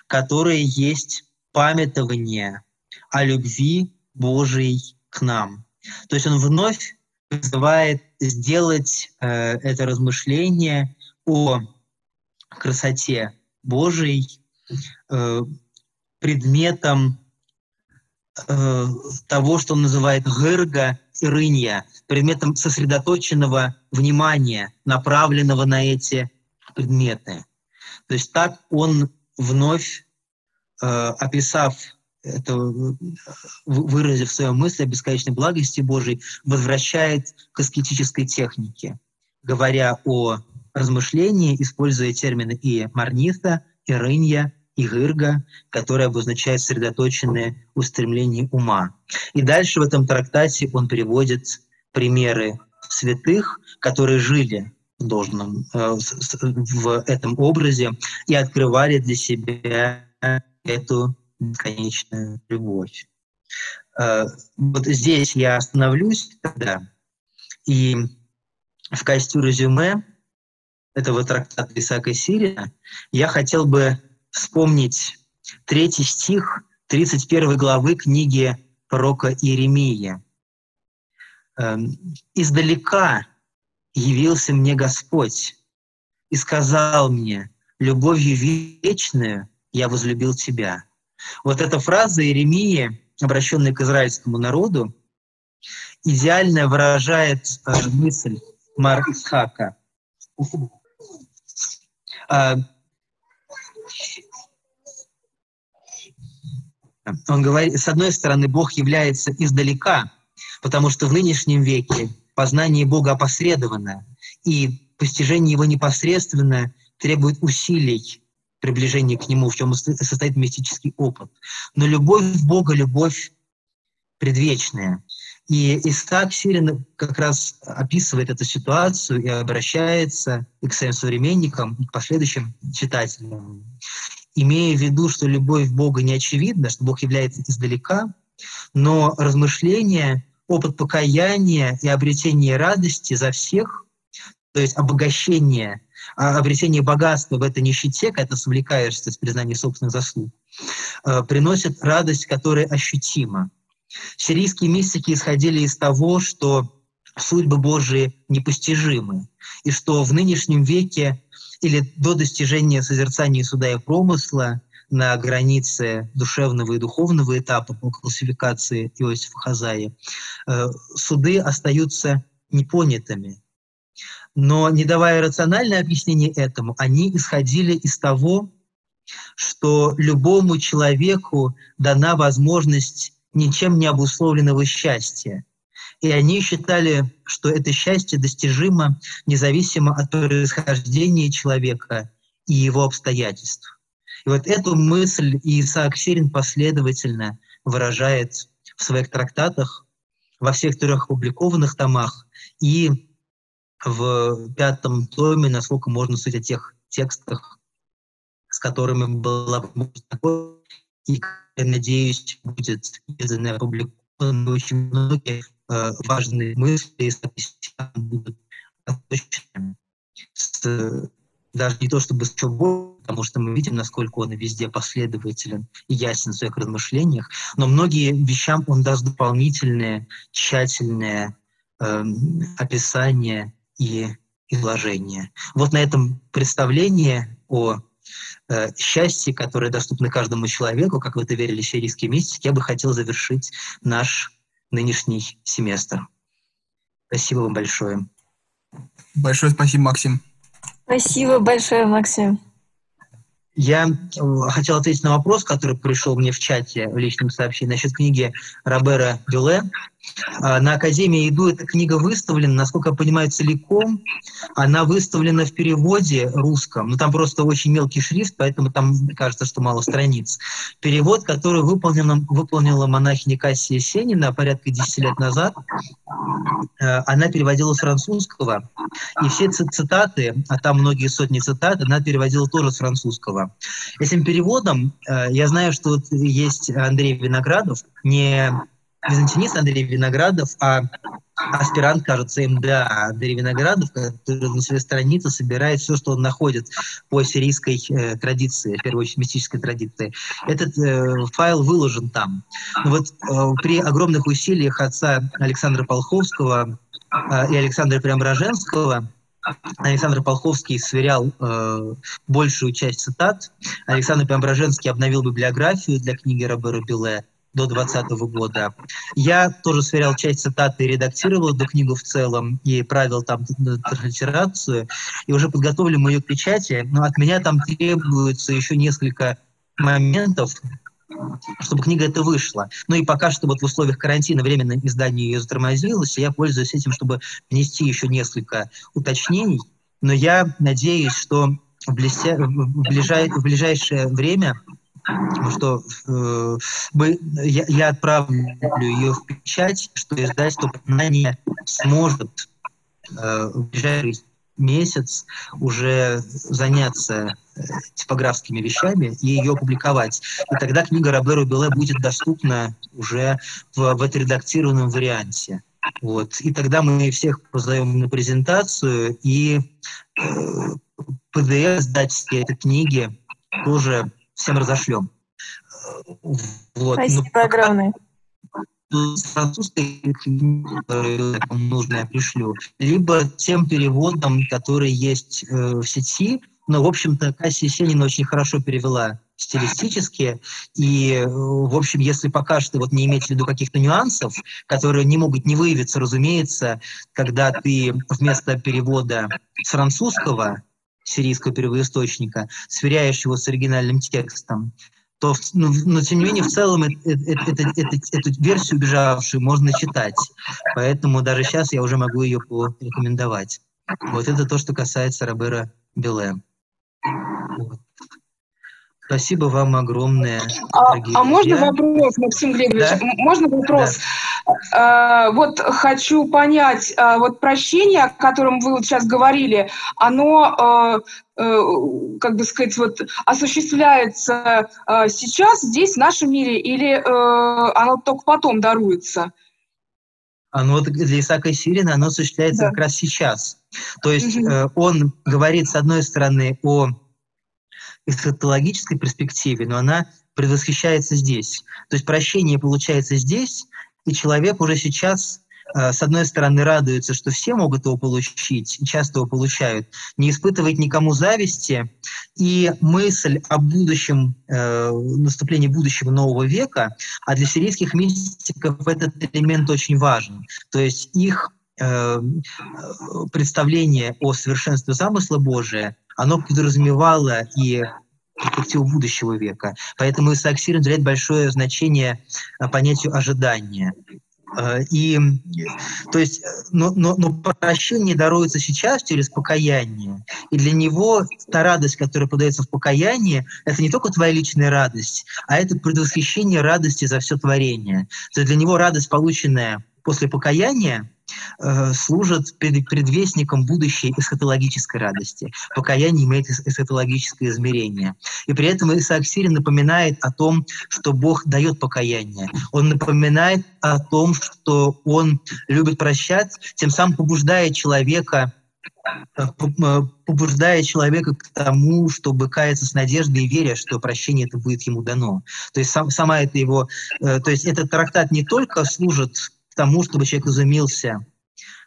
которое есть памятование о любви Божией к нам. То есть он вновь призывает сделать э, это размышление о красоте Божией э, предметом э, того, что он называет гырга и рынья, предметом сосредоточенного внимания, направленного на эти предметы. То есть так он вновь, э, описав это выразив свою мысль о бесконечной благости Божией, возвращает к аскетической технике, говоря о размышлении, используя термины и марнита, и рынья, и гырга, которые обозначают сосредоточенное устремление ума. И дальше в этом трактате он приводит примеры святых, которые жили в должном, э, в этом образе и открывали для себя эту бесконечная любовь. Э, вот здесь я остановлюсь тогда, и в качестве резюме этого трактата Исаака Сирия я хотел бы вспомнить третий стих 31 главы книги пророка Иеремии. Эм, «Издалека явился мне Господь и сказал мне, любовью вечную я возлюбил тебя, Вот эта фраза Иеремии, обращенная к израильскому народу, идеально выражает э, мысль Мар Исхака. Э, он говорит, с одной стороны, Бог является издалека, потому что в нынешнем веке познание Бога опосредовано, и постижение его непосредственно требует усилий приближения к нему, в чем состоит мистический опыт. Но любовь Бога, любовь предвечная. И Исаак Сирин как раз описывает эту ситуацию и обращается и к своим современникам, и к последующим читателям, имея в виду, что любовь Бога не очевидна, что Бог является издалека, но размышление, опыт покаяния и обретение радости за всех, то есть обогащение, обретение богатства в этой нищете, когда ты свлекаешься с признания собственных заслуг, э, приносит радость, которая ощутима. Сирийские мистики исходили из того, что судьбы Божии непостижимы, и что в нынешнем веке или до достижения созерцания суда и промысла на границе душевного и духовного этапа по классификации Иосифа Хазаи, э, суды остаются непонятыми. Но не давая рациональное объяснение этому, они исходили из того, что любому человеку дана возможность ничем не обусловленного счастья. И они считали, что это счастье достижимо независимо от происхождения человека и его обстоятельств. И вот эту мысль Исаак Сирин последовательно выражает в своих трактатах, во всех трех опубликованных томах и в пятом томе, насколько можно судить о тех текстах, с которыми была и надеюсь, будет издан и опубликован. Очень многие э, важные мысли будут озвучены даже не то чтобы с чего, потому что мы видим, насколько он везде последователен и ясен в своих размышлениях, но многие вещам он даст дополнительное, тщательное э, описание и изложение. Вот на этом представлении о Э, счастье, которое доступно каждому человеку, как в это верили сирийские мистики, я бы хотел завершить наш нынешний семестр. Спасибо вам большое. Большое спасибо, Максим. Спасибо большое, Максим. Я э, хотел ответить на вопрос, который пришел мне в чате в личном сообщении насчет книги Робера Бюле. А, на Академии Иду эта книга выставлена, насколько я понимаю, целиком. Она выставлена в переводе русском. Ну, там просто очень мелкий шрифт, поэтому там кажется, что мало страниц. Перевод, который выполнен, выполнила монахиня Кассия Сенина порядка 10 лет назад. Э, она переводила с французского. И все цитаты, а там многие сотни цитат, она переводила тоже с французского. Этим переводом, э, я знаю, что вот есть Андрей Виноградов, не византинист Андрей Виноградов, а аспирант, кажется, МДА Андрей Виноградов, который на своей странице собирает все, что он находит по сирийской э, традиции, в первую очередь мистической традиции. Этот э, файл выложен там. Но вот э, при огромных усилиях отца Александра Полховского э, и Александра Преображенского Александр Полховский сверял э, большую часть цитат. Александр Преображенский обновил библиографию для книги Робера Биле до 2020 года. Я тоже сверял часть цитат и редактировал эту книгу в целом, и правил там транслитерацию, и уже подготовили мою к печати, но от меня там требуется еще несколько моментов, чтобы книга эта вышла. Ну и пока что вот в условиях карантина временное издание ее затормозилось, и я пользуюсь этим, чтобы внести еще несколько уточнений. Но я надеюсь, что в, блестя... в, ближай... в ближайшее время что э, мы, я, я отправлю ее в печать, что издательство «Знание» сможет э, в ближайший месяц уже заняться э, типографскими вещами и ее публиковать. И тогда книга Роберу Беле будет доступна уже в, в отредактированном варианте. Вот. И тогда мы всех позовем на презентацию, и э, PDF издательские этой книги тоже всем разошлем. Вот. Спасибо Но огромное. С французской нужно я пришлю, либо тем переводом, который есть э, в сети. Но, в общем-то, Кассия Сенина очень хорошо перевела стилистически. И, в общем, если пока что вот не иметь в виду каких-то нюансов, которые не могут не выявиться, разумеется, когда ты вместо перевода с французского сирийского первоисточника сверяешь его с оригинальным текстом, то, ну, но тем не менее в целом это, это, это, эту версию убежавшую можно читать. Поэтому даже сейчас я уже могу ее порекомендовать. Вот это то, что касается Робера Беле. Вот. Спасибо вам огромное. А, а можно вопрос, Максим Глебович? Да? Можно вопрос? Да. А, вот хочу понять, а, вот прощение, о котором вы вот сейчас говорили, оно, а, а, как бы сказать, вот осуществляется сейчас, здесь, в нашем мире, или а, оно только потом даруется? Оно для Исаака Сирина оно осуществляется да. как раз сейчас. То есть угу. э, он говорит, с одной стороны, о эсхатологической перспективе, но она предвосхищается здесь. То есть прощение получается здесь, и человек уже сейчас э, с одной стороны, радуется, что все могут его получить, часто его получают, не испытывает никому зависти, и мысль о будущем, э, наступлении будущего нового века, а для сирийских мистиков этот элемент очень важен. То есть их э, представление о совершенстве замысла Божия, оно подразумевало и перспективу будущего века. Поэтому Исаак Сирин уделяет большое значение э, понятию ожидания. Э, и, то есть, но, но, но прощение даруется сейчас через покаяние. И для него та радость, которая подается в покаяние, это не только твоя личная радость, а это предвосхищение радости за все творение. То есть для него радость, полученная после покаяния, э, служат предвестником будущей эсхатологической радости. Покаяние имеет эсхатологическое измерение. И при этом Исаак Сирин напоминает о том, что Бог дает покаяние. Он напоминает о том, что Он любит прощать, тем самым побуждая человека э, э, побуждая человека к тому, чтобы каяться с надеждой и веря, что прощение это будет ему дано. То есть сам, сама это его, э, то есть этот трактат не только служит тому, чтобы человек изумился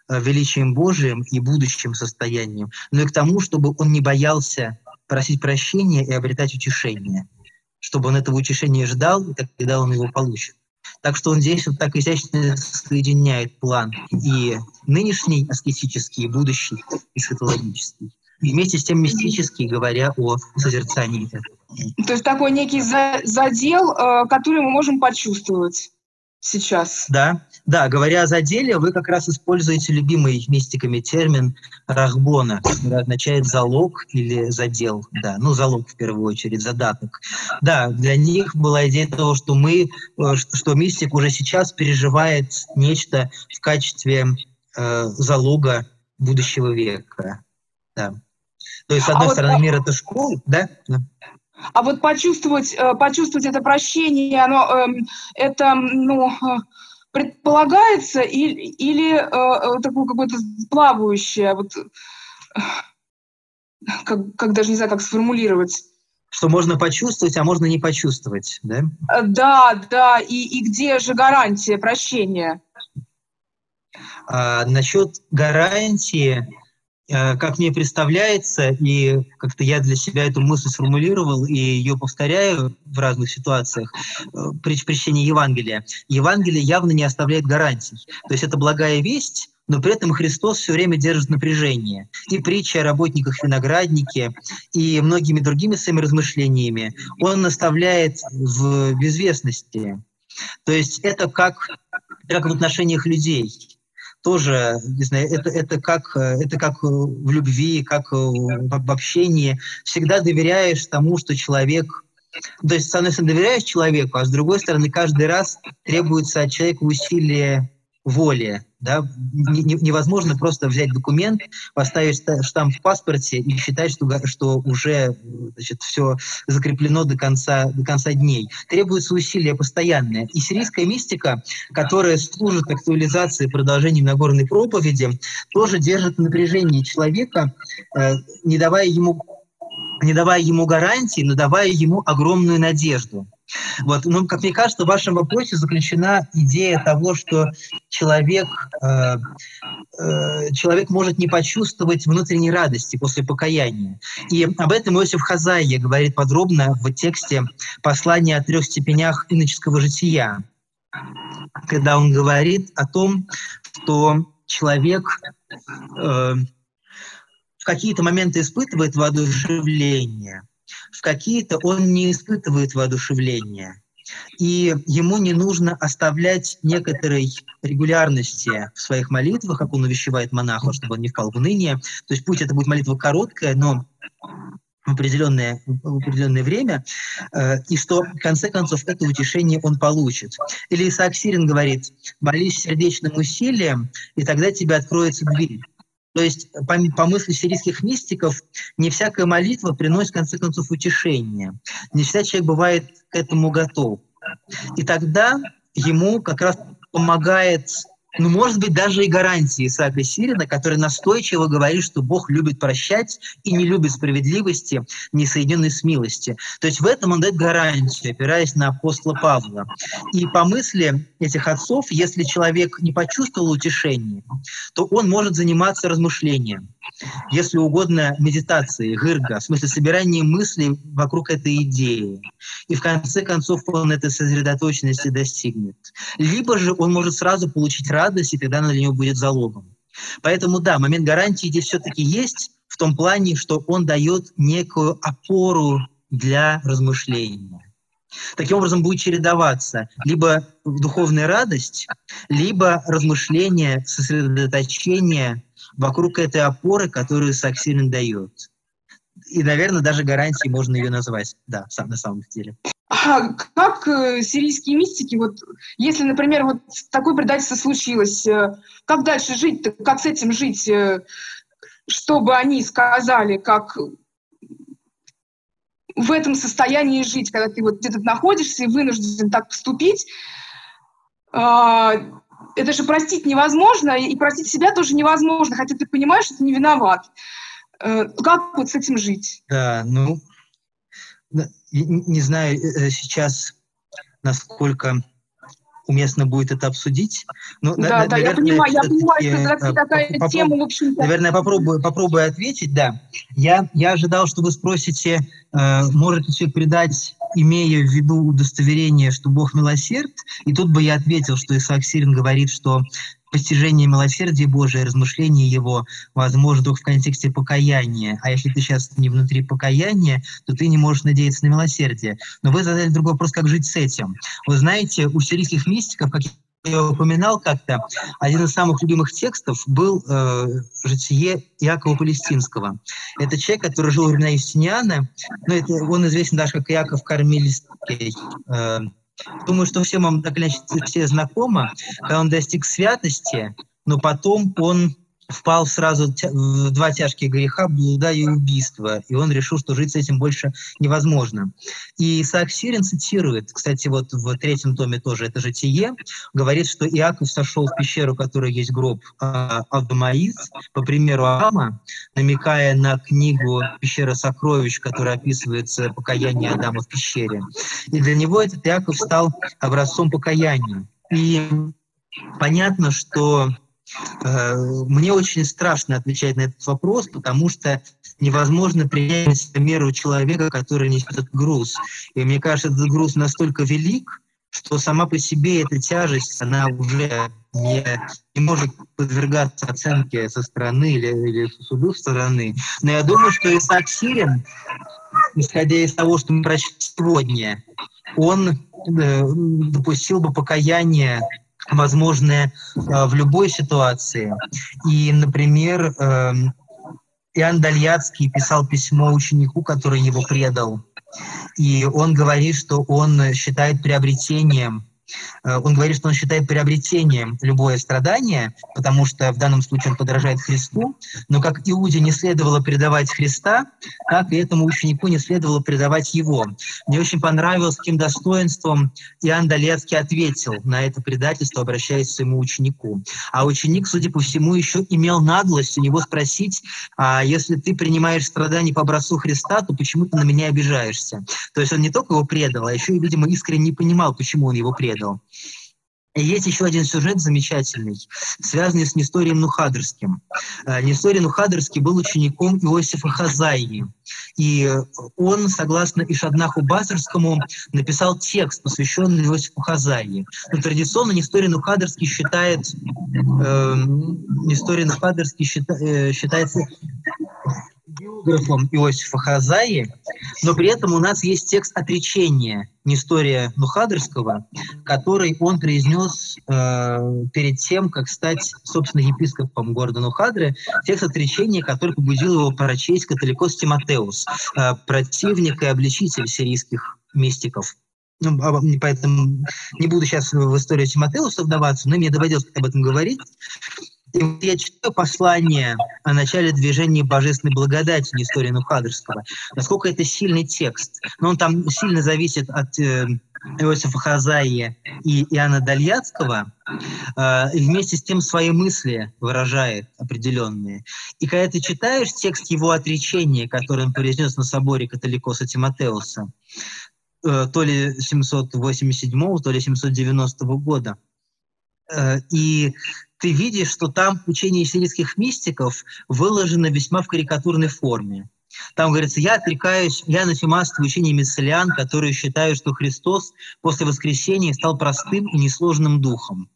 величием Божиим и будущим состоянием, но и к тому, чтобы он не боялся просить прощения и обретать утешение, чтобы он этого утешения ждал, и тогда он его получит. Так что он здесь вот так изящно соединяет план и нынешний аскетический, и будущий эсхатологический. И вместе с тем мистический, говоря о созерцании. То есть такой некий задел, э, который мы можем почувствовать сейчас. Да, да, говоря о деле, вы как раз используете любимый мистиками термин рахбона, который означает залог или задел. Да, ну залог в первую очередь, задаток. Да, для них была идея того, что мы, э, что мистик уже сейчас переживает нечто в качестве э, залога будущего века. Да. То есть, с одной а стороны, вот... мир — это школа, да? А вот почувствовать, э, почувствовать это прощение, оно, эм, это, ну, э, предполагается или, или э, такое какое-то плавающее, вот, как, как даже не знаю, как сформулировать. Что можно почувствовать, а можно не почувствовать, да? Да, да, и, и где же гарантия прощения? А, насчет гарантии, Э, как мне представляется, и как-то я для себя эту мысль сформулировал и ее повторяю в разных ситуациях э, при чтении Евангелия. Евангелие явно не оставляет гарантий. То есть это благая весть, но при этом Христос все время держит напряжение. И притча о работниках винограднике, и многими другими своими размышлениями он наставляет в безвестности. То есть это как, как в отношениях людей тоже, не знаю, это, это, как, это как в любви, как в общении. Всегда доверяешь тому, что человек... То есть, с одной стороны, доверяешь человеку, а с другой стороны, каждый раз требуется от человека усилие воли. Да? Невозможно просто взять документ, поставить штамп в паспорте и считать, что, что уже значит, все закреплено до конца, до конца дней. Требуется усилие постоянное. И сирийская мистика, которая служит актуализации продолжения Нагорной проповеди, тоже держит напряжение человека, э, не давая ему не давая ему гарантии, но давая ему огромную надежду. Вот, ну, как мне кажется, в вашем вопросе заключена идея того, что человек, э, э, человек может не почувствовать внутренней радости после покаяния. И об этом Иосиф Хазайя говорит подробно в тексте послания о трех степенях иноческого жития, когда он говорит о том, что человек э, в какие-то моменты испытывает воодушевление – в какие-то он не испытывает воодушевления. И ему не нужно оставлять некоторой регулярности в своих молитвах, как он увещевает монаха, чтобы он не впал в уныние. То есть пусть это будет молитва короткая, но в определенное, в определенное время, э, и что, в конце концов, это утешение он получит. Или Исаак Сирин говорит, молись сердечным усилием, и тогда тебе откроется дверь. То есть, по, по мысли сирийских мистиков, не всякая молитва приносит, в конце концов, утешение. Не всякий человек бывает к этому готов. И тогда ему как раз помогает ну, может быть, даже и гарантии Исаака Сирина, который настойчиво говорит, что Бог любит прощать и не любит справедливости, не соединенной с милости. То есть в этом он дает гарантию, опираясь на апостола Павла. И по мысли этих отцов, если человек не почувствовал утешения, то он может заниматься размышлением если угодно, медитации, гырга, в смысле собирания мыслей вокруг этой идеи. И в конце концов он этой сосредоточенности достигнет. Либо же он может сразу получить радость, и тогда она для него будет залогом. Поэтому да, момент гарантии здесь все-таки есть в том плане, что он дает некую опору для размышления. Таким образом будет чередоваться либо духовная радость, либо размышление, сосредоточение вокруг этой опоры, которую Саксилин дает. И, наверное, даже гарантией можно ее назвать, да, на самом деле. А как э, сирийские мистики, вот если, например, вот такое предательство случилось, э, как дальше жить как с этим жить, э, чтобы они сказали, как в этом состоянии жить, когда ты вот где-то находишься и вынужден так поступить, а, это же простить невозможно, и простить себя тоже невозможно, хотя ты понимаешь, что ты не виноват. Э, как вот с этим жить? Да, ну, не знаю э, сейчас, насколько уместно будет это обсудить. Но, да, на, да, наверное, я понимаю, я понимаю, что это такая попроб... тема, в общем-то. Наверное, попробую, попробую ответить, да. Я, я ожидал, что вы спросите, э, можете человек передать имея в виду удостоверение, что Бог милосерд, и тут бы я ответил, что Исаак Сирин говорит, что постижение милосердия Божия, размышление его возможно только в контексте покаяния. А если ты сейчас не внутри покаяния, то ты не можешь надеяться на милосердие. Но вы задали другой вопрос, как жить с этим. Вы знаете, у сирийских мистиков, как я упоминал как-то, один из самых любимых текстов был э, «Житие Иакова Палестинского». Это человек, который жил во времена Юстиниана, но это, он известен даже как Иаков Кармелистский. Э, думаю, что всем вам так или иначе все знакомо, когда он достиг святости, но потом он впал сразу в два тяжких греха, блуда и убийства, и он решил, что жить с этим больше невозможно. И Исаак Сирин цитирует, кстати, вот в третьем томе тоже это житие, говорит, что Иаков сошел в пещеру, в которой есть гроб Авдомаис, по примеру Ама, намекая на книгу «Пещера сокровищ», которая описывается покаяние Адама в пещере. И для него этот Иаков стал образцом покаяния. И понятно, что мне очень страшно отвечать на этот вопрос, потому что невозможно принять меру человека, который несет этот груз. И мне кажется, этот груз настолько велик, что сама по себе эта тяжесть, она уже не, не может подвергаться оценке со стороны или, или суду со стороны. Но я думаю, что Исаак Сирин, исходя из того, что мы прочли сегодня, он э, допустил бы покаяние возможное э, в любой ситуации. И, например, э, Иоанн Дальяцкий писал письмо ученику, который его предал. И он говорит, что он считает приобретением он говорит, что он считает приобретением любое страдание, потому что в данном случае он подражает Христу, но как Иуде не следовало предавать Христа, так и этому ученику не следовало предавать его. Мне очень понравилось, каким достоинством Иоанн Долецкий ответил на это предательство, обращаясь к своему ученику. А ученик, судя по всему, еще имел наглость у него спросить, а если ты принимаешь страдания по образцу Христа, то почему ты на меня обижаешься? То есть он не только его предал, а еще видимо, искренне не понимал, почему он его предал. И есть еще один сюжет замечательный, связанный с Несторием Нухадерским. Э, Несторий Нухадерский был учеником Иосифа Хазаи. И он, согласно Ишаднаху Басарскому, написал текст, посвященный Иосифу Хазаи. Но традиционно Несторий Нухадерский считает, э, Несторий Нухадерский счита, э, считается биографом Иосифа Хазаи, но при этом у нас есть текст отречения Нестория Нухадерского, который он произнес э, перед тем, как стать, собственно, епископом города Нухадры, текст отречения, который побудил его прочесть католикос Тимотеус, э, противник и обличитель сирийских мистиков. Ну, поэтому не буду сейчас в историю Тимотеуса вдаваться, но мне доводилось об этом говорить. И вот я читаю послание о начале движения божественной благодати Несторина Хадерского. Насколько это сильный текст. Но он там сильно зависит от э, Иосифа Хазаи и Иоанна Дальяцкого, э, вместе с тем свои мысли выражает определенные. И когда ты читаешь текст его отречения, который он произнес на соборе католикоса Тимотеуса, э, то ли 787, то ли 790 года, э, и ты видишь, что там учение сирийских мистиков выложено весьма в карикатурной форме. Там говорится, я отрекаюсь, я анафематствую учение мисселян, которые считают, что Христос после воскресения стал простым и несложным духом.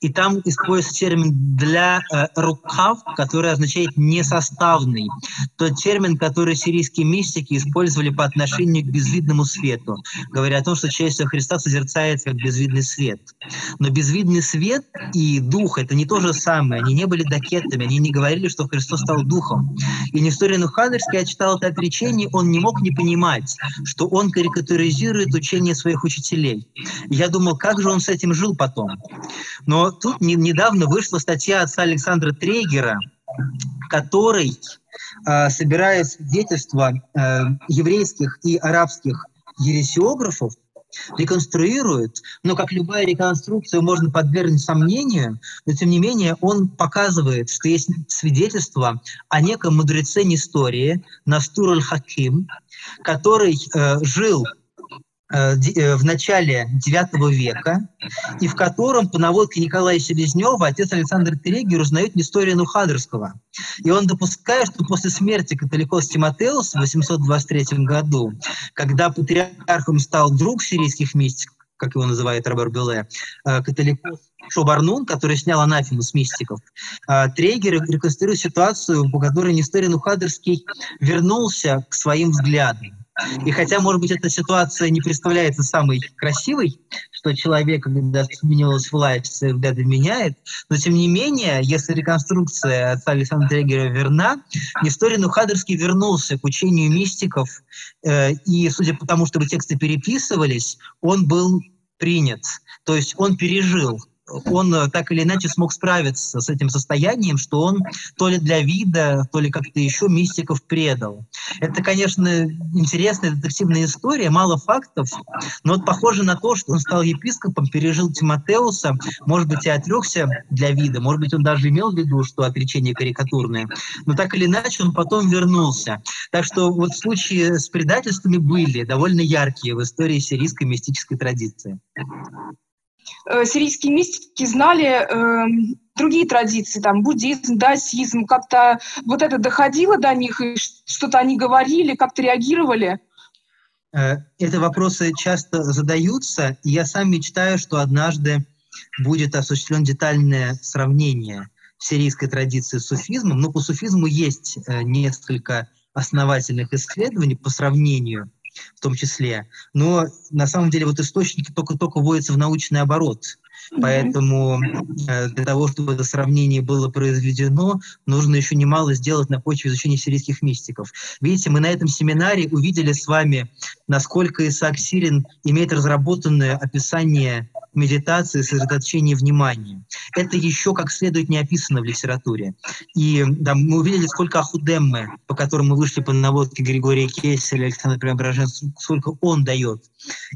И там используется термин для э, рукав, который означает несоставный. Тот термин, который сирийские мистики использовали по отношению к безвидному свету, говоря о том, что человечество Христа созерцается как безвидный свет. Но безвидный свет и дух — это не то же самое. Они не были докетами, они не говорили, что Христос стал духом. И Несторин Ухадерский, я читал это отречение, он не мог не понимать, что он карикатуризирует учение своих учителей. Я думал, как же он с этим жил потом? Но тут не, недавно вышла статья отца Александра Трейгера, который, э, собирая свидетельства э, еврейских и арабских ересиографов, реконструирует, но как любая реконструкция можно подвергнуть сомнению, но тем не менее он показывает, что есть свидетельство о неком мудреце истории Настур аль-Хаким, который э, жил в начале IX века, и в котором по наводке Николая Селезнева отец Александр Терегер узнает историю Нухадерского. И он допускает, что после смерти католикос Тимотеус в 823 году, когда патриархом стал друг сирийских мистиков, как его называет Робер Беле, э, католикос Шобарнун, который снял анафему с мистиков, Трейгер реконструирует ситуацию, по которой Несторин Ухадерский вернулся к своим взглядам. И хотя, может быть, эта ситуация не представляется самой красивой, что человек, когда сменилась власть, взгляды меняет, но тем не менее, если реконструкция отца Александра Трегера верна, Несторин Ухадерский вернулся к учению мистиков, э, и, судя по тому, что тексты переписывались, он был принят, то есть он пережил он э, так или иначе смог справиться с этим состоянием, что он то ли для вида, то ли как-то еще мистиков предал. Это, конечно, интересная детективная история, мало фактов, но вот похоже на то, что он стал епископом, пережил Тимотеуса, может быть, и отрекся для вида, может быть, он даже имел в виду, что отречение карикатурное, но так или иначе он потом вернулся. Так что вот случаи с предательствами были довольно яркие в истории сирийской мистической традиции. Э, сирийские мистики знали э, другие традиции, там, буддизм, даосизм, как-то вот это доходило до них, и что-то они говорили, как-то реагировали? Э, это вопросы часто задаются, и я сам мечтаю, что однажды будет осуществлен детальное сравнение сирийской традиции с суфизмом. Но по суфизму есть э, несколько основательных исследований по сравнению – в том числе. Но на самом деле вот источники только-только вводятся в научный оборот. Поэтому э, для того, чтобы это сравнение было произведено, нужно еще немало сделать на почве изучения сирийских мистиков. Видите, мы на этом семинаре увидели с вами, насколько Исаак Сирин имеет разработанное описание медитации, сосредоточения внимания. Это еще как следует не описано в литературе. И да, мы увидели, сколько Ахудеммы, по которым мы вышли по наводке Григория Кесселя, Александра Преображенского, сколько он дает.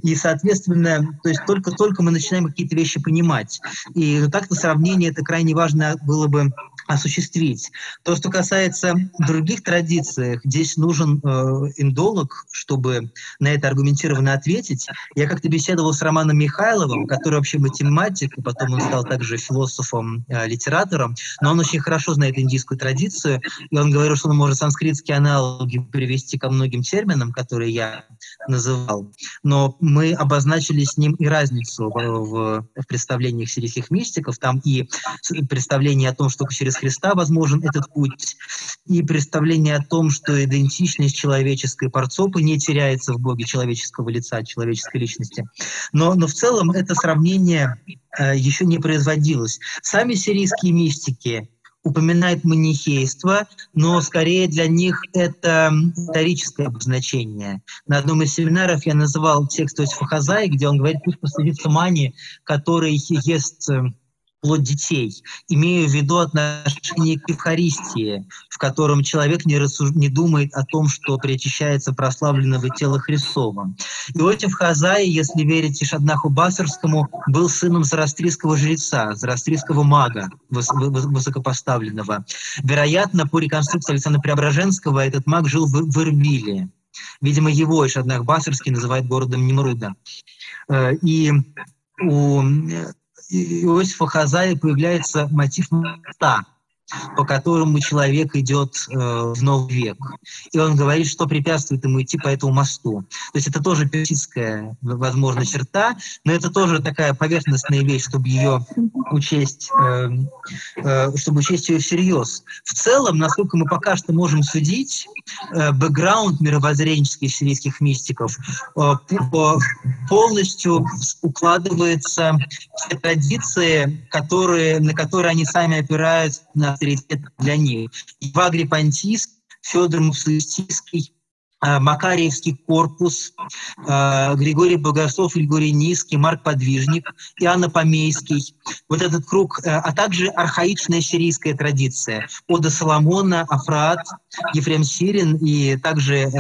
И, соответственно, то есть только-только мы начинаем какие-то вещи понимать. И ну, так-то сравнение это крайне важно было бы осуществить. То, что касается других традиций, здесь нужен э, индолог, чтобы на это аргументированно ответить. Я как-то беседовал с Романом Михайловым, который вообще математик, и потом он стал также философом, э, литератором, но он очень хорошо знает индийскую традицию, и он говорил, что он может санскритские аналоги перевести ко многим терминам, которые я называл. Но мы обозначили с ним и разницу в, в, представлениях сирийских мистиков. Там и представление о том, что через Христа возможен этот путь, и представление о том, что идентичность человеческой парцопы не теряется в Боге человеческого лица, человеческой личности. Но, но в целом это сравнение э, еще не производилось. Сами сирийские мистики упоминает манихейство, но скорее для них это историческое обозначение. На одном из семинаров я называл текст Иосифа Хазаи, где он говорит, пусть постыдится мани, который ест э, плод детей, имея в виду отношение к Евхаристии, в котором человек не, рассуж... не думает о том, что причащается прославленного тела Христова. Иосиф Хазай, если верить Ишаднаху Басарскому, был сыном зарастрийского жреца, зарастрийского мага выс... высокопоставленного. Вероятно, по реконструкции Александра Преображенского этот маг жил в, в Ирбиле. Видимо, его Ишаднах Басарский называет городом Немруда. Э, и у Иосифа Хазая появляется мотив моста, по которому человек идет э, в новый век. И он говорит, что препятствует ему идти по этому мосту. То есть это тоже персидская, возможно, черта, но это тоже такая поверхностная вещь, чтобы ее учесть, э, э, чтобы учесть ее всерьез. В целом, насколько мы пока что можем судить, э, бэкграунд мировоззренческих сирийских мистиков э, полностью укладывается в те традиции, которые, на которые они сами опираются на авторитет для них. Ивагрий Понтийский, Федор Мусулистийский, э, Макарьевский корпус, э, Григорий Богослов, Григорий Низкий, Марк Подвижник, Иоанна Помейский. Вот этот круг, э, а также архаичная сирийская традиция. Ода Соломона, Афрат, Ефрем Сирин и также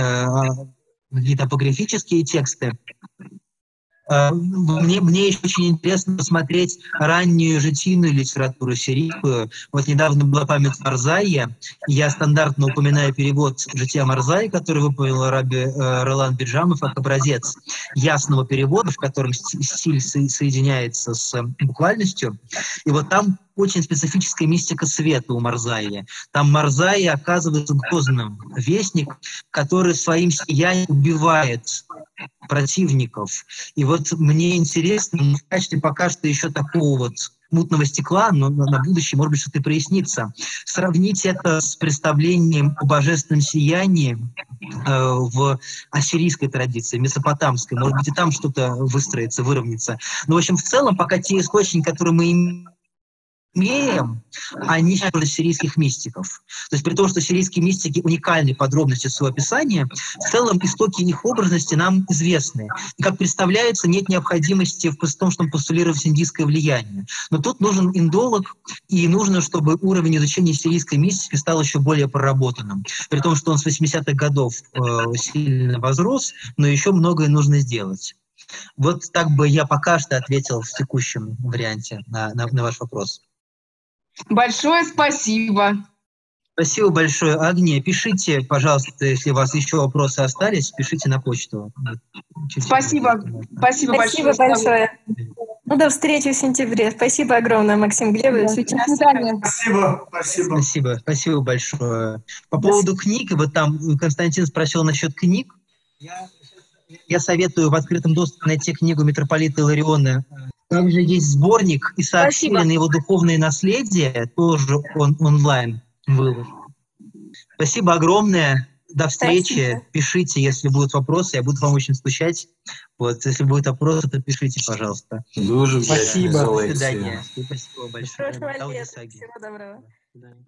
какие-то апокрифические тексты. Э, мне, мне еще очень интересно посмотреть раннюю житийную литературу сирийскую. Вот недавно была память Марзая. Я стандартно упоминаю перевод «Жития Марзая», который выполнил Раби э, Ролан Биджамов, как образец ясного перевода, в котором стиль соединяется с буквальностью. И вот там очень специфическая мистика света у Марзаи. Там Марзаи оказывается грозным вестник, который своим сиянием убивает противников. И вот мне интересно, в качестве пока что еще такого вот мутного стекла, но на будущее, может быть, что-то прояснится. Сравнить это с представлением о божественном сиянии э, в ассирийской традиции, месопотамской. Может быть, и там что-то выстроится, выровняется. Но, в общем, в целом, пока те источники, которые мы имеем, имеем, они из сирийских мистиков. То есть при том, что сирийские мистики уникальны подробности своего описания, в целом истоки их образности нам известны. И как представляется, нет необходимости в том, чтобы постулировать индийское влияние. Но тут нужен индолог, и нужно, чтобы уровень изучения сирийской мистики стал еще более проработанным. При том, что он с 80-х годов э, сильно возрос, но еще многое нужно сделать. Вот так бы я пока что ответил в текущем варианте на, на, на ваш вопрос. Большое спасибо. Спасибо большое, Агния. Пишите, пожалуйста, если у вас еще вопросы остались, пишите на почту. Спасибо. Спасибо, Спасибо большое. большое. Ну, до встречи в сентябре. Спасибо огромное, Максим Глебович. До свидания. Спасибо, спасибо. Спасибо, спасибо большое. По поводу книг, вот там Константин спросил насчет книг. Я, я советую в открытом доступе найти книгу митрополита Илариона также есть сборник Исаак Сирин, его духовное наследие, тоже он онлайн выложен. Спасибо огромное. До встречи. Спасибо. Пишите, если будут вопросы. Я буду вам очень скучать. Вот, если будут вопросы, то пишите, пожалуйста. Дуже Спасибо. До свидания. Спасибо большое. Хорошего лета. Всего доброго. До свидания.